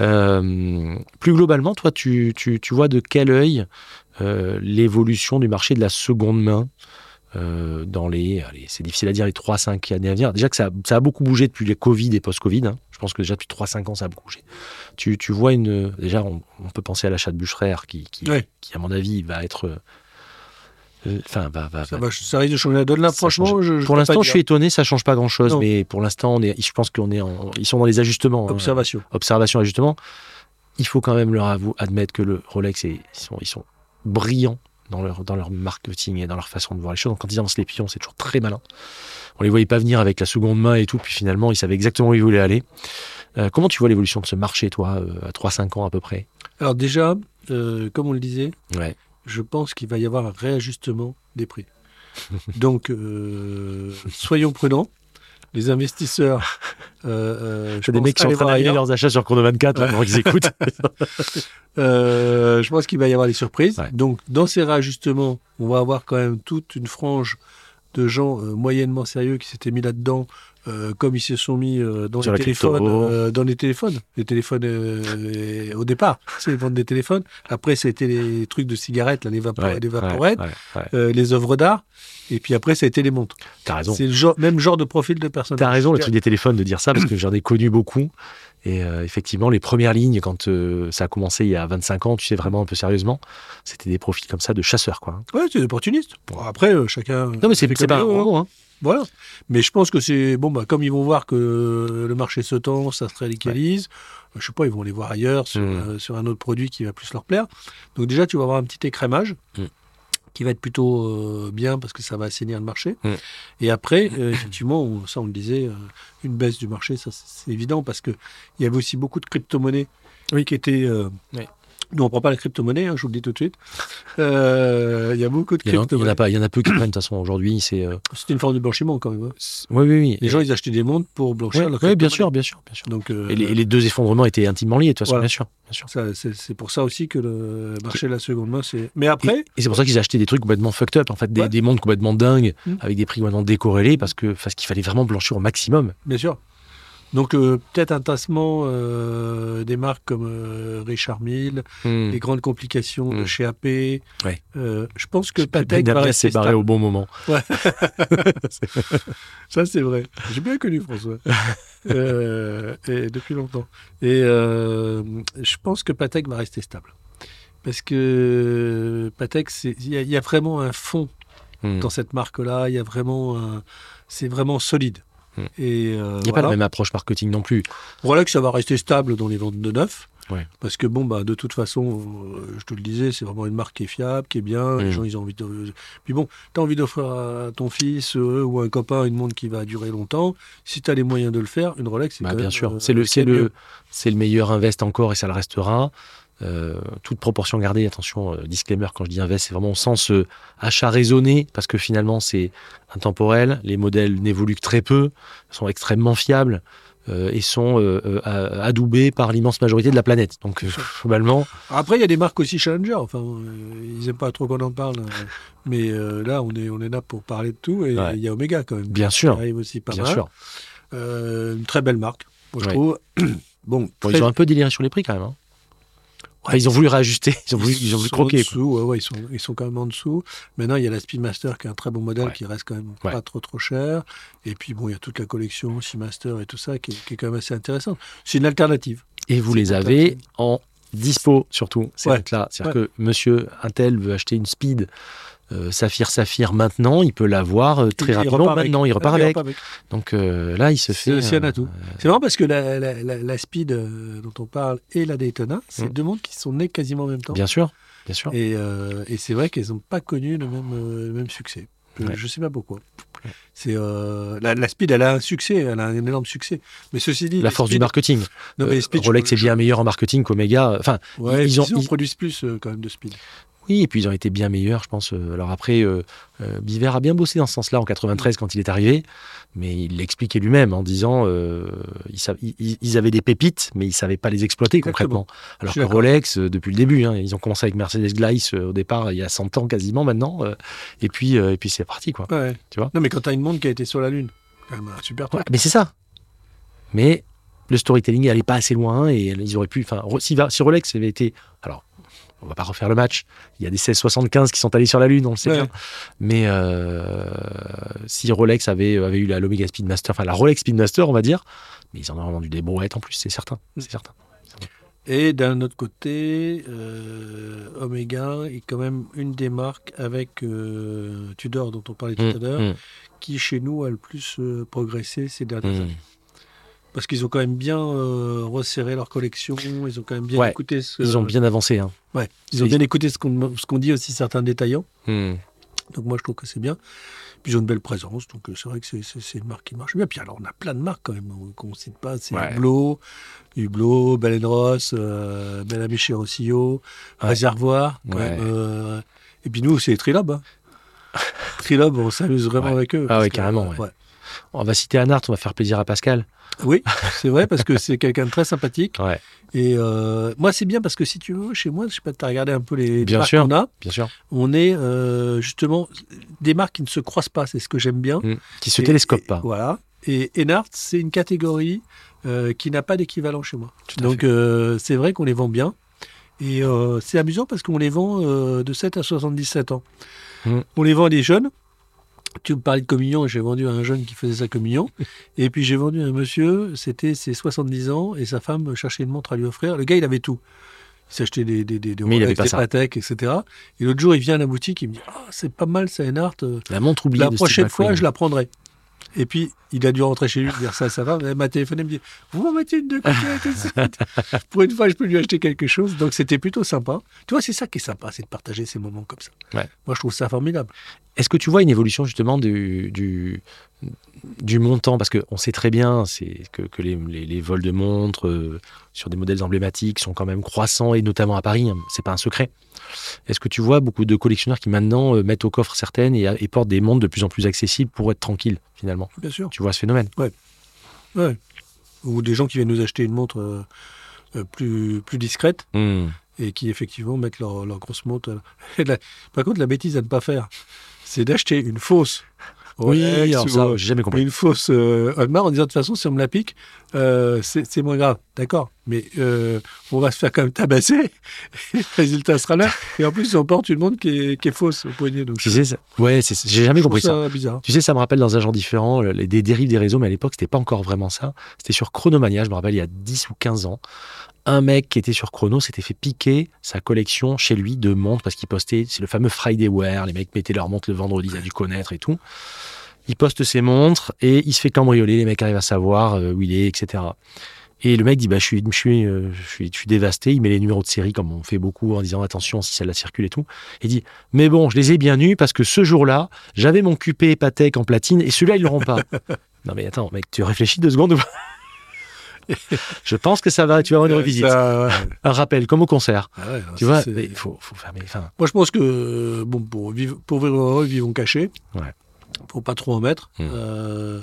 Euh, plus globalement, toi, tu, tu, tu vois de quel œil euh, l'évolution du marché de la seconde main? Euh, dans les, c'est difficile à dire, les 3-5 années à venir. Déjà que ça, ça a beaucoup bougé depuis les Covid et post-Covid. hein. Je pense que déjà depuis 3-5 ans, ça a beaucoup bougé. Tu, tu vois une. Déjà, on, on peut penser à l'achat de Bûcherer qui, qui, à mon avis, va être. euh, Enfin, va, va, Ça, va- va, ça risque de changer la donne là. Franchement, change. je, je Pour l'instant, je suis étonné, ça change pas grand-chose, Non. mais pour l'instant, on est, je pense qu'on est, en- ils sont dans les ajustements. hein Observation. observation ajustement, il faut quand même leur avou- admettre que le Rolex, est- ils, sont, ils sont brillants dans leur, dans leur marketing et dans leur façon de voir les choses. Donc quand ils avancent les pions, c'est toujours très malin. On les voyait pas venir avec la seconde main et tout, puis finalement, ils savaient exactement où ils voulaient aller. Euh, comment tu vois l'évolution de ce marché, toi, euh, à 3-5 ans à peu près? Alors, déjà, euh, comme on le disait, Ouais. je pense qu'il va y avoir un réajustement des prix. Donc, euh, soyons prudents. Les investisseurs. Euh, euh, C'est des pense mecs qui sont en train d'annuler leurs achats sur Chrono 24 là, Ouais. pendant qu'ils écoutent. Euh, je pense qu'il va y avoir des surprises. Ouais. Donc, dans ces réajustements, on va avoir quand même toute une frange de gens euh, moyennement sérieux qui s'étaient mis là-dedans, euh, comme ils se sont mis euh, dans les téléphones, euh, dans les téléphones, les téléphones euh, au départ, c'est ils vendent des téléphones. Après, ça a été les trucs de cigarettes, là, les, Ouais, les vaporettes, ouais, ouais. les œuvres d'art. Et puis après, ça a été les montres. T'as raison. C'est le genre, même genre de profil de personne. T'as raison, le truc des téléphones, de dire ça, parce que j'en ai connu beaucoup. Et euh, effectivement, les premières lignes, quand euh, ça a commencé il y a 25 ans, tu sais vraiment un peu sérieusement, c'était des profils comme ça de chasseurs, quoi. Ouais, c'est des opportunistes. Bon, après, euh, chacun. Non, mais c'est pas un gros hein. Voilà. Mais je pense que c'est bon, bah, comme ils vont voir que le marché se tend, ça se radicalise. Je sais pas, ils vont les voir ailleurs sur, Mm. euh, sur un autre produit qui va plus leur plaire. Donc déjà, tu vas avoir un petit écrémage. Mm. qui va être plutôt euh, bien parce que ça va assainir le marché. Mm. Et après, euh, effectivement, on- ça on le disait, euh, une baisse du marché, ça c'est évident parce que il y avait aussi beaucoup de crypto-monnaies qui étaient... Oui. Nous, on prend pas la crypto-monnaie, hein, je vous le dis tout de suite. Euh, Il y a beaucoup de il y crypto-monnaies. il y en a peu qui prennent de toute façon aujourd'hui. C'est euh, une forme de blanchiment quand même. hein. oui, oui, oui. Les gens, ils achetaient des montres pour blanchir ouais, bien sûr, bien sûr, bien sûr. Donc, euh, Et les, et les deux effondrements étaient intimement liés, de toute façon, Voilà. bien sûr, bien sûr. c'est pour ça aussi que le marché de la seconde main, c'est. Mais après, Et, et c'est pour ça qu'ils achetaient des trucs complètement fucked up, en fait, des, Ouais. des montres complètement dingues, Mm. avec des prix complètement décorrélés, parce que parce qu'il fallait vraiment blanchir au maximum. bien sûr. Donc euh, peut-être un tassement euh, des marques comme euh, Richard Mille, Mm. les grandes complications de Mm. chez AP. Ouais. Je pense que Patek va s'est barré stable. au bon moment. Ça, c'est vrai. J'ai bien connu François. Et depuis longtemps. Et je pense que Patek va rester stable. Parce que Patek, il y, a- il y a vraiment un fond Mm. dans cette marque-là. Il y a vraiment un- C'est vraiment solide. Et euh, Il n'y a pas la même approche marketing non plus. Voilà que ça va rester stable dans les ventes de neuf. Ouais. Parce que bon, bah, de toute façon, euh, je te le disais, c'est vraiment une marque qui est fiable, qui est bien. Les Mm. gens, ils ont envie de. Puis bon, tu as envie d'offrir à ton fils euh, ou à un copain une montre qui va durer longtemps. Si tu as les moyens de le faire, une Rolex, c'est Bah, bien sûr, c'est le, le, le meilleur invest encore et ça le restera. Euh, toute proportion gardée, attention, euh, disclaimer quand je dis invest, c'est vraiment au sens euh, achat raisonné parce que finalement c'est intemporel. Les modèles n'évoluent que très peu, sont extrêmement fiables et sont adoubés par l'immense majorité de la planète. Donc globalement, Après, il y a des marques aussi Challenger. Enfin, ils n'aiment pas trop qu'on en parle. mais là, on est, on est là pour parler de tout. Et il Ouais. y a Omega quand même. bien sûr, arrive aussi pas bien mal. sûr. Une très belle marque, moi, je Ouais. trouve. bon, Bon, très- ils ont un peu déliré sur les prix quand même. hein. Ouais, ils ont voulu réajuster, ils ont voulu, ils ont voulu sont croquer. en dessous, ouais, ouais, ils, sont, ils sont quand même en dessous. Maintenant, il y a la Speedmaster qui est un très bon modèle qui reste quand même pas trop trop cher. Et puis, bon, il y a toute la collection Seamaster et tout ça qui est, qui est quand même assez intéressante. C'est une alternative. Et vous les avez en dispo surtout. Ouais. là. C'est-à-dire que monsieur Intel veut acheter une Speed Saphir Saphir maintenant, il peut l'avoir euh, très rapidement maintenant, il repart avec. Donc euh, là, il se C'est fait. aussi un euh, atout. C'est marrant parce que la, la- la- la Speed euh, dont on parle et la Daytona, c'est Mm. deux montres qui sont nées quasiment en même temps. Bien sûr, bien sûr. Et, euh, et c'est vrai qu'elles n'ont pas connu le même, euh, le même succès. Je Ouais. ne sais pas pourquoi. C'est euh, la, la Speed, elle a un succès, elle a un énorme succès. Mais ceci dit, La force du marketing. Non, mais Euh, Speed, je- Rolex est bien meilleur en marketing qu'Omega. Enfin, Ouais, ils ils, ont- produisent plus euh, quand même de Speed. Oui, et puis ils ont été bien meilleurs, je pense. euh, Alors après, euh, euh, Biver a bien bossé dans ce sens-là en 93 quand il est arrivé, mais il l'expliquait lui-même en disant euh, ils, sa- ils- ils avaient des pépites, mais ils savaient pas les exploiter concrètement. Alors que. Rolex, depuis le début, hein, ils ont commencé avec Mercedes Gleiss au départ, il y a 100 ans quasiment maintenant, et puis, et puis c'est parti quoi. Ouais. Tu vois? Non, mais quand tu as une montre qui a été sur la Lune, quand même un super truc. Ouais, mais c'est ça. Mais le storytelling n'allait pas assez loin et ils auraient pu. Enfin, si, si Rolex avait été. Alors, on va pas refaire le match. Il y a des 1675 qui sont allés sur la Lune, on le sait Ouais. bien. Mais euh, si Rolex avait, avait eu la l'Omega Speedmaster, enfin la Rolex Speedmaster, on va dire, mais ils en auraient vendu des brouettes en plus, c'est certain. C'est certain. Et d'un autre côté, euh, Omega est quand même une des marques avec euh, Tudor dont on parlait tout à l'heure, Mmh, qui chez nous a le plus progressé ces dernières mmh. années. Parce qu'ils ont quand même bien euh, resserré leur collection, ils ont quand même bien Ouais, écouté ce Ils ont bien avancé. Hein. ouais, ils ont bien écouté ce qu'on dit aussi certains détaillants. Mmh. Donc moi je trouve que c'est bien. Puis ils ont une belle présence, donc euh, c'est vrai que c'est- une marque qui marche bien. Puis alors on a plein de marques quand même qu'on ne cite pas. C'est Ouais. Hublot, Hublot, Belen Ross, euh, Bellamy chez Rossillot, Ouais. Réservoir. quand Ouais. même, euh, et puis nous c'est Trilob. Hein. Trilob, on s'amuse vraiment avec eux. Ah que, carrément. On va citer Anart, on va faire plaisir à Pascal. Oui, c'est vrai parce que c'est quelqu'un de très sympathique. Ouais, Et euh, moi c'est bien parce que si tu veux, chez moi, je sais pas, tu as regardé un peu les Bien marques qu'on a. bien sûr. On est euh, justement des marques qui ne se croisent pas, c'est ce que j'aime bien. Mmh. Qui se Et- télescope et- pas. Voilà. Et Enart, c'est une catégorie euh, qui n'a pas d'équivalent chez moi. Donc c'est vrai qu'on les vend bien. Et c'est amusant parce qu'on les vend de 7 à 77 ans. Mm. On les vend à des jeunes. Tu me parlais de communion, j'ai vendu à un jeune qui faisait sa communion. et puis j'ai vendu à un monsieur, c'était ses 70 ans, et sa femme cherchait une montre à lui offrir. Le gars, il avait tout. Il s'achetait des, des, des, des Mais Rolex, des. Patek, etc. Et l'autre jour, il vient à la boutique, il me dit Ah, c'est pas mal ça, Enart. La montre oubliée. La prochaine fois, je la prendrai. Et puis, il a dû rentrer chez lui dire ça à sa femme. Elle m'a téléphoné, elle me dit Vous m'en mettez une de côté tout de suite. Pour une fois, je peux lui acheter quelque chose. Donc, c'était plutôt sympa. Tu vois, c'est ça qui est sympa, c'est de partager ces moments comme ça. Ouais. Moi, je trouve ça formidable. Est-ce que tu vois une évolution justement du, du, du montant Parce qu'on sait très bien que, que les, les- les vols de montres euh, sur des modèles emblématiques sont quand même croissants, et notamment à Paris, hein, c'est pas un secret. Est-ce que tu vois beaucoup de collectionneurs qui maintenant euh, mettent au coffre certaines et, et portent des montres de plus en plus accessibles pour être tranquilles finalement? Bien sûr. Tu vois ce phénomène? Ouais. Ou des gens qui viennent nous acheter une montre euh, plus, plus discrète Hmm. et qui effectivement mettent leur, leur grosse montre. la- Par contre, la bêtise à ne pas faire, c'est d'acheter une fausse. Oui, Rolex alors ça, euh, j'ai jamais compris. une fausse euh, Audemars en disant de toute façon, si on me la pique, euh, c'est moins grave. D'accord. Mais euh, on va se faire quand même tabasser. Le résultat sera là. Et en plus, on porte une montre qui est, qui est fausse au poignet. Donc, Tu sais, ça- ouais, j'ai jamais compris ça. ça bizarre. Tu sais, ça me rappelle dans un genre différent les, des dérives des réseaux, mais à l'époque, c'était pas encore vraiment ça. C'était sur Chronomania, je me rappelle, il y a 10 ou 15 ans. Un mec qui était sur Chrono s'était fait piquer sa collection chez lui de montres parce qu'il postait, c'est le fameux Friday Wear, les mecs mettaient leurs montres le vendredi, il a dû connaître et tout. Il poste ses montres et il se fait cambrioler, les mecs arrivent à savoir euh, où il est, etc. Et le mec dit bah, je, suis, je, suis, euh, je, suis, je suis dévasté. Il met les numéros de série comme on fait beaucoup en disant attention si celle-là circule et tout. Il dit mais bon, je les ai bien eus parce que ce jour-là, j'avais mon QP Patek en platine et celui-là, ils l'auront pas. non mais attends, mec, tu réfléchis deux secondes ou pas? Je pense que ça va, tu vas avoir une revisite. Ça, ouais. Un rappel, comme au concert. Ah ouais, Tu ça, vois, il faut, faut faire. Mais, Moi, je pense que bon, pour vivre, pour vivre heureux, vivons cachés. Ouais. Faut pas trop en mettre. Mm. Euh,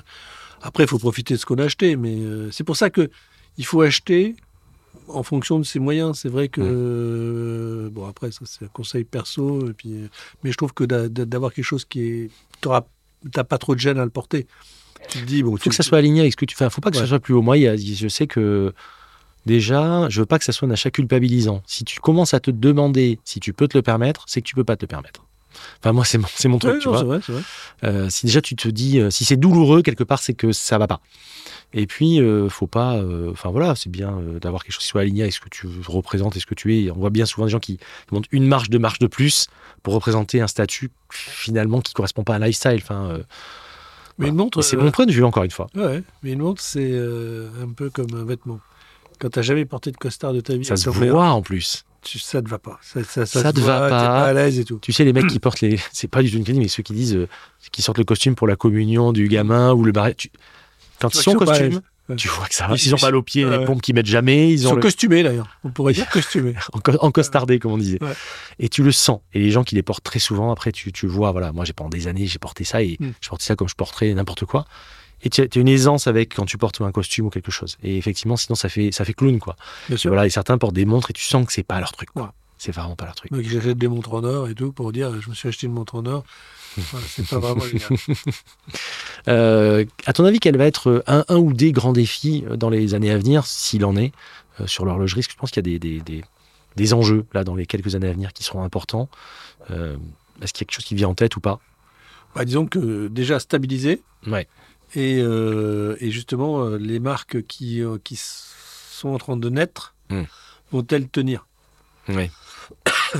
après, il faut profiter de ce qu'on a acheté, mais euh, c'est pour ça que il faut acheter en fonction de ses moyens. C'est vrai que Mm. euh, bon, après, ça c'est un conseil perso. Et puis, euh, mais je trouve que d'a- d'a- d'avoir quelque chose qui est, t'as pas trop de gêne à le porter. Tu te dis bon, il faut que ça soit aligné avec ce que tu fais. faut pas que ça soit plus haut. Moi, a- je sais que déjà, je veux pas que ça soit un achat culpabilisant. Si tu commences à te demander si tu peux te le permettre, c'est que tu peux pas te le permettre. Enfin, moi, c'est mon, c'est mon truc, tu non, vois. vrai, vrai. Euh, si déjà tu te dis, euh, si c'est douloureux quelque part, c'est que ça va pas. Et puis, euh, faut pas. euh, Enfin voilà, c'est bien d'avoir quelque chose qui soit aligné avec ce que tu représentes et ce que tu es. Et on voit bien souvent des gens qui demandent une marche, deux marches de plus pour représenter un statut finalement qui correspond pas à un lifestyle. Enfin, Mais une montre, c'est mon point de vue encore une fois. Ouais, mais une montre, c'est un peu comme un vêtement. Quand t'as jamais porté de costard de ta vie, Ça se voit en plus. Tu- ça te va pas. Ça, ça, te va voit, pas. Pas à l'aise et tout. Tu sais, les mecs qui portent les. C'est pas du tout une critique, mais ceux qui disent. euh, qui sortent le costume pour la communion du gamin ou le barret. tu- Quand ils sont en costume, tu vois que ça va. Ils- Ils ont mal aux pieds, les Ouais. pompes qu'ils mettent jamais. Ils Ils ont sont le- costumés d'ailleurs. On pourrait dire costumés. en, co- en costardé, comme on disait. Ouais. Et tu le sens. Et les gens qui les portent très souvent, après, tu, tu vois, voilà, moi, j'ai pendant des années, j'ai porté ça et Mm. je portais ça comme je porterais n'importe quoi. Et tu as, une aisance avec quand tu portes un costume ou quelque chose. Et effectivement, sinon, ça fait, ça fait clown, quoi. Bien Et sûr. voilà, et certains portent des montres et tu sens que c'est pas leur truc, quoi. Ouais. C'est vraiment pas leur truc. Donc j'achète des montres en or et tout pour dire je me suis acheté une montre en or. Voilà, c'est pas vraiment génial. Euh, à ton avis, quel va être un, un ou des grands défis euh, dans les années à venir, s'il en est, euh, sur l'horlogerie? Parce que je pense qu'il y a des, des, des- des enjeux, là, dans les quelques années à venir qui seront importants. Euh, Est-ce qu'il y a quelque chose qui vient en tête ou pas? Bah, disons que déjà stabiliser Ouais. Et, euh, et justement euh, les marques qui, euh, qui sont en train de naître Mm. vont-elles tenir Oui.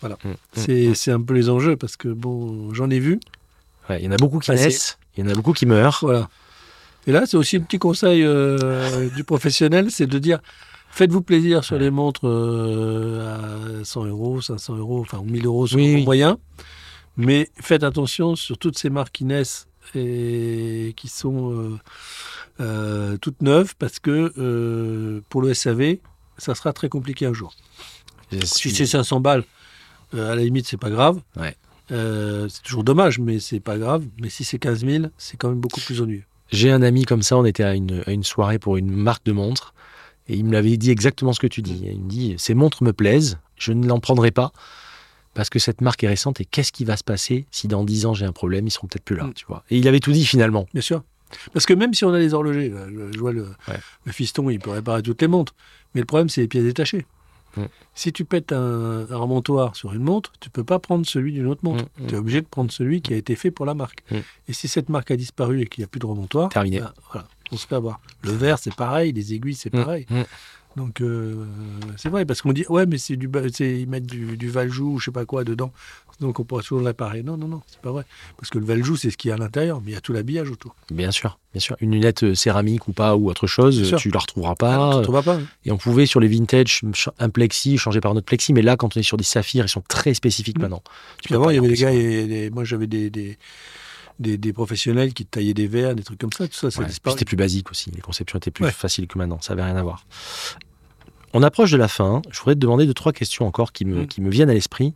Voilà. Mm. C'est c'est un peu les enjeux parce que bon, j'en ai vu. Ouais, il y en a beaucoup qui naissent, il y en a beaucoup qui meurent. Voilà. Et là, c'est aussi un petit conseil euh, du professionnel, c'est de dire faites-vous plaisir sur les montres euh, à 100 euros, 500 euros, enfin 1000 euros Oui, au oui. moyen, mais faites attention sur toutes ces marques qui naissent et qui sont euh, euh, toutes neuves parce que euh, pour le SAV, ça sera très compliqué un jour. Je Si suis- c'est 500 balles, à la limite, c'est pas grave. Ouais. C'est toujours dommage, mais c'est pas grave. Mais si c'est 15 000, c'est quand même beaucoup plus ennuyeux. J'ai un ami comme ça, on était à une, à une soirée pour une marque de montres, et il me l'avait dit exactement ce que tu dis. Il me dit, ces montres me plaisent, je ne l'en prendrai pas, parce que cette marque est récente, et qu'est-ce qui va se passer si dans 10 ans j'ai un problème, ils seront peut-être plus là, Mm. tu vois. Et il avait tout dit finalement. Bien sûr. Parce que même si on a les horlogers, là, je, vois le, Ouais. le fiston, il peut réparer toutes les montres. Mais le problème, c'est les pièces détachées. Mm. Si tu pètes un, un remontoir sur une montre, tu peux pas prendre celui d'une autre montre. Mm. Tu es obligé de prendre celui qui a été fait pour la marque. Et si cette marque a disparu et qu'il n'y a plus de remontoir, Terminé. ben, voilà, on se fait avoir. Le verre, c'est pareil, les aiguilles, c'est pareil. Donc euh, c'est vrai, parce qu'on dit, ouais, mais c'est du, ils mettent du, du Valjou ou je sais pas quoi dedans, donc on pourra toujours réparer. Non, non, non, c'est pas vrai. Parce que le Valjou, c'est ce qu'il y a à l'intérieur, mais il y a tout l'habillage autour. Bien sûr, bien sûr. Une lunette euh, céramique ou pas, ou autre chose, tu la retrouveras Ah, pas. non, tu pas. hein. Et on pouvait sur les vintage un plexi changer par un autre plexi, mais là quand on est sur des saphirs, ils sont très spécifiques Mm. maintenant. Tu Puis avant, il y avait des gars, et des- moi j'avais des, des, des, des professionnels qui taillaient des verres, des trucs comme ça, tout ça, Ouais. C'était plus basique aussi. Les conceptions étaient plus Ouais. faciles que maintenant. Ça avait rien à voir. On approche de la fin. Je voudrais te demander deux, trois questions encore qui me, Mm. qui me viennent à l'esprit.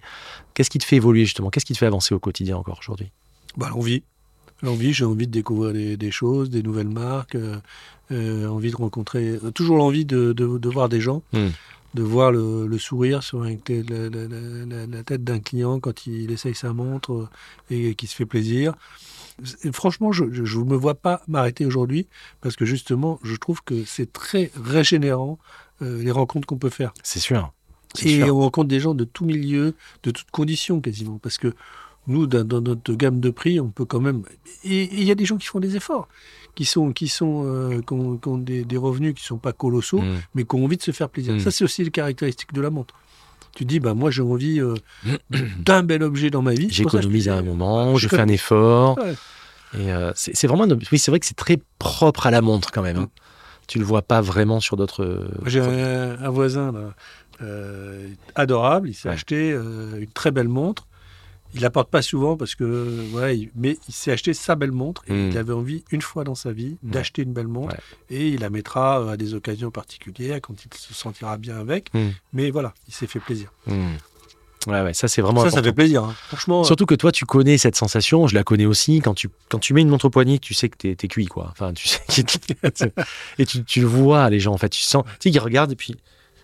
Qu'est-ce qui te fait évoluer justement? Qu'est-ce qui te fait avancer au quotidien encore aujourd'hui? Bah, l'envie. L'envie, j'ai envie de découvrir des, des choses, des nouvelles marques, euh, euh, envie de rencontrer, euh, toujours l'envie de, de, de voir des gens, Hmm. de voir le, le sourire sur un- la, la- la- la- la tête d'un client quand il essaye sa montre euh, et qu'il se fait plaisir. Et franchement, je ne me vois pas m'arrêter aujourd'hui parce que justement, je trouve que c'est très régénérant les rencontres qu'on peut faire. C'est sûr. Et sûr. on rencontre des gens de tout milieu, de toutes conditions quasiment. Parce que nous, dans, dans notre gamme de prix, on peut quand même. Et il y a des gens qui font des efforts, qui sont, qui sont, euh, qui ont, qui ont des, des revenus qui sont pas colossaux, Mm. mais qui ont envie de se faire plaisir. Mm. Ça, c'est aussi les caractéristiques de la montre. Tu dis, bah moi, j'ai envie euh, d'un bel objet dans ma vie. J'économise à un moment, je je fais un effort. Ouais. Et euh, c'est vraiment. Oui, c'est vrai que c'est très propre à la montre quand même. hein. Tu le vois pas vraiment sur d'autres. J'ai un, un voisin là, euh, adorable, il s'est Ouais. acheté euh, une très belle montre. Il la porte pas souvent parce que il- mais il s'est acheté sa belle montre et il avait envie une fois dans sa vie d'acheter une belle montre Ouais. et il la mettra euh, à des occasions particulières quand il se sentira bien avec. Mm. Mais voilà, il s'est fait plaisir. Ouais, ouais, ça c'est vraiment ça, ça fait plaisir. hein. Franchement, Surtout que toi, tu connais cette sensation, je la connais aussi. Quand tu, quand tu mets une montre au poignet, tu sais que t'es es cuit, quoi. Enfin, tu sais. et tu, tu le vois, les gens, en fait. Tu sens. Tu sais, ils regardent et puis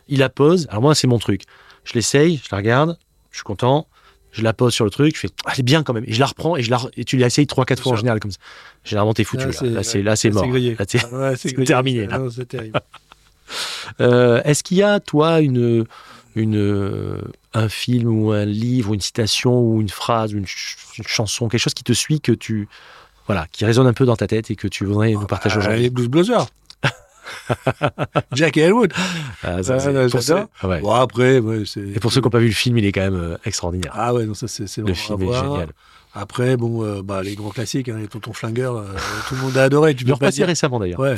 ils la posent. Alors, moi, c'est mon truc. Je l'essaye, je la regarde, je suis content. Je la pose sur le truc, je fais, ah, elle est bien quand même. Et je la reprends et, je la, et tu l'essayes trois, quatre fois en général comme ça. Généralement, t'es foutu. Là, Là, c'est- là, mort. Ah c'est grillé. terminé, là. Ah non, terrible. Euh, Est-ce qu'il y a, toi, une, une, euh, un film ou un livre, ou une citation ou une phrase, ou une, ch- une chanson, quelque chose qui te suit, que tu, voilà, qui résonne un peu dans ta tête et que tu voudrais nous partager Ah, aujourd'hui les Blues Brothers. Jack et Elwood. Ah, ça, Ah, pour ouais. Bon, après, ouais. Et pour ceux qui n'ont pas vu le film, il est quand même euh, extraordinaire. Ah ouais, non, ça c'est le film est génial. Après, bon, euh, bah, les grands classiques, hein, les tontons flingueurs, euh, tout le monde a adoré. Tu Il pas dire. récemment d'ailleurs. Ouais.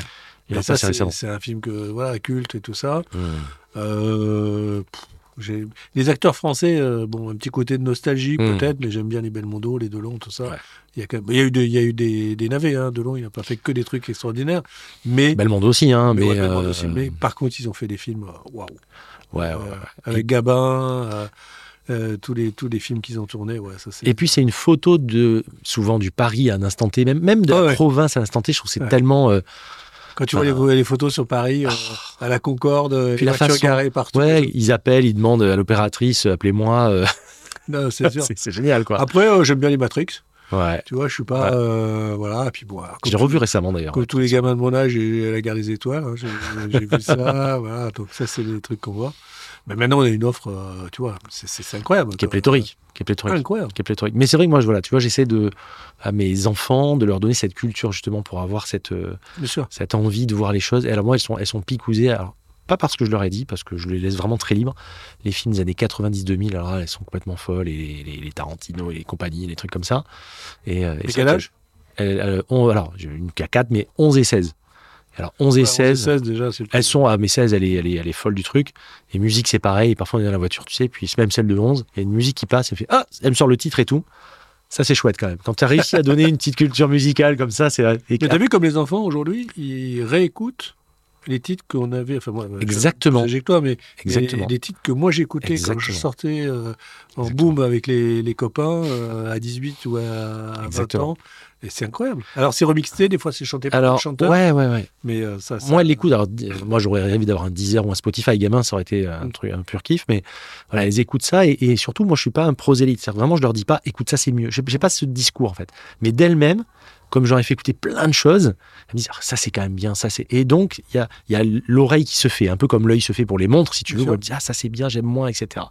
Il ça, récemment. c'est un film que voilà culte et tout ça. Hmm. Euh, les acteurs français, euh, bon, un petit côté de nostalgie Mm. peut-être, mais j'aime bien les Belmondo, les Delon, tout ça. Ouais. Il y a, quand même- il y a eu, des, il y a eu des, des navets, hein, Delon, il n'a pas fait que des trucs extraordinaires, mais, Belmondo aussi, hein, mais, mais, ouais, Belmondo euh, aussi. Mais par contre, ils ont fait des films, waouh, ouais, avec Gabin, euh, tous les tous les films qu'ils ont tournés, ouais, ça c'est. Et puis c'est une photo de souvent du Paris à un instant T, même, même de Ah la ouais. province à un instant T. Je trouve que c'est Ouais. tellement euh, Quand tu vois Ah. les, les photos sur Paris, euh, à la Concorde, euh, Puis les la voitures façon- garées partout. ouais, ils appellent, ils demandent à l'opératrice, euh, appelez-moi. euh, Non, c'est sûr. c'est génial quoi. Après, euh, j'aime bien les Matrix. Ouais. Tu vois, je suis pas. Ouais. euh, voilà, puis bon. comme, revu récemment d'ailleurs. comme tous les gamins de mon âge, j'ai la guerre des étoiles. hein, j'ai j'ai vu ça. voilà, donc ça, c'est les trucs qu'on voit. Mais maintenant, on a une offre, euh, tu vois, c'est- incroyable. Qui est pléthorique. Qui est pléthorique. Incroyable. qui est pléthorique. Mais c'est vrai que moi, je, voilà, tu vois, j'essaie de à mes enfants de leur donner cette culture justement pour avoir cette euh, cette envie de voir les choses. Et alors moi, elles sont elles sont picousées. Alors pas parce que je leur ai dit, parce que je les laisse vraiment très libres. Les films des années 90-2000, alors là, elles sont complètement folles. Et les, les, les Tarantino et les compagnies, les trucs comme ça. Et, euh, et quel âge? elles- elles ont- Alors, j'ai une qui a 4, mais 11 et 16. Alors 11 et Ouais, 16, 16 déjà, elles sont à mes 16, elle est, elle, est, elle est folle du truc. Et musique, c'est pareil. Parfois, on est dans la voiture, tu sais. Puis même celle de 11, il y a une musique qui passe. Elle fait Ah Elle me sort le titre et tout. Ça, c'est chouette quand même. Quand tu as réussi à donner une petite culture musicale comme ça, c'est. Mais t'as vu comme les enfants aujourd'hui, ils réécoutent les titres qu'on avait. Enfin, moi, je- Exactement. J'ai toi, mais Exactement. les, les titres que moi j'écoutais quand je sortais euh, en Exactement. boom avec les, les copains euh, à 18 ou à, à 20 Exactement. ans. Et c'est incroyable. Alors c'est remixé, des fois c'est chanté par Alors, chanteur, ouais, ouais, ouais. mais euh, ça, ça- Moi, l'écoute. Alors, moi, j'aurais rêvé d'avoir un Deezer ou un Spotify gamin, ça aurait été un Mm. truc, un pur kiff. Mais voilà, elles écoutent ça et, et surtout, moi, je suis pas un prosélite. C'est-à-dire, Vraiment, je leur dis pas, écoute ça, c'est mieux. J'ai pas ce discours en fait. Mais d'elles-mêmes, comme j'en ai fait écouter plein de choses, elles me disent, Ah, ça c'est quand même bien, ça c'est. Et donc, il y a, il y a l'oreille qui se fait, un peu comme l'œil se fait pour les montres, si tu veux. me dit, ah, ça c'est bien, j'aime moins, etc.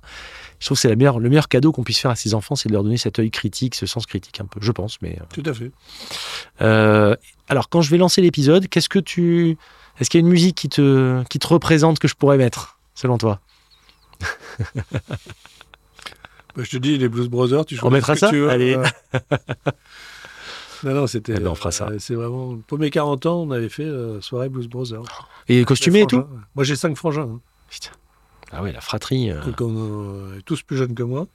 Je trouve que c'est le meilleur cadeau qu'on puisse faire à ses enfants, c'est de leur donner cet œil critique, ce sens critique un peu, je pense. Mais Tout à fait. euh, alors, quand je vais lancer l'épisode, qu'est-ce que tu. Est-ce qu'il y a une musique qui te, qui te représente que je pourrais mettre, selon toi? Bah, je te dis, les Blues Brothers, tu On mettra ce que ça? tu veux. Allez. Non, non, c'était. Eh ben, on fera ça. euh, c'est vraiment. Pour mes 40 ans, on avait fait euh, soirée Blues Brothers. Et costumé et tout? Moi, j'ai cinq frangins. hein. Putain. Ah ouais, la fratrie. euh, euh, tous plus jeunes que moi.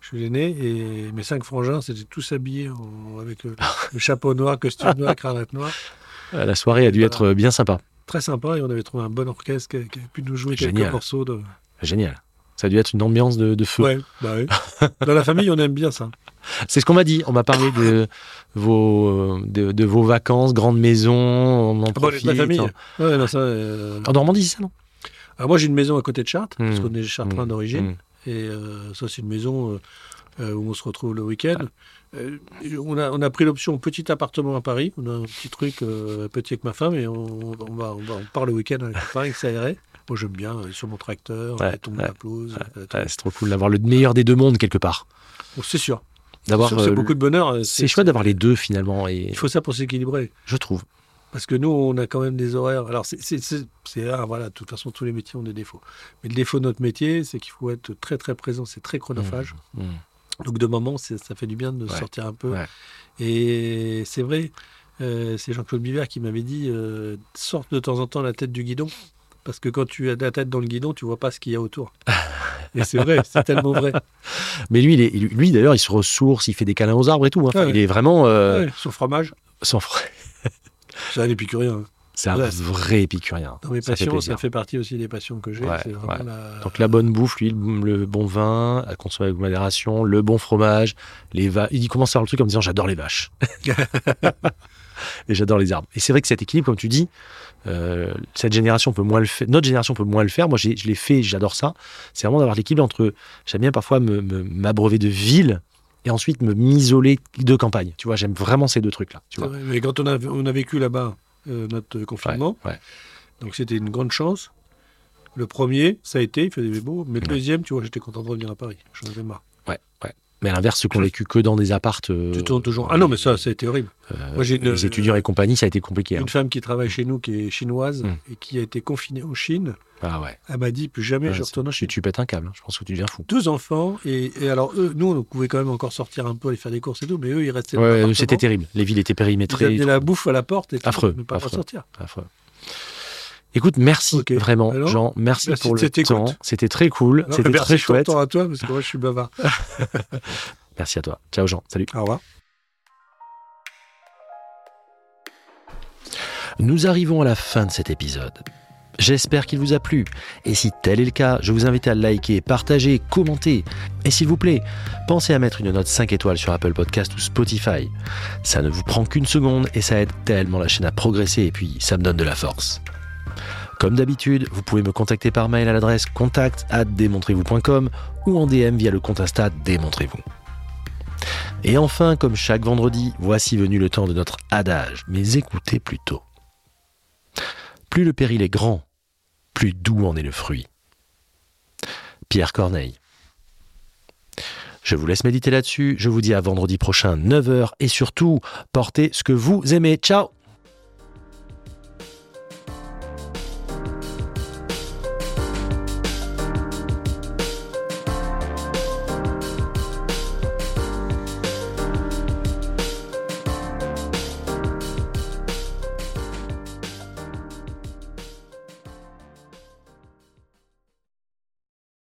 Je suis l'aîné et mes cinq frangins, c'était tous habillés en- avec euh, le chapeau noir, costume noir, cravate noire. la soirée a dû être bien sympa. Très sympa et on avait trouvé un bon orchestre qui, a- qui a pu nous jouer Génial. quelques morceaux de. Génial. Ça a dû être une ambiance de, de feu. Ouais, bah oui. Dans la famille, on aime bien ça. C'est ce qu'on m'a dit. On m'a parlé de vos, de, de vos vacances, grande maison, on en Ah bon, profite. la famille. En, Ouais, non, ça. euh, en Normandie, c'est ça, non? Alors moi, j'ai une maison à côté de Chartres, parce Mm. qu'on est chartrain Mm. d'origine. Mm. Et euh, ça, c'est une maison euh, euh, où on se retrouve le week-end. Euh, on, a, on a pris l'option petit appartement à Paris. On a un petit truc petit avec ma femme et on, on va, on, va, on part le week-end avec Paris, ça irait. Moi, j'aime bien, sur mon tracteur, Ouais, la tombe ouais. Ouais, C'est trop cool d'avoir le meilleur des deux mondes quelque part. Bon, c'est sûr. D'avoir. C'est c'est beaucoup de bonheur. C'est chouette d'avoir les deux finalement. Et Il faut ça pour s'équilibrer. je trouve. Parce que nous, on a quand même des horaires. Alors, c'est, voilà, de toute façon, tous les métiers ont des défauts. Mais le défaut de notre métier, c'est qu'il faut être très, très présent. C'est très chronophage. Mm. Donc, de moment, ça fait du bien de Ouais. sortir un peu. Ouais. Et c'est vrai, euh, c'est Jean-Claude Biver qui m'avait dit euh, sorte de temps en temps la tête du guidon. Parce que quand tu as la tête dans le guidon, tu vois pas ce qu'il y a autour. Et c'est vrai, c'est tellement vrai. Mais lui, il est- lui d'ailleurs, il se ressource, il fait des câlins aux arbres et tout. hein. Enfin, Ouais. Il est vraiment euh, son fromage, sans frais. c'est un épicurien. hein. C'est un Ouais, vrai épicurien. Dans mes Ça fait passions, ça fait partie aussi des passions que j'ai. Ouais, c'est vraiment ouais. la- Donc la bonne bouffe, lui, le, bon vin, à consommer avec modération, le bon fromage, les va Il commence à faire le truc en me disant j'adore les vaches. et j'adore les arbres. Et c'est vrai que cet équilibre, comme tu dis, euh, cette génération peut moins le faire, notre génération peut moins le faire. Moi, je l'ai fait, j'adore ça. C'est vraiment d'avoir l'équilibre entre. J'aime bien parfois me- me- m'abreuver de ville et ensuite me m'isoler de campagne. Tu vois, j'aime vraiment ces deux trucs-là. Tu vois. Mais quand on a, on a vécu là-bas euh, notre confinement, Ouais, ouais. donc c'était une grande chance. Le premier, ça a été, il faisait beau. Mais le Ouais. deuxième, tu vois, j'étais content de revenir à Paris. J'en avais marre. Ouais, ouais. Mais à l'inverse, ceux qui ont vécu que dans des appartes. euh, tu tournes toujours. Ah non, mais ça, ça a été horrible. euh, Moi, j'ai une- les étudiants et compagnie, ça a été compliqué. hein. Une femme qui travaille chez nous, qui est chinoise Mm. et qui a été confinée en Chine, Ah ouais. elle m'a dit plus jamais Ouais, je c'est- retourne en tu, Chine. tu pètes un câble. hein. Je pense que tu deviens fou. Deux enfants et, et alors eux, nous, on pouvait quand même encore sortir un peu, aller faire des courses et tout, mais eux, ils restaient. Ouais, c'était terrible. Les villes étaient Ils périmétrées. amenaient la bouffe à la porte et tout, Affreux, mais pas affreux. sortir. Affreux. Écoute, merci vraiment, Alors, Jean. Merci, merci pour le temps. C'était très cool. C'était merci très chouette. temps à toi parce que moi, je suis bavard. Merci à toi. Ciao, Jean. Salut. Au revoir. Nous arrivons à la fin de cet épisode. J'espère qu'il vous a plu. Et si tel est le cas, je vous invite à liker, partager, commenter. Et s'il vous plaît, pensez à mettre une note 5 étoiles sur Apple Podcast ou Spotify. Ça ne vous prend qu'une seconde et ça aide tellement la chaîne à progresser et puis ça me donne de la force. Comme d'habitude, vous pouvez me contacter par mail à l'adresse contact démontrez-vous.com ou en DM via le compte Insta Démontrez-vous. Et enfin, comme chaque vendredi, voici venu le temps de notre adage, mais écoutez plutôt. Plus le péril est grand, plus doux en est le fruit. Pierre Corneille. Je vous laisse méditer là-dessus, je vous dis à vendredi prochain 9h et surtout, portez ce que vous aimez. Ciao